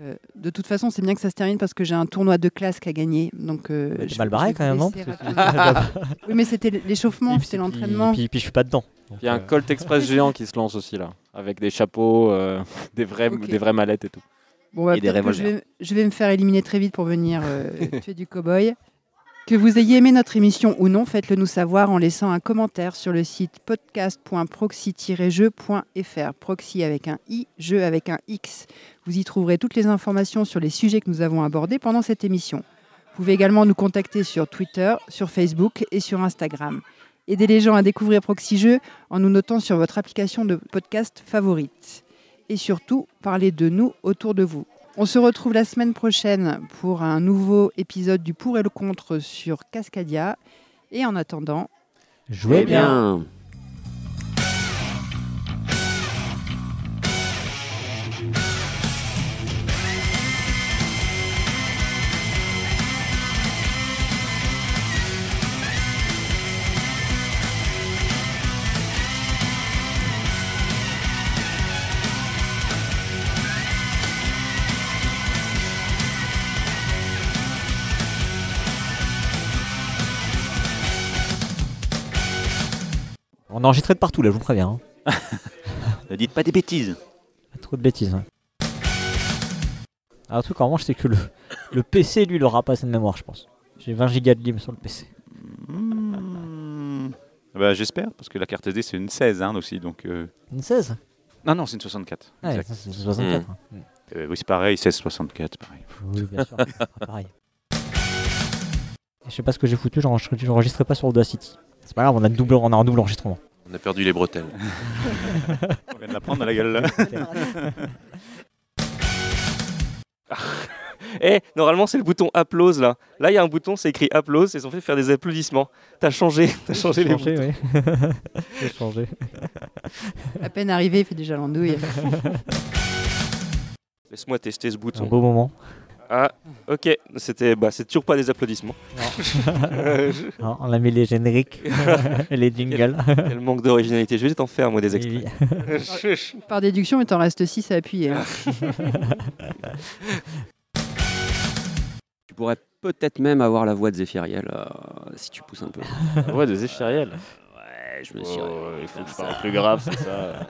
Euh, de toute façon, c'est bien que ça se termine parce que j'ai un tournoi de classe à gagner. Donc, euh, T'es je- mal barré quand même, non que- rapidement. Oui, mais c'était l'échauffement, puis- c'était puis- l'entraînement. Puis, puis je suis pas dedans. Il y a un euh, Colt Express géant qui se lance aussi là, avec des chapeaux, euh, des, vrais, des vraies mallettes et tout. Bon, bah, Et des je vais, je vais me faire éliminer très vite pour venir euh, tuer du cow-boy. Que vous ayez aimé notre émission ou non, faites-le nous savoir en laissant un commentaire sur le site podcast.proxy-jeu.fr. Proxy avec un i, jeu avec un x. Vous y trouverez toutes les informations sur les sujets que nous avons abordés pendant cette émission. Vous pouvez également nous contacter sur Twitter, sur Facebook et sur Instagram. Aidez les gens à découvrir Proxy Jeux en nous notant sur votre application de podcast favorite. Et surtout, parlez de nous autour de vous. On se retrouve la semaine prochaine pour un nouveau épisode du pour et le contre sur Cascadia. Et en attendant, Jouez Eh bien. Bien. On a enregistré de partout là, je vous préviens. hein. Ne dites pas des bêtises. Pas Trop de bêtises. hein. Alors, un truc en revanche, c'est que le, le PC, lui, il aura pas assez de mémoire, je pense. J'ai 20 gigas de lim sur le PC. Hmm. Bah, J'espère, parce que la carte SD c'est une 16 hein, aussi. Donc, euh, Une 16 Non, non, c'est une 64. Ouais, exact. ça, c'est 64. hein. Mm. Euh, oui, c'est pareil, 16, 64, pareil. Oui, bien sûr. Ah, pareil. Je sais pas ce que j'ai foutu, j'enregistre- j'enregistrais pas sur Audacity. C'est pas grave, on a, double, on a un double enregistrement. On a perdu les bretelles. On vient de la prendre dans la gueule là. Eh, normalement, c'est le bouton applause là. Là, il y a un bouton, c'est écrit applause et ils ont fait faire des applaudissements. T'as changé, t'as changé les changé, boutons. oui. J'ai changé. à peine arrivé, il fait déjà l'andouille. Laisse-moi tester ce Un bouton. beau moment. Ah, ok. C'était, bah, c'est toujours pas des applaudissements. Hein, on a mis les génériques et les jingles. Quel manque d'originalité. Je vais t'en faire moi des extraits. Oui. Par déduction, il t'en reste 6 à appuyer. hein. Tu pourrais peut-être même avoir la voix de Zéphiriel euh, si tu pousses un peu. Ouais, des échiriels. Ouais, je me suis. Oh, il faut que je parle plus grave, c'est ça.